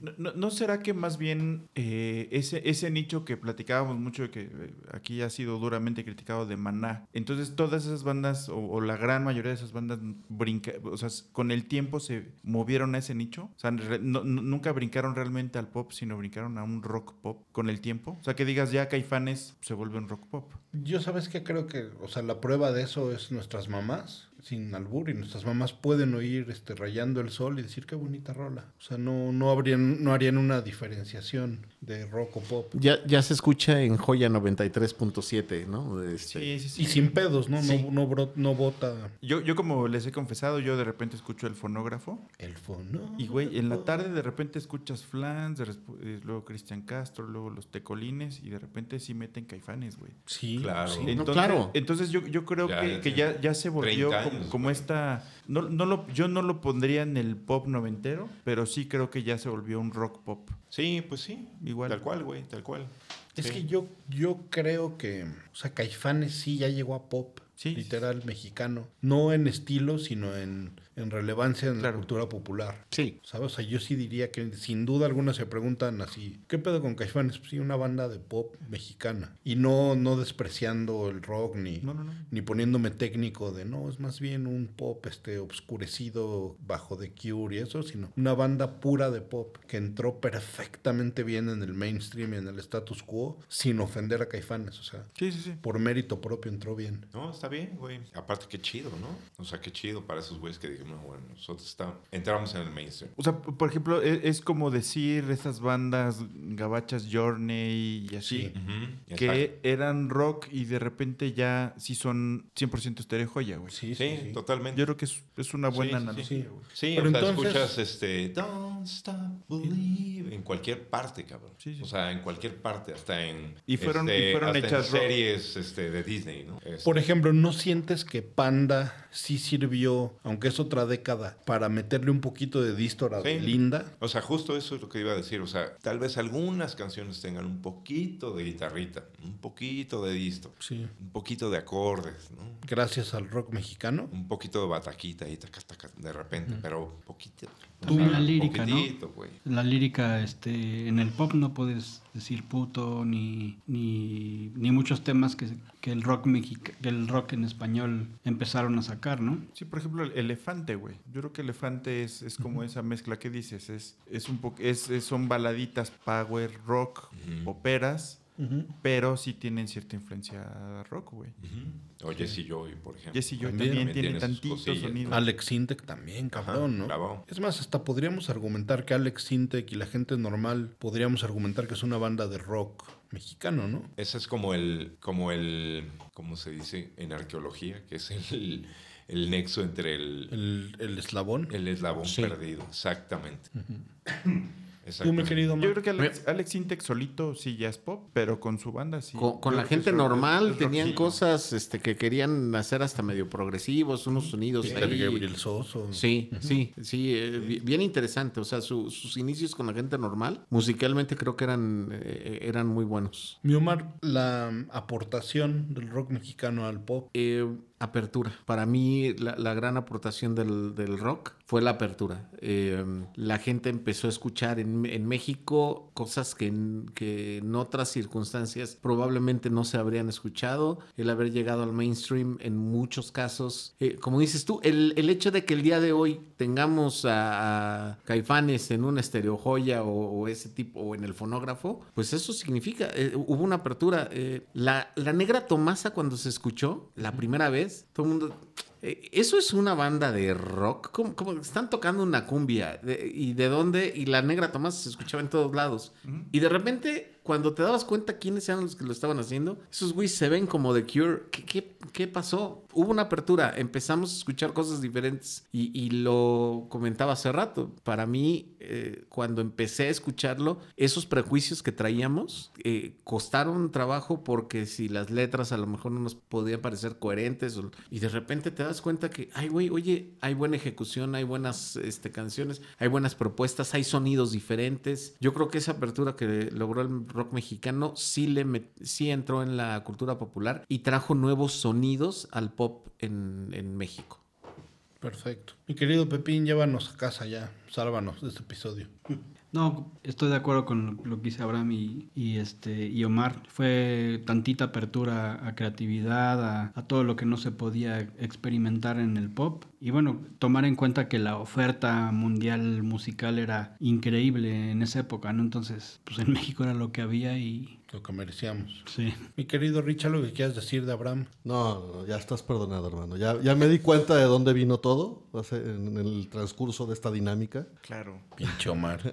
No, no- ¿no será que más bien eh, ese, ese nicho que platicábamos mucho, que eh, aquí ha sido duramente criticado de Maná, entonces todas esas bandas, o, o la gran mayoría de esas bandas, brinca, o sea, con el tiempo se movieron a ese nicho? O sea, re- no- no- nunca brincaron realmente al pop, sino brincaron a un rock pop con el tiempo. O sea, que digas ya Caifanes se vuelve un rock pop. Yo sabes que creo que, o sea, la prueba de eso es nuestras mamás, sin albur, y nuestras mamás pueden oír este rayando el sol y decir qué bonita rola. O sea, no, no habrían, no harían una diferenciación de rock o pop. Ya, ya se escucha en Joya 93.7, ¿no? Este- Sí, sí, sí. Y sin pedos, ¿no? Sí. No, no, bro- no bota Yo, yo como les he confesado, yo de repente escucho el fonógrafo el fono. Y güey, en la tarde de repente escuchas Flans, de resp- eh, luego Cristian Castro, luego los Tecolines y de repente sí meten caifanes, güey. Sí, Claro. sí. Entonces, claro. entonces yo, yo creo Ya, que, ya que ya, ya se volvió 30 como, años, como güey. esta... No, no lo, yo no lo pondría en el pop noventero, pero sí creo que ya se volvió un rock pop. Sí, pues sí. Igual. Tal cual, güey, tal cual. Es Sí. que yo, yo creo que, o sea, Caifanes sí ya llegó a pop, Sí. literal mexicano. No en estilo, sino en, en relevancia en Claro. la cultura popular. Sí. ¿Sabes? O sea, yo sí diría que sin duda alguna se preguntan así, ¿qué pedo con Caifanes? Pues sí, una banda de pop mexicana. Y no, no despreciando el rock ni, No, no, no. ni poniéndome técnico de, no, es más bien un pop este obscurecido bajo The Cure y eso, sino una banda pura de pop que entró perfectamente bien en el mainstream y en el status quo sin ofender a Caifanes. O sea, Sí, sí, sí. por mérito propio entró bien. No, está bien, güey. Aparte, qué chido, ¿no? O sea, qué chido para esos güeyes que dijeron, no, bueno, nosotros está... entramos en el mainstream. O sea, por ejemplo, e- es, como decir esas bandas gabachas Journey y así. Sí. Que exacto. eran rock y de repente ya sí son 100% estereo joya, güey. Sí, Sí, sí, sí. totalmente. Yo creo que es, es una buena analogía, sí. güey. Sí, Pero o sea, entonces- escuchas este Don't Stop Believe en cualquier parte, cabrón. Sí, sí. O sea, en cualquier parte, hasta en Y fueron- este, y fueron hasta en hechas series este, de Disney, ¿no? Este, Por ejemplo, ¿no sientes que Panda sí sirvió, aunque es otra década, para meterle un poquito de distor a Sí. Linda? O sea, justo eso es lo que iba a decir. O sea, tal vez algunas canciones tengan un poquito de guitarrita, un poquito de disto, Sí. un poquito de acordes, ¿no? Gracias al rock mexicano. Un poquito de bataquita ahí, taca, taca, de repente, pero poquito. También la lírica, ¿no? La lírica, este, en el pop no puedes decir puto ni, ni, ni muchos temas que, que el rock mexica, que el rock en español empezaron a sacar, ¿no? Sí, por ejemplo, el elefante, güey. Yo creo que elefante es, es como esa mezcla que dices. Es, es un es, es- son baladitas power, rock, pero sí tienen cierta influencia rock, güey. Ujú. O Jesse Joy, por ejemplo. Jesse Joy También también, tiene tiene sus tantito cosillas, sonido. Alex Sintek también, cabrón, ¿no? bravo. Es más, hasta podríamos argumentar que Alex Sintek y la gente normal podríamos argumentar que es una banda de rock mexicano, ¿no? Ese es como el, como el, ¿cómo se dice en arqueología? Que es el, el nexo entre el, El, el eslabón. el eslabón Sí. perdido. Exactamente. Tú, mi querido Yo creo que Alex, Alex Intec solito sí ya es pop, pero con su banda sí. Con, la gente normal es tenían cosas este, que querían hacer hasta medio progresivos, unos sonidos Peter ahí. Gabriel Soso. Sí, sí, sí, eh, bi- bien interesante. O sea, su- sus inicios con la gente normal, musicalmente creo que eran, eh, eran muy buenos. Mi Omar, la aportación del rock mexicano al pop. Eh, apertura. Para mí, la, la gran aportación del, del rock fue la apertura. Eh, la gente empezó a escuchar en, en México cosas que en, que en otras circunstancias probablemente no se habrían escuchado. El haber llegado al mainstream en muchos casos. eh, como dices tú, el, el hecho de que el día de hoy tengamos a, a Caifanes en una estéreo joya o, o ese tipo, o en el fonógrafo, pues eso significa, eh, hubo una apertura. eh, la, la Negra Tomasa cuando se escuchó la primera vez, todo el mundo... eh, ¿Eso es una banda de rock? ¿Cómo, cómo están tocando una cumbia? ¿Y de dónde? Y la Negra Tomasa se escuchaba en todos lados. Y de repente, cuando te dabas cuenta quiénes eran los que lo estaban haciendo, esos güeyes se ven como The Cure. ¿Qué, qué, qué pasó? Hubo una apertura, empezamos a escuchar cosas diferentes y, y lo comentaba hace rato. Para mí, eh, cuando empecé a escucharlo, esos prejuicios que traíamos eh, costaron trabajo porque si las letras a lo mejor no nos podían parecer coherentes y de repente te das cuenta que, ay, güey, oye, hay buena ejecución, hay buenas este, canciones, hay buenas propuestas, hay sonidos diferentes. Yo creo que esa apertura que logró el rock mexicano sí, le sí entró en la cultura popular y trajo nuevos sonidos al pop en, en México. Perfecto. Mi querido Pepín, llévanos a casa ya. Sálvanos de este episodio. No, estoy de acuerdo con lo, que dice Abraham y, y, este, y Omar. Fue tantita apertura a creatividad, a, a todo lo que no se podía experimentar en el pop. Y bueno, tomar en cuenta que la oferta mundial musical era increíble en esa época, ¿no? Entonces, pues en México era lo que había y Lo que merecíamos. sí. Mi querido Richard, lo que quieras decir de Abraham. No, no, ya estás perdonado, hermano. Ya, ya me di cuenta de dónde vino todo en el transcurso de esta dinámica. Claro. Pinche Omar.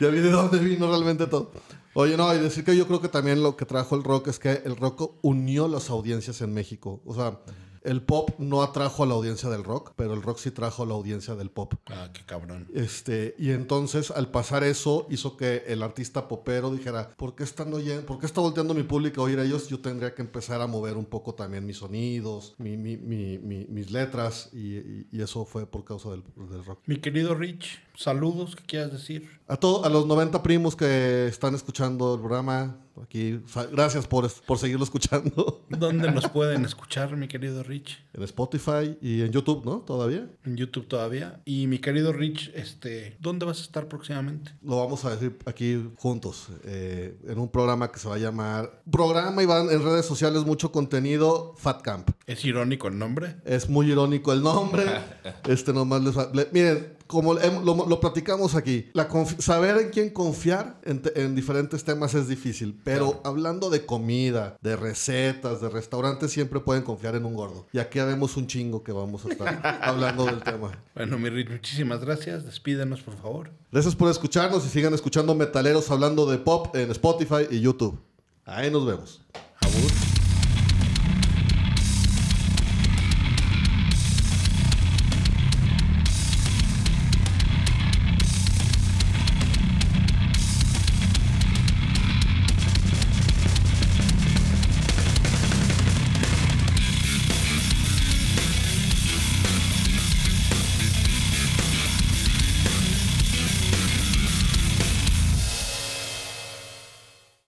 ya vi de dónde vino realmente todo. Oye, no, y decir que yo creo que también lo que trajo el rock es que el rock unió las audiencias en México. O sea, el pop no atrajo a la audiencia del rock, pero el rock sí trajo a la audiencia del pop. Ah, qué cabrón. Este, y entonces al pasar eso hizo que el artista popero dijera, ¿por qué están oyendo, por qué está volteando mi público a oír a ellos? Yo tendría que empezar a mover un poco también mis sonidos, mi- mi- mi- mi- mis letras, y, y- y eso fue por causa del, del rock. Mi querido Rich, saludos, ¿qué quieras decir? A, todo, a los 90 primos que están escuchando el programa, aquí, gracias por, por seguirlo escuchando ¿Dónde nos pueden escuchar, mi querido Rich? en Spotify y en YouTube, ¿no? Todavía. En YouTube todavía. Y mi querido Rich, este, ¿dónde vas a estar próximamente? Lo vamos a decir aquí juntos, eh, en un programa que se va a llamar... Programa y van en redes sociales mucho contenido, Fat Camp. ¿Es irónico el nombre? Es muy irónico el nombre. este nomás les va- le- miren, como lo, lo platicamos aquí, la saber en quién confiar en, te- en diferentes temas es difícil. Pero hablando de comida, de recetas, de restaurantes, siempre pueden confiar en un gordo. Y aquí vemos un chingo que vamos a estar hablando del tema. Bueno, mi Rich, muchísimas gracias. Despídenos, por favor. Gracias por escucharnos y sigan escuchando metaleros hablando de pop en Spotify y YouTube. Ahí nos vemos. Abur.